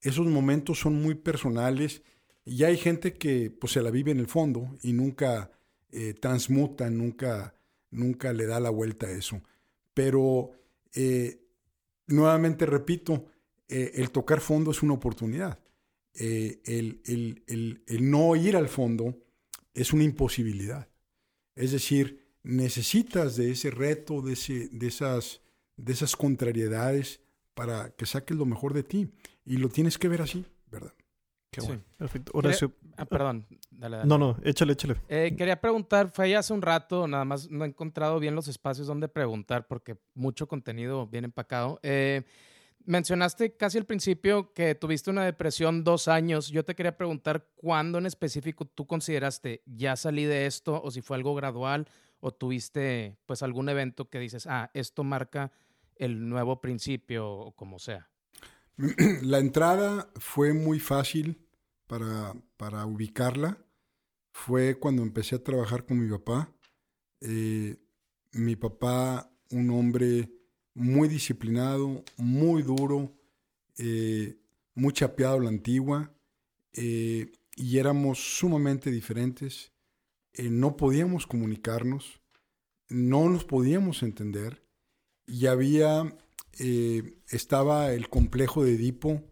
Esos momentos son muy personales y hay gente que pues se la vive en el fondo y nunca eh, transmuta, nunca, nunca le da la vuelta a eso. Pero eh, nuevamente repito, eh, el tocar fondo es una oportunidad. Eh, el, el- no ir al fondo es una imposibilidad. Es decir, necesitas de ese reto, de, ese- de, esas, de esas contrariedades para que saques lo mejor de ti. Y lo tienes que ver así, ¿verdad? Qué Sí. bueno. Perfecto. Horacio. Ah, perdón. Dale, dale. No, no, échale, échale. Eh, quería preguntar, fue ahí hace un rato, nada más no he encontrado bien los espacios donde preguntar porque mucho contenido bien empacado. Eh, mencionaste casi al principio que tuviste una depresión dos años. Yo te quería preguntar cuándo en específico tú consideraste ya salí de esto o si fue algo gradual o tuviste pues algún evento que dices, ah, esto marca el nuevo principio o como sea. La entrada fue muy fácil para, para ubicarla. Fue cuando empecé a trabajar con mi papá. Eh, mi papá, un hombre muy disciplinado, muy duro, eh, muy chapeado a la antigua, eh, y éramos sumamente diferentes. No podíamos comunicarnos, no nos podíamos entender, y había estaba el complejo de Edipo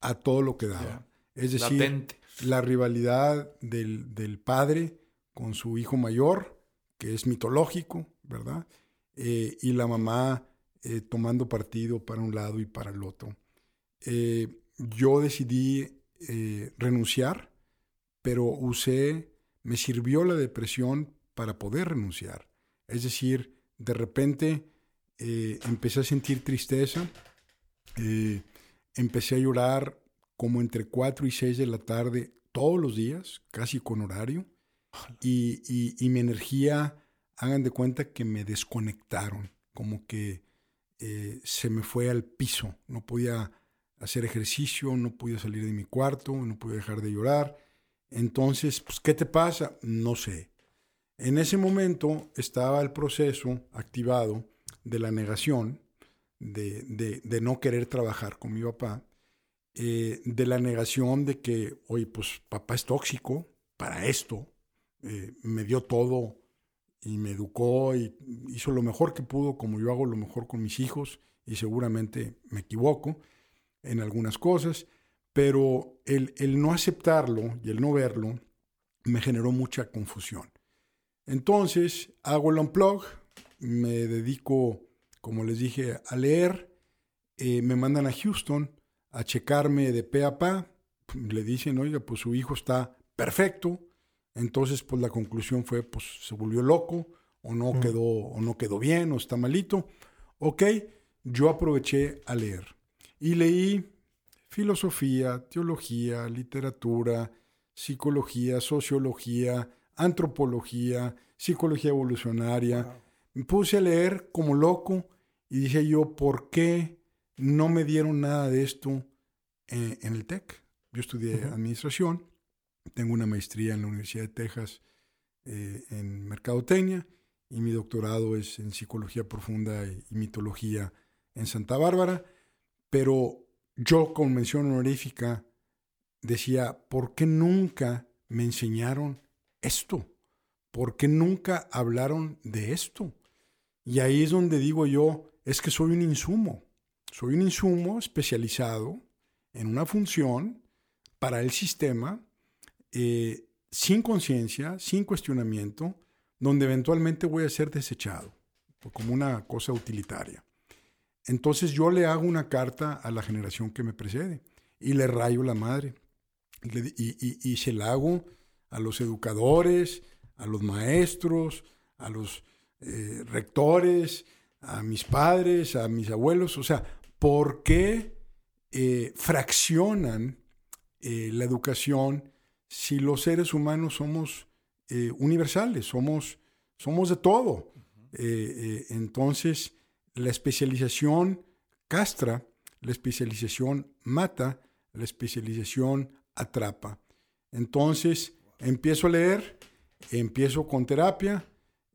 a todo lo que daba. Es decir, Latente. la rivalidad del, del padre con su hijo mayor, que es mitológico, ¿verdad? Eh, y la mamá eh, tomando partido para un lado y para el otro. Eh, yo decidí renunciar, pero usé, me sirvió la depresión para poder renunciar. Es decir, de repente empecé a sentir tristeza, empecé a llorar como entre 4 y 6 de la tarde todos los días, casi con horario, y, y- y mi energía, hagan de cuenta que me desconectaron, como que eh, se me fue al piso, no podía hacer ejercicio, no podía salir de mi cuarto, no podía dejar de llorar. Entonces, pues, ¿qué te pasa? No sé. En ese momento estaba el proceso activado de la negación, de, de- de no querer trabajar con mi papá, eh, de la negación de que, oye, pues papá es tóxico para esto, eh, me dio todo y me educó y hizo lo mejor que pudo, como yo hago lo mejor con mis hijos, y seguramente me equivoco en algunas cosas, pero el, el no aceptarlo y el no verlo me generó mucha confusión. Entonces hago el unplug, me dedico, como les dije, a leer, eh, me mandan a Houston a checarme de pe a pa, le dicen, oiga, pues su hijo está perfecto. Entonces, pues la conclusión fue, pues se volvió loco, o no, quedó, o no quedó bien, o está malito. Ok, yo aproveché a leer. Y leí filosofía, teología, literatura, psicología, sociología, antropología, psicología evolucionaria. Me puse a leer como loco y dije yo, ¿por qué no me dieron nada de esto en, el TEC? Yo estudié administración, tengo una maestría en la Universidad de Texas eh, en mercadotecnia y mi doctorado es en psicología profunda y, mitología en Santa Bárbara, pero yo con mención honorífica decía, ¿por qué nunca me enseñaron esto? ¿Por qué nunca hablaron de esto? Y ahí es donde digo yo, es que soy un insumo. Soy un insumo especializado en una función para el sistema, eh, sin conciencia, sin cuestionamiento, donde eventualmente voy a ser desechado, como una cosa utilitaria. Entonces yo le hago una carta a la generación que me precede y le rayo la madre. Y, se la hago a los educadores, a los maestros, a los eh, rectores, a mis padres, a mis abuelos. O sea, ¿por qué eh, fraccionan eh, la educación si los seres humanos somos universales, somos, somos de todo? entonces, la especialización castra, la especialización mata, la especialización atrapa. Entonces, empiezo a leer, empiezo con terapia,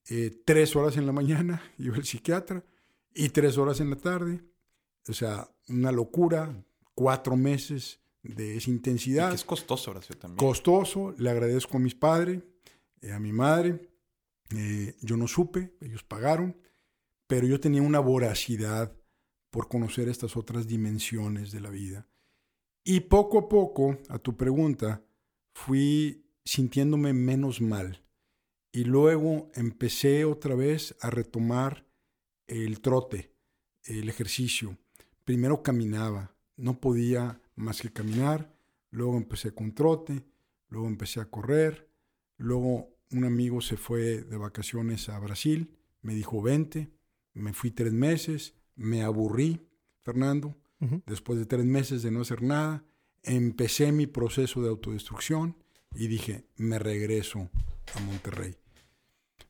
eh, tres horas en la mañana, yo el psiquiatra, y tres horas en la tarde. O sea, una locura, cuatro meses de esa intensidad. es costoso, Horacio, también. Costoso, le agradezco a mis padres, eh, a mi madre. Eh, yo no supe, ellos pagaron, pero yo tenía una voracidad por conocer estas otras dimensiones de la vida. Y poco a poco, a tu pregunta, fui sintiéndome menos mal. Y luego empecé otra vez a retomar el trote, el ejercicio. Primero caminaba, no podía más que caminar, luego empecé con trote, luego empecé a correr, luego un amigo se fue de vacaciones a Brasil, me dijo vente, me fui tres meses, me aburrí, Fernando, Después de tres meses de no hacer nada, empecé mi proceso de autodestrucción y dije, me regreso a Monterrey.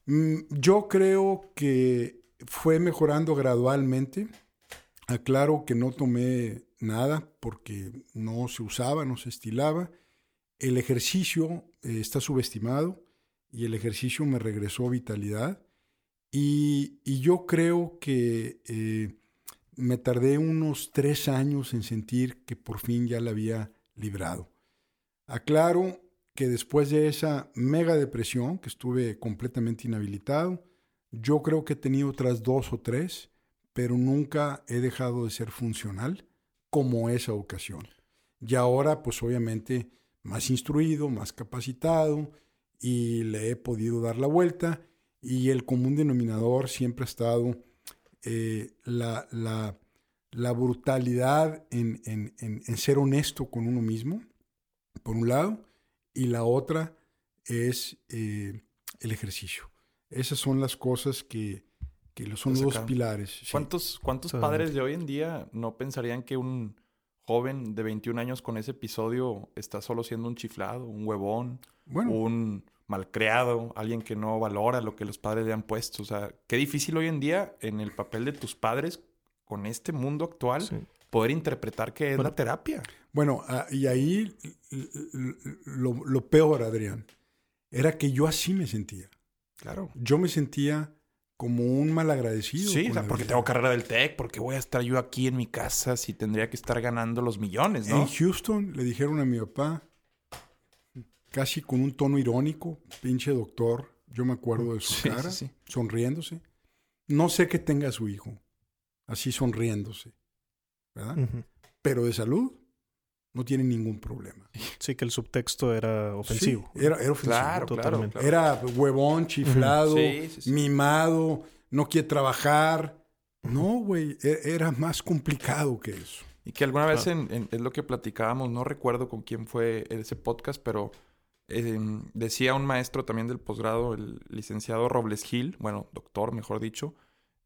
Mm, yo creo que fue mejorando gradualmente. Aclaro que no tomé nada porque no se usaba, no se estilaba. El ejercicio eh, está subestimado y el ejercicio me regresó vitalidad. Y, yo creo que eh, me tardé unos tres años en sentir que por fin ya la había librado. Aclaro que después de esa mega depresión, que estuve completamente inhabilitado, yo creo que he tenido otras dos o tres, pero nunca he dejado de ser funcional como esa ocasión. Y ahora, pues obviamente, más instruido, más capacitado, y le he podido dar la vuelta, y el común denominador siempre ha estado eh, la, la, brutalidad en, ser honesto con uno mismo, por un lado, y la otra es eh, el ejercicio. Esas son las cosas que, son los dos pilares. ¿Cuántos, cuántos padres de hoy en día no pensarían que un joven de 21 años con ese episodio está solo siendo un chiflado, un huevón, un malcriado, alguien que no valora lo que los padres le han puesto. O sea, qué difícil hoy en día en el papel de tus padres con este mundo actual poder interpretar que es la terapia. Bueno, ah, y ahí lo, peor, Adrián, era que yo así me sentía. Claro. Yo me sentía como un malagradecido. Sí, o sea, porque tengo carrera del TEC, porque voy a estar yo aquí en mi casa si tendría que estar ganando los millones, ¿no? En Houston le dijeron a mi papá, casi con un tono irónico, pinche doctor, yo me acuerdo de su cara, sonriéndose. No sé qué tenga su hijo, así sonriéndose, ¿verdad? Pero de salud no tiene ningún problema. Sí, que el subtexto era ofensivo. era, era, ofensivo. Claro, totalmente. Era huevón, chiflado, mimado, no quiere trabajar. No, güey, e, era más complicado que eso. Y que alguna vez en, es lo que platicábamos, no recuerdo con quién fue ese podcast, pero em, decía un maestro también del posgrado, el licenciado Robles Gil, bueno, doctor, mejor dicho,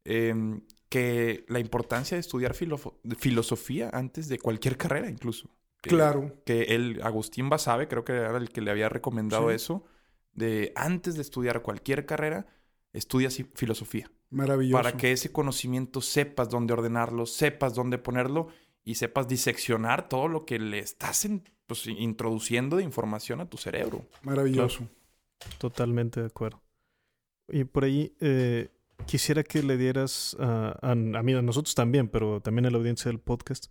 em, que la importancia de estudiar filosofía antes de cualquier carrera incluso. Claro. Que él, Agustín Basabe, creo que era el que le había recomendado eso, de antes de estudiar cualquier carrera, estudias filosofía. Maravilloso. Para que ese conocimiento sepas dónde ordenarlo, sepas dónde ponerlo y sepas diseccionar todo lo que le estás pues, introduciendo de información a tu cerebro. Maravilloso. Totalmente de acuerdo. Y por ahí eh, quisiera que le dieras a, a, mí, a nosotros también, pero también a la audiencia del podcast,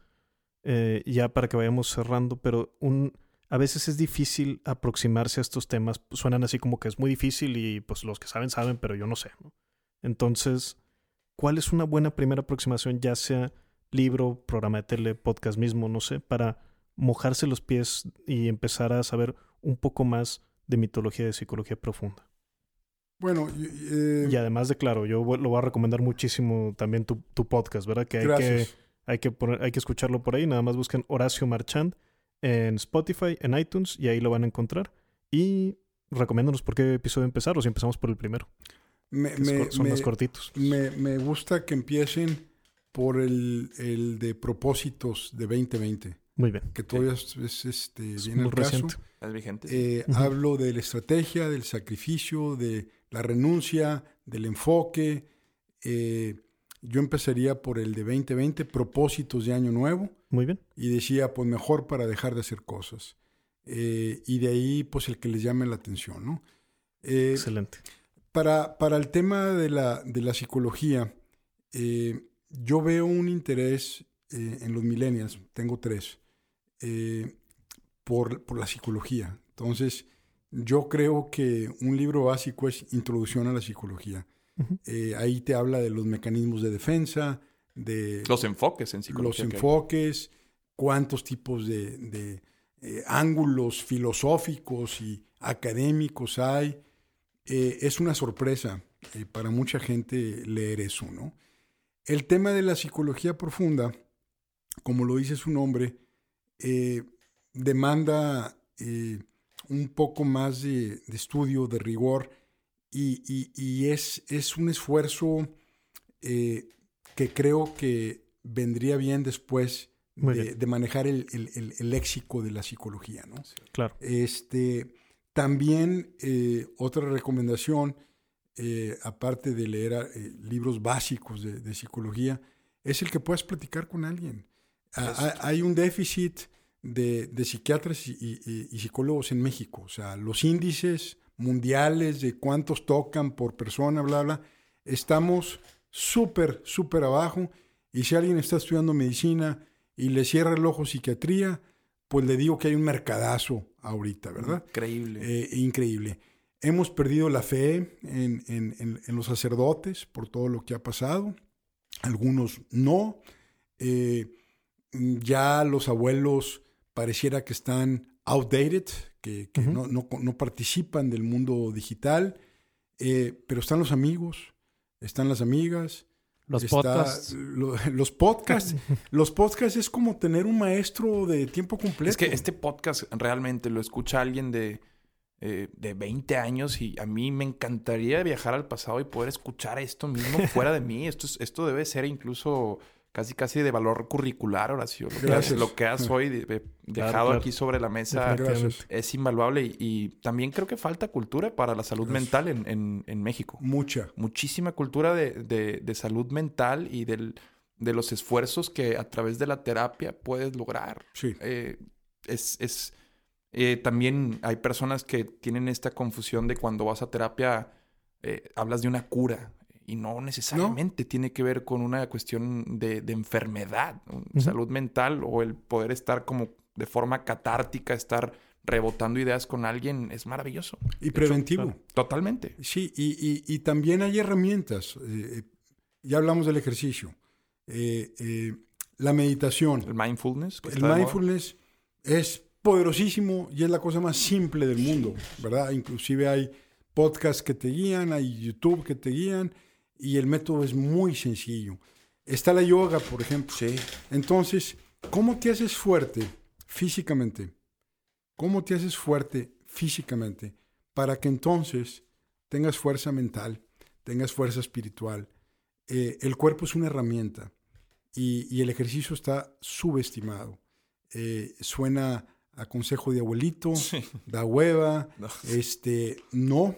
eh, ya para que vayamos cerrando, pero un, a veces es difícil aproximarse a estos temas. Suenan así como que es muy difícil y pues los que saben saben, pero yo no sé. Entonces, ¿cuál es una buena primera aproximación, ya sea libro, programa de tele, podcast mismo, no sé, para mojarse los pies y empezar a saber un poco más de mitología y de psicología profunda? Bueno, y eh, además de claro, yo lo voy a recomendar muchísimo también tu, tu podcast, ¿verdad? Que hay que hay que poner, hay que escucharlo por ahí, nada más busquen Horacio Marchand en Spotify, en iTunes y ahí lo van a encontrar. Y recomiéndanos por qué episodio empezar o si empezamos por el primero. son más cortitos. Me, me, gusta que empiecen por el, el, de propósitos de 2020. Muy bien. Que todavía es, este, bien el caso. Es vigente. Eh, hablo de la estrategia, del sacrificio, de la renuncia, del enfoque. Eh, yo empezaría por el de 2020, propósitos de año nuevo. Muy bien. Y decía, pues mejor para dejar de hacer cosas. Eh, y de ahí, pues el que les llame la atención, ¿no? Eh, Excelente. Para, para, el tema de la, de la psicología, eh, yo veo un interés en los millennials, tengo tres, por, por la psicología. Entonces, yo creo que un libro básico es Introducción a la Psicología. Ahí te habla de los mecanismos de defensa, de... Los enfoques en psicología. Los enfoques, cuántos tipos de, eh, ángulos filosóficos y académicos hay. Eh, es una sorpresa eh, para mucha gente leer eso, ¿no? El tema de la psicología profunda, como lo dice su nombre, demanda un poco más de, estudio, de rigor, y, es, es, un esfuerzo que creo que vendría bien después de, manejar el, léxico de la psicología, ¿no? claro. Este, también eh, otra recomendación, eh, aparte de leer eh, libros básicos de, psicología, es el que puedas platicar con alguien. hay un déficit de, psiquiatras y, y, psicólogos en México. O sea, los índices mundiales de cuántos tocan por persona, bla, bla, estamos súper, súper abajo. Y si alguien está estudiando medicina y le cierra el ojo psiquiatría, pues le digo que hay un mercadazo ahorita, ¿verdad? Increíble. Eh, increíble. Hemos perdido la fe en, en, en, los sacerdotes por todo lo que ha pasado. Algunos no. Eh, ya los abuelos pareciera que están outdated, que, no, no, no, participan del mundo digital, eh, pero están los amigos, están las amigas. Los podcasts. los podcasts. los podcasts es como tener un maestro de tiempo completo. Es que este podcast realmente lo escucha alguien de, eh, de 20 años y a mí me encantaría viajar al pasado y poder escuchar esto mismo fuera de mí. Esto, esto debe ser incluso casi casi de valor curricular, Horacio. Lo, que has, lo que has hoy dejado aquí sobre la mesa es invaluable y, también creo que falta cultura para la salud mental en, en, México. Mucha. Muchísima cultura de, de, salud mental y del, de los esfuerzos que a través de la terapia puedes lograr. Sí. Eh, es... es eh, también hay personas que tienen esta confusión de cuando vas a terapia, eh, hablas de una cura y no necesariamente tiene que ver con una cuestión de, enfermedad, salud mental o el poder estar como de forma catártica, estar rebotando ideas con alguien es maravilloso. Y preventivo. totalmente. Sí, y, también hay herramientas. Eh, ya hablamos del ejercicio. Eh, eh, la meditación. El mindfulness. El mindfulness es poderosísimo y es la cosa más simple del mundo, ¿verdad? Inclusive hay podcasts que te guían, hay YouTube que te guían y el método es muy sencillo. Está la yoga, por ejemplo. Sí. Entonces, ¿cómo te haces fuerte físicamente? ¿Cómo te haces fuerte físicamente para que entonces tengas fuerza mental, tengas fuerza espiritual? Eh, el cuerpo es una herramienta y, el ejercicio está subestimado. Eh, suena a consejo de abuelito, da hueva, no. este, no,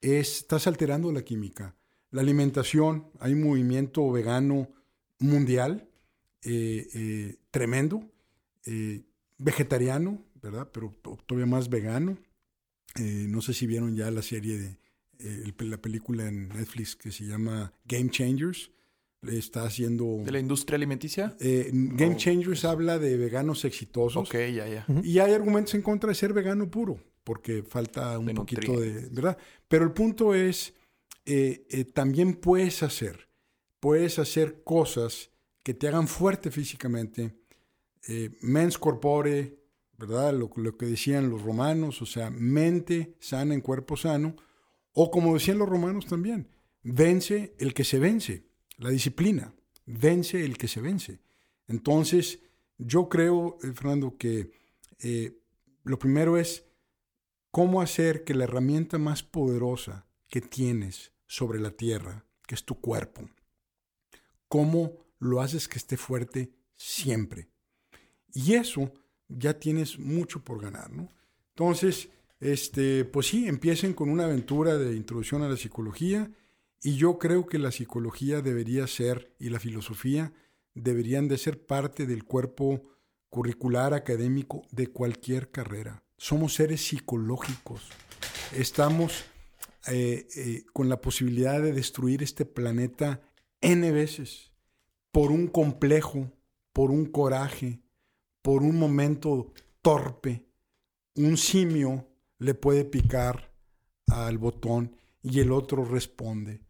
estás alterando la química. La alimentación, hay un movimiento vegano mundial eh, tremendo, vegetariano, ¿verdad? Pero todavía más vegano. no sé si vieron ya la serie de la película en Netflix que se llama Game Changers está haciendo... ¿De la industria alimenticia? Eh, Game oh, Changers habla de veganos exitosos. Ok, ya, ya. Y hay argumentos en contra de ser vegano puro, porque falta un poquito de... ¿Verdad? Pero el punto es, eh, eh, también puedes hacer, puedes hacer cosas que te hagan fuerte físicamente. mens corpore, ¿verdad? Lo, lo que decían los romanos, o sea, mente sana en cuerpo sano. O como decían los romanos también, vence el que se vence la disciplina, vence el que se vence. Entonces, yo creo, eh, Fernando, que eh, lo primero es cómo hacer que la herramienta más poderosa que tienes sobre la tierra, que es tu cuerpo, cómo lo haces que esté fuerte siempre. Y eso ya tienes mucho por ganar, ¿no? Entonces, este, pues sí, empiecen con una aventura de introducción a la psicología y yo creo que la psicología debería ser, y la filosofía, deberían de ser parte del cuerpo curricular académico de cualquier carrera. Somos seres psicológicos. Estamos eh, eh, con la posibilidad de destruir este planeta N veces por un complejo, por un coraje, por un momento torpe. Un simio le puede picar al botón y el otro responde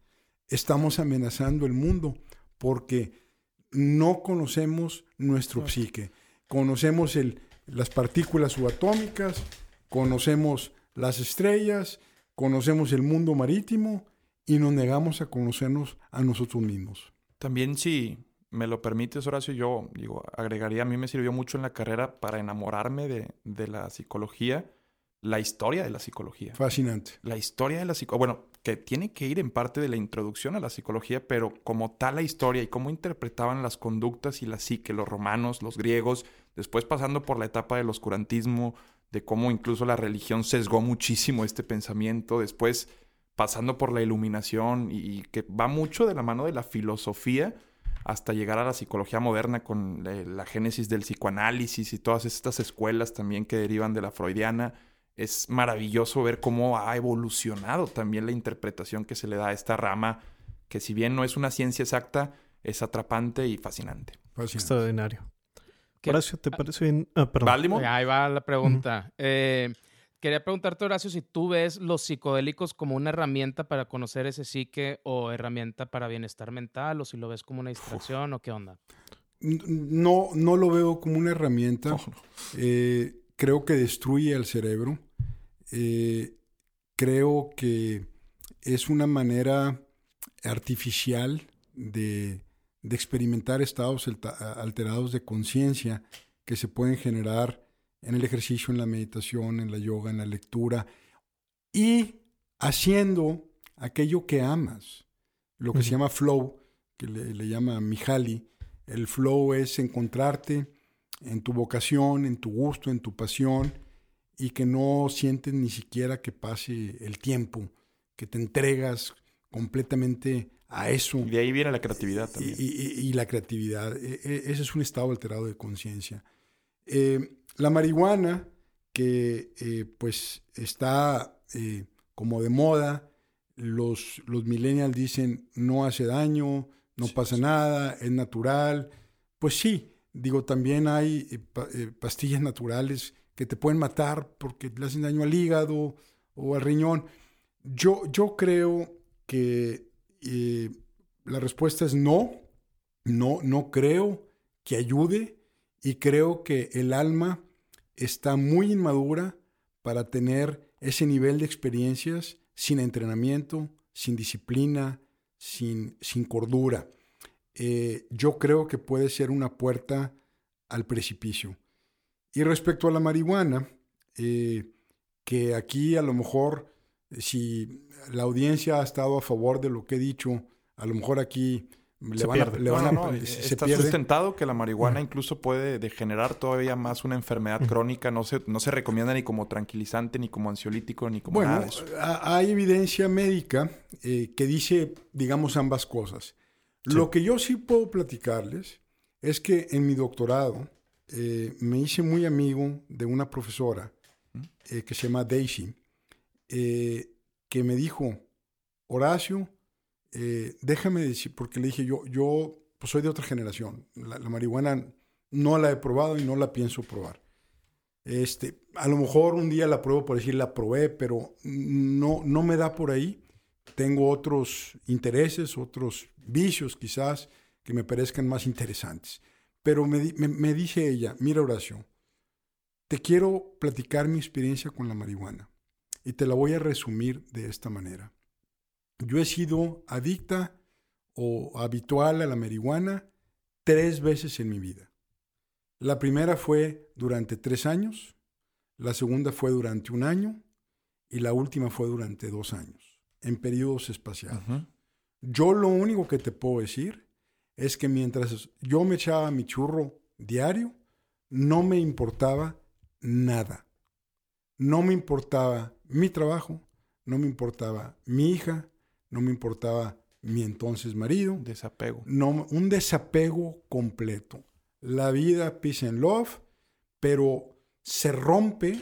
estamos amenazando el mundo porque no conocemos nuestro psique. Conocemos el, las partículas subatómicas, conocemos las estrellas, conocemos el mundo marítimo y nos negamos a conocernos a nosotros mismos. También si me lo permites, Horacio, yo digo, agregaría, a mí me sirvió mucho en la carrera para enamorarme de, de la psicología, la historia de la psicología. Fascinante. La historia de la psicología. Bueno, que tiene que ir en parte de la introducción a la psicología, pero como tal la historia y cómo interpretaban las conductas y la psique, los romanos, los griegos, después pasando por la etapa del oscurantismo, de cómo incluso la religión sesgó muchísimo este pensamiento, después pasando por la iluminación y, que va mucho de la mano de la filosofía hasta llegar a la psicología moderna con la génesis del psicoanálisis y todas estas escuelas también que derivan de la freudiana es maravilloso ver cómo ha evolucionado también la interpretación que se le da a esta rama, que si bien no es una ciencia exacta, es atrapante y fascinante. Extraordinario. Horacio, ¿te parece bien? Ah, perdón. Ahí va la pregunta. Eh, quería preguntarte, Horacio, si tú ves los psicodélicos como una herramienta para conocer ese psique o herramienta para bienestar mental, o si lo ves como una distracción, o qué onda. No, no lo veo como una herramienta. Eh, creo que destruye el cerebro. Eh, creo que es una manera artificial de, experimentar estados alterados de conciencia que se pueden generar en el ejercicio, en la meditación, en la yoga, en la lectura y haciendo aquello que amas, lo que se llama flow, que le, le llama Mihaly. El flow es encontrarte en tu vocación, en tu gusto, en tu pasión y que no sientes ni siquiera que pase el tiempo, que te entregas completamente a eso. Y de ahí viene la creatividad también. Y, la creatividad. E, e, ese es un estado alterado de conciencia. Eh, la marihuana, que eh, pues está eh, como de moda, los, los millennials dicen no hace daño, no pasa nada, es natural. Pues sí, digo, también hay pastillas naturales que te pueden matar porque le hacen daño al hígado o al riñón. Yo, yo creo que eh, la respuesta es no, no, no creo que ayude y creo que el alma está muy inmadura para tener ese nivel de experiencias sin entrenamiento, sin disciplina, sin, sin cordura. Eh, yo creo que puede ser una puerta al precipicio. Y respecto a la marihuana, eh, que aquí a lo mejor, si la audiencia ha estado a favor de lo que he dicho, a lo mejor aquí le van, a, le van no, no, se Está sustentado que la marihuana incluso puede degenerar todavía más una enfermedad crónica. No se, no se recomienda ni como tranquilizante, ni como ansiolítico, ni como nada de eso. Hay evidencia médica eh, que dice, digamos, ambas cosas. Lo que yo sí puedo platicarles es que en mi doctorado eh, me hice muy amigo de una profesora eh, que se llama Daisy, que me dijo, Horacio, eh, déjame decir, porque le dije yo, yo pues soy de otra generación, la, marihuana no la he probado y no la pienso probar. Este, a lo mejor un día la pruebo por decir la probé, pero no, no me da por ahí. Tengo otros intereses, otros vicios quizás que me parezcan más interesantes. Pero me, me dice ella, mira Horacio, te quiero platicar mi experiencia con la marihuana y te la voy a resumir de esta manera. Yo he sido adicta o habitual a la marihuana tres veces en mi vida. La primera fue durante tres años, la segunda fue durante un año y la última fue durante dos años, en periodos espaciados. Yo lo único que te puedo decir es que mientras yo me echaba mi churro diario, no me importaba nada. No me importaba mi trabajo, no me importaba mi hija, no me importaba mi entonces marido. Desapego. No, un desapego completo. La vida, peace and love, pero se rompe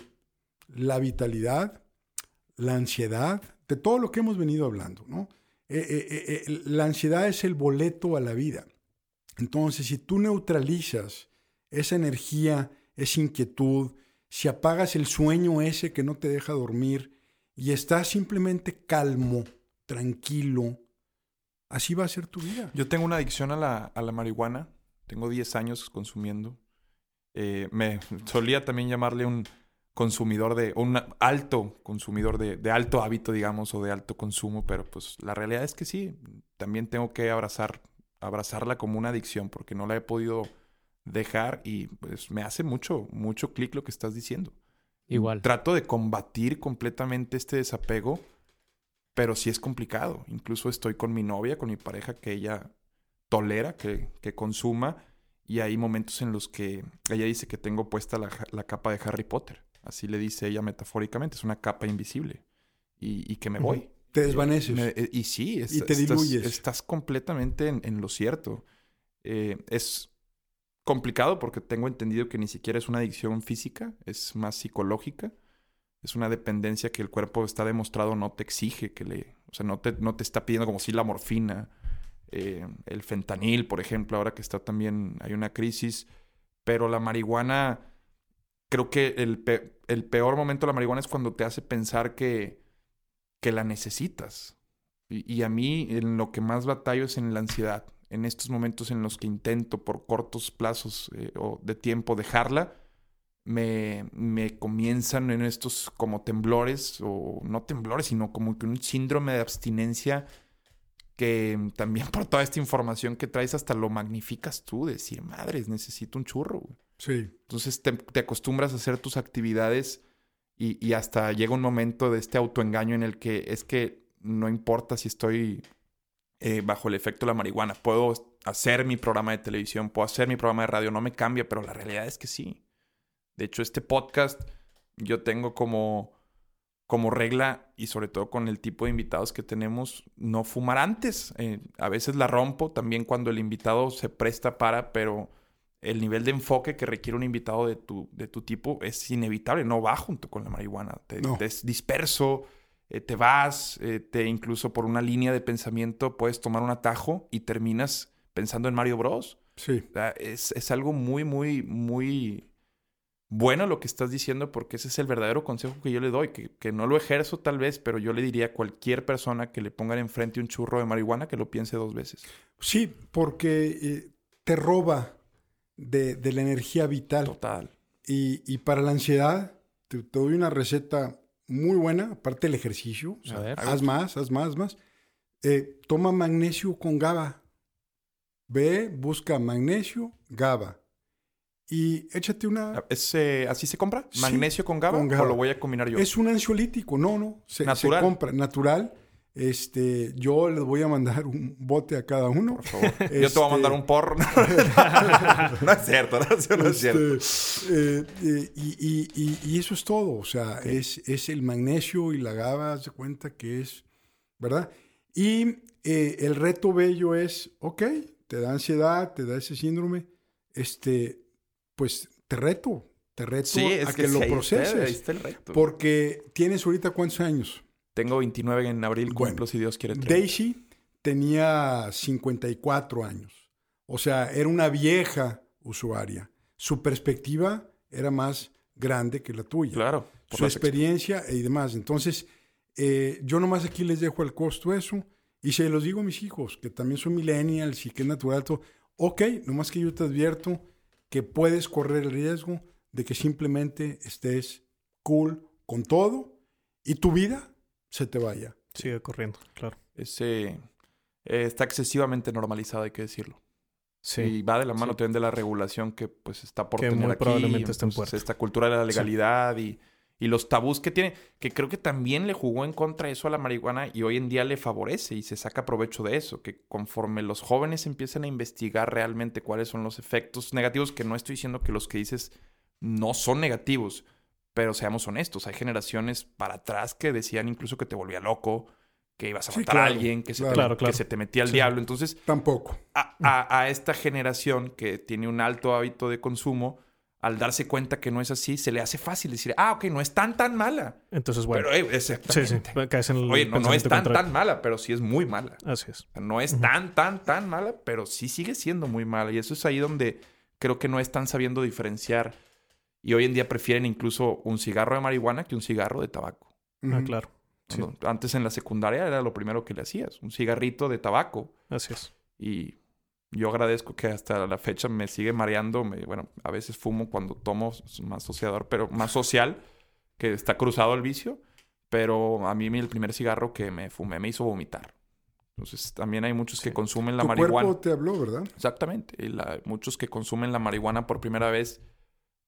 la vitalidad, la ansiedad, de todo lo que hemos venido hablando, ¿no? Eh, eh, eh, la ansiedad es el boleto a la vida. Entonces, si tú neutralizas esa energía, esa inquietud, si apagas el sueño ese que no te deja dormir y estás simplemente calmo, tranquilo, así va a ser tu vida. Yo tengo una adicción a la, a la marihuana. Tengo 10 años consumiendo. Eh, me solía también llamarle un consumidor de, un alto consumidor de, de, alto hábito, digamos, o de alto consumo, pero pues la realidad es que sí, también tengo que abrazar, abrazarla como una adicción, porque no la he podido dejar y pues me hace mucho, mucho clic lo que estás diciendo. Igual. Trato de combatir completamente este desapego pero sí es complicado. Incluso estoy con mi novia, con mi pareja, que ella tolera que, consuma. Y hay momentos en los que ella dice que tengo puesta la, capa de Harry Potter. Así le dice ella metafóricamente. Es una capa invisible. Y, que me voy. Te desvaneces. Y sí, y te diluyes. Estás, completamente en, lo cierto. Eh, es complicado porque tengo entendido que ni siquiera es una adicción física, es más psicológica. Es una dependencia que el cuerpo está demostrado no te exige que le, o sea, no te, no te está pidiendo como si la morfina, eh, el fentanil, por ejemplo, ahora que está también, hay una crisis, pero la marihuana, creo que el, peor momento de la marihuana es cuando te hace pensar que, que la necesitas. Y, a mí en lo que más batallo es en la ansiedad, en estos momentos en los que intento por cortos plazos eh, o de tiempo dejarla me, me comienzan en estos como temblores, o no temblores, sino como que un síndrome de abstinencia que también por toda esta información que traes hasta lo magnificas tú, decir, madres, necesito un churro. Sí. Entonces te, acostumbras a hacer tus actividades y, y, hasta llega un momento de este autoengaño en el que es que no importa si estoy eh, bajo el efecto de la marihuana, puedo hacer mi programa de televisión, puedo hacer mi programa de radio, no me cambia, pero la realidad es que sí. De hecho, este podcast yo tengo como, como regla y sobre todo con el tipo de invitados que tenemos, no fumar antes. Eh, a veces la rompo también cuando el invitado se presta para, pero el nivel de enfoque que requiere un invitado de tu, de tu tipo es inevitable, no va junto con la marihuana. Te, es disperso, eh, te vas, eh, te incluso por una línea de pensamiento puedes tomar un atajo y terminas pensando en Mario Bros. Sí. es, es algo muy, muy, muy bueno lo que estás diciendo porque ese es el verdadero consejo que yo le doy, que, no lo ejerzo tal vez, pero yo le diría a cualquier persona que le pongan enfrente un churro de marihuana que lo piense dos veces. Sí, porque eh, te roba de, la energía vital. Total. Y, para la ansiedad, te, doy una receta muy buena, aparte del ejercicio. haz más, haz más, haz más. Eh, toma magnesio con GABA. Ve, busca magnesio, GABA y échate una... ¿Es, eh, ¿Así se compra? Sí, ¿Magnesio con GABA, con GABA. o lo voy a combinar yo? Es un ansiolítico, no, no, se, se Natural. compra natural. Este, yo les voy a mandar un bote a cada uno. Por favor. Yo te voy a mandar Este, un porro. no es cierto, no, es- no es cierto. Este, eh, eh, y, y- y- y eso es todo. O sea, es, es el magnesio y la GABA, de cuenta que es, ¿verdad? Y eh, el reto bello es, ok, te da ansiedad, te da ese síndrome, este, pues te reto, te reto Sí, a que, que, lo está- proceses. ahí está el reto. Porque tienes ahorita cuántos años? Tengo 29 en abril, Bueno, cumplo si Dios quiere. 30. Daisy tenía 54 años. O sea, era una vieja usuaria. Su perspectiva era más grande que la tuya. Claro. Su experiencia y demás. Entonces, eh, yo nomás aquí les dejo al costo eso. Y se los digo a mis hijos, que también son millennials y que es natural todo. Ok, nomás que yo te advierto que puedes correr el riesgo de que simplemente estés cool con todo y tu vida se te vaya. Sigue corriendo, claro. Ese, eh, está excesivamente normalizado, hay que decirlo. Sí. Y va de la mano sí. también de la regulación que pues está por Que tener muy aquí. probablemente esté en puerta. Esta cultura de la legalidad y, y los tabús que tiene, que creo que también le jugó en contra eso a la marihuana y hoy en día le favorece y se saca provecho de eso, que conforme los jóvenes empiezan a investigar realmente cuáles son los efectos negativos, que no estoy diciendo que los que dices no son negativos, pero seamos honestos, hay generaciones para atrás que decían incluso que te volvía loco, que ibas a Sí, matar a alguien, que, se claro. te, Claro, que se te metía Sí. diablo. Entonces, Tampoco. a, a- a esta generación que tiene un alto hábito de consumo, al darse cuenta que no es así, se le hace fácil decir, ah, ok, no es tan, tan mala. Entonces, bueno. Pero, eh, sí, sí. Caes en el Oye, no, no es tan, contrario. tan mala, pero sí es muy mala. Así es. No es tan, tan, tan mala, pero sí sigue siendo muy mala. Y eso es ahí donde creo que no están sabiendo diferenciar. Y hoy en día prefieren incluso un cigarro de marihuana que un cigarro de tabaco. Ah, claro. Sí, Antes en la secundaria era lo primero que le hacías, un cigarrito de tabaco. así es. Y yo agradezco que hasta la fecha me sigue mareando. Me- bueno, a veces fumo cuando tomo, más sociador, pero más social, que está cruzado el vicio. Pero a mí el primer cigarro que me fumé me hizo vomitar. Entonces también hay muchos que Sí. consumen la tu marihuana. cuerpo te habló, ¿verdad? Exactamente. Y la- muchos que consumen la marihuana por primera vez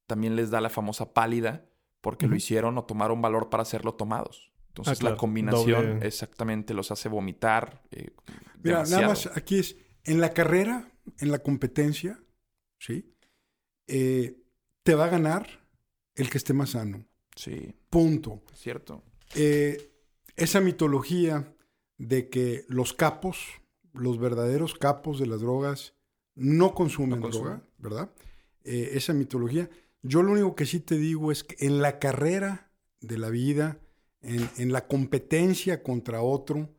también les da la famosa pálida porque lo hicieron o tomaron valor para hacerlo tomados. Entonces Ah, claro. la combinación Doble- exactamente los hace vomitar. eh, Mira, demasiado. nada más aquí es, en la carrera, en la competencia, ¿sí? Eh, te va a ganar el que esté más sano. Sí, Punto. cierto. Eh, esa mitología de que los capos, los verdaderos capos de las drogas, no consumen No consumen. droga, ¿verdad? Eh, esa mitología. Yo lo único que sí te digo es que en la carrera de la vida, en, la competencia contra otro,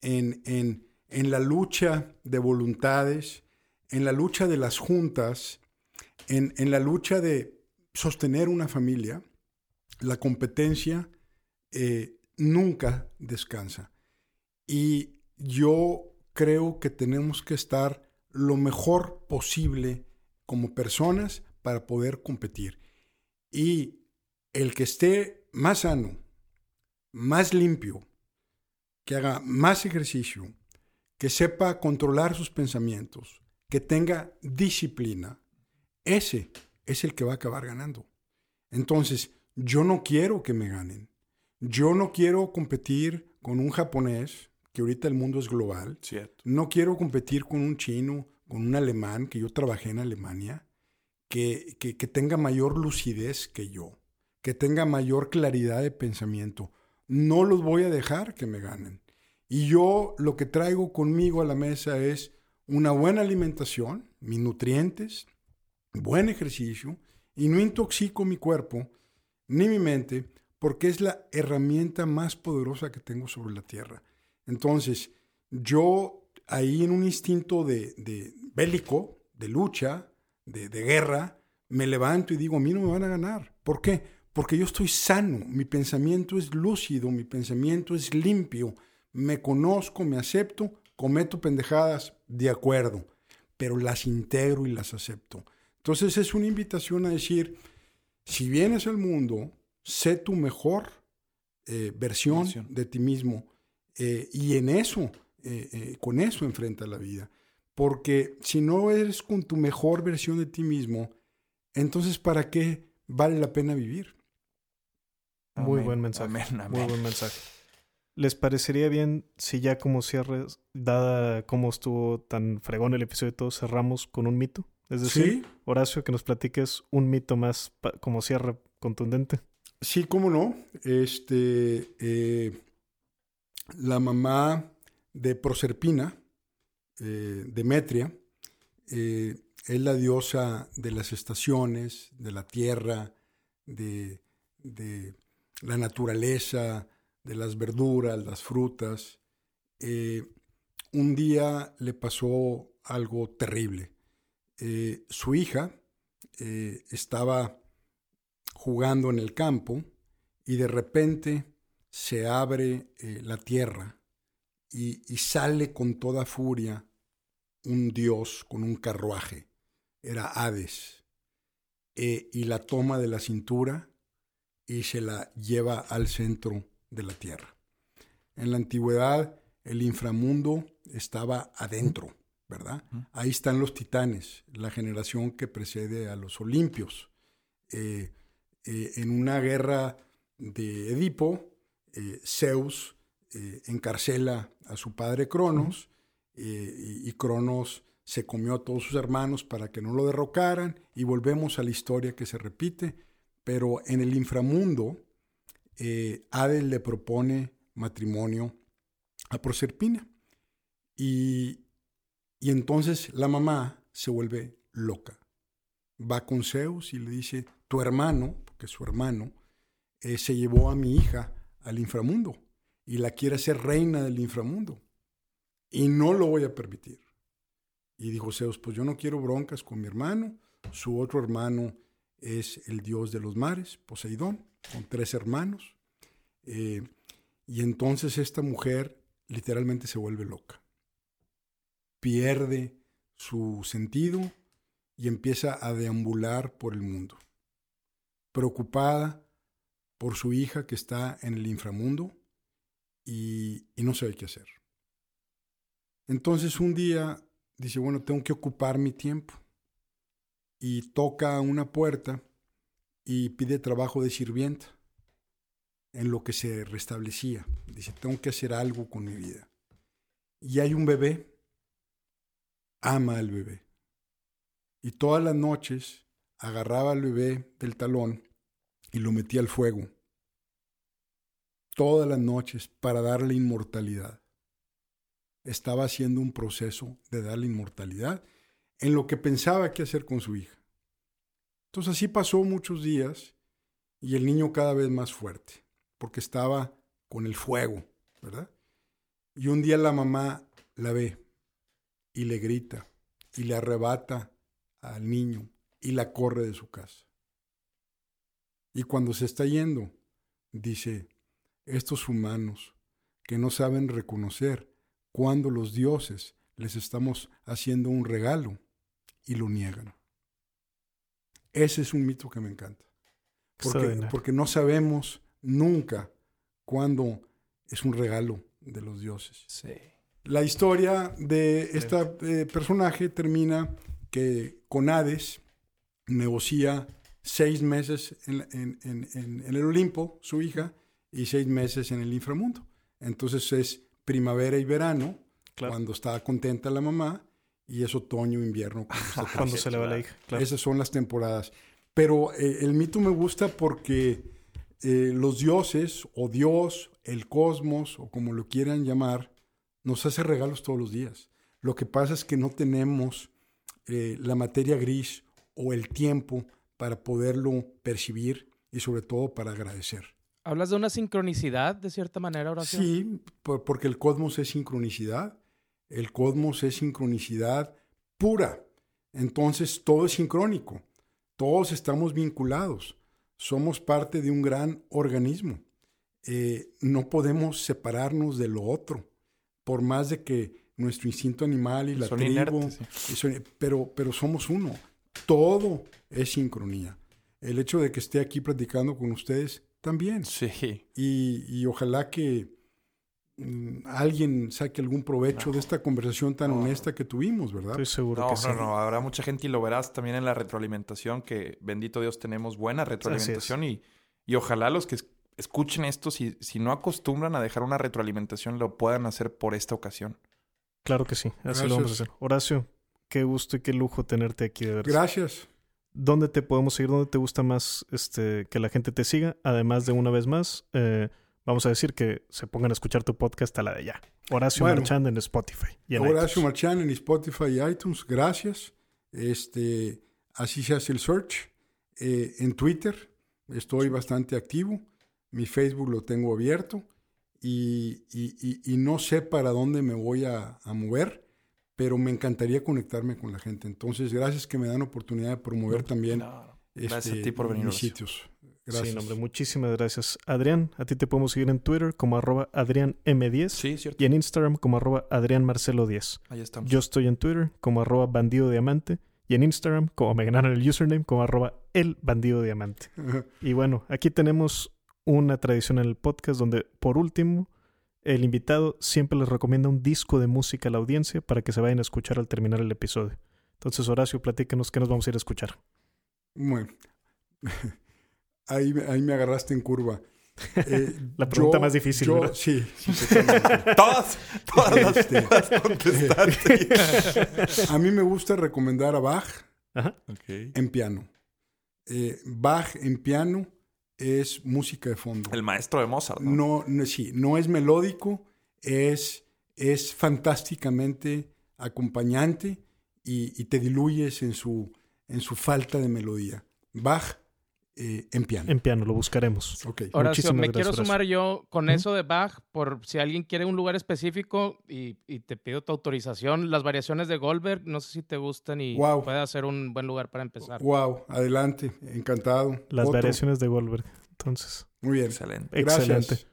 en, la lucha de voluntades, en la lucha de las juntas, en, en la lucha de sostener una familia, la competencia eh, nunca descansa. Y yo creo que tenemos que estar lo mejor posible como personas para poder competir. Y el que esté más sano, más limpio, que haga más ejercicio, que sepa controlar sus pensamientos, que tenga disciplina, ese es el que va a acabar ganando. Entonces, yo no quiero que me ganen. Yo no quiero competir con un japonés, que ahorita el mundo es global. Cierto. No quiero competir con un chino, con un alemán, que yo trabajé en Alemania, que, que, tenga mayor lucidez que yo, que tenga mayor claridad de pensamiento. No los voy a dejar que me ganen. Y yo lo que traigo conmigo a la mesa es una buena alimentación, mis nutrientes, buen ejercicio, y no intoxico mi cuerpo ni mi mente, porque es la herramienta más poderosa que tengo sobre la tierra. Entonces, yo ahí en un instinto de, de bélico, de lucha, de, de guerra, me levanto y digo, a mí no me van a ganar. ¿Por qué? Porque yo estoy sano, mi pensamiento es lúcido, mi pensamiento es limpio, me conozco, me acepto, cometo pendejadas, de acuerdo, pero las integro y las acepto. Entonces es una invitación a decir, si vienes al mundo, sé tu mejor eh, versión Versión. de ti mismo eh, y en eso, eh, eh, con eso enfrenta la vida. Porque si no eres con tu mejor versión de ti mismo, entonces ¿para qué vale la pena vivir? Muy Amén, buen mensaje. amén, amén. Muy buen mensaje. ¿Les parecería bien si ya como cierre, dada cómo estuvo tan fregón el episodio de todos, cerramos con un mito? Es decir, Sí, Horacio, que nos platiques un mito más como cierre contundente. sí, cómo no. Este, eh, la mamá de Proserpina, eh, Demetria, eh, es la diosa de las estaciones, de la tierra, de, la naturaleza, de las verduras, las frutas. Eh, un día le pasó algo terrible. Su hija estaba jugando en el campo y de repente se abre la tierra y sale con toda furia un dios con un carruaje. Era Hades. Eh, y la toma de la cintura y se la lleva al centro de la tierra. En la antigüedad el inframundo estaba adentro, ¿verdad? Ahí están los titanes, la generación que precede a los olimpios. Eh, eh, en una guerra de Edipo, Zeus encarcela a su padre Cronos eh, y, Cronos se comió a todos sus hermanos para que no lo derrocaran y volvemos a la historia que se repite, pero en el inframundo eh, Hades le propone matrimonio a Proserpina y, y entonces la mamá se vuelve loca. Va con Zeus y le dice, tu hermano, porque su hermano, eh, se llevó a mi hija al inframundo y la quiere hacer reina del inframundo. Y no lo voy a permitir. Y dijo Zeus, pues yo no quiero broncas con mi hermano. Su otro hermano es el dios de los mares, Poseidón, con tres hermanos. Eh, y entonces esta mujer literalmente se vuelve loca. Pierde su sentido y empieza a deambular por el mundo, preocupada por su hija que está en el inframundo y, y no sabe qué hacer. Entonces un día dice, bueno, tengo que ocupar mi tiempo. Y toca una puerta y pide trabajo de sirvienta en lo que se restablecía. Dice, tengo que hacer algo con mi vida. Y hay un bebé, ama al bebé. Y todas las noches agarraba al bebé del talón y lo metía al fuego. Todas las noches para darle inmortalidad. Estaba haciendo un proceso de darle inmortalidad en lo que pensaba qué hacer con su hija. Entonces así pasó muchos días y el niño cada vez más fuerte, porque estaba con el fuego, ¿verdad? Y un día la mamá la ve y le grita y le arrebata al niño y la corre de su casa. Y cuando se está yendo, dice, estos humanos que no saben reconocer cuando los dioses les estamos haciendo un regalo y lo niegan. Ese es un mito que me encanta. Porque, Extraordinario. porque no sabemos nunca cuándo es un regalo de los dioses. Sí. La historia de este personaje termina que con Hades negocia seis meses en, en- en- en- en el Olimpo, su hija, y seis meses en el inframundo. Entonces es primavera y verano, Claro. cuando está contenta la mamá, y es otoño, invierno, cuando está Cuando se le va la hija. Claro. Esas son las temporadas. Pero eh, el mito me gusta porque eh, los dioses, o Dios, el cosmos, o como lo quieran llamar, nos hace regalos todos los días. Lo que pasa es que no tenemos eh, la materia gris o el tiempo para poderlo percibir y sobre todo para agradecer. ¿Hablas de una sincronicidad de cierta manera, Horacio? Sí, por- porque el cosmos es sincronicidad. El cosmos es sincronicidad pura. Entonces todo es sincrónico. Todos estamos vinculados. Somos parte de un gran organismo. Eh, no podemos separarnos de lo otro. Por más de que nuestro instinto animal y la Son tribu, inertes, sí. y son- pero, pero somos uno. Todo es sincronía. El hecho de que esté aquí platicando con ustedes también. Sí. Y, y ojalá que mm, alguien saque algún provecho de esta conversación tan honesta que tuvimos, ¿verdad? Estoy seguro No, que no, sí. no, habrá mucha gente y lo verás también en la retroalimentación, que bendito Dios tenemos buena retroalimentación y, y ojalá los que es- escuchen esto, si, si no acostumbran a dejar una retroalimentación, lo puedan hacer por esta ocasión. Claro que sí. Así lo vamos a Gracias. hacer. Horacio, qué gusto y qué lujo tenerte aquí de verdad. Gracias. ¿Dónde te podemos seguir? ¿Dónde te gusta más este, que la gente te siga? Además de una vez más, eh, vamos a decir que se pongan a escuchar tu podcast a la de ya. Horacio Bueno. Marchand en Spotify. Y en Horacio iTunes. Marchán en Spotify y iTunes, gracias. Este, así se hace el search. Eh, en Twitter estoy bastante activo. Mi Facebook lo tengo abierto. Y, y- y- y no sé para dónde me voy a, a mover, pero me encantaría conectarme con la gente. Entonces, gracias que me dan oportunidad de promover también No, gracias este, a ti por venir. mis Horacio. sitios. Gracias. Sí, no, hombre, muchísimas gracias. Adrián, a ti te podemos seguir en Twitter como arroba AdriánM10 Sí, cierto. y en Instagram como arroba AdriánMarcelo10. Ahí estamos. Yo estoy en Twitter como arroba bandido diamante y en Instagram como me ganaron el username como arroba el bandido diamante. Y bueno, aquí tenemos una tradición en el podcast donde por último el invitado siempre les recomienda un disco de música a la audiencia para que se vayan a escuchar al terminar el episodio. Entonces Horacio, platícanos qué nos vamos a ir a escuchar. Bueno, ahí, me- ahí me agarraste en curva. Eh, La pregunta más difícil. Sí, sí, totalmente. Todas, todas las, Este, las contestaste. A mí me gusta recomendar a Bach Ajá. En piano. Eh, Bach en piano es música de fondo. El maestro de Mozart, ¿no? No, no, sí, no es melódico, es, es fantásticamente acompañante y, y te diluyes en su, en su falta de melodía. Bach eh, en piano. En piano, lo buscaremos. Ok. Horacio, Muchísimas me gracias, quiero sumar yo con eso de Bach, por si alguien quiere un lugar específico y, y te pido tu autorización. Las variaciones de Goldberg, no sé si te gustan y Guau. puede ser un buen lugar para empezar. Wow, adelante, encantado. Las Otro. variaciones de Goldberg. Entonces, Muy bien. Excelente. excelente. Gracias.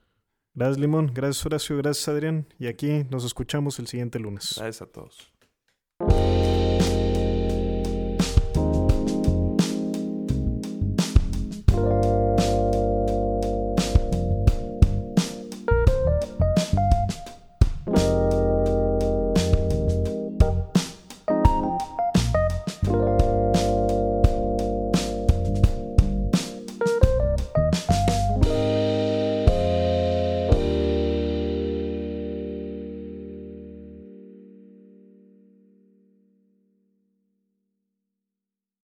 Gracias Limón, gracias Horacio, gracias Adrián. Y aquí nos escuchamos el siguiente lunes. Gracias a todos.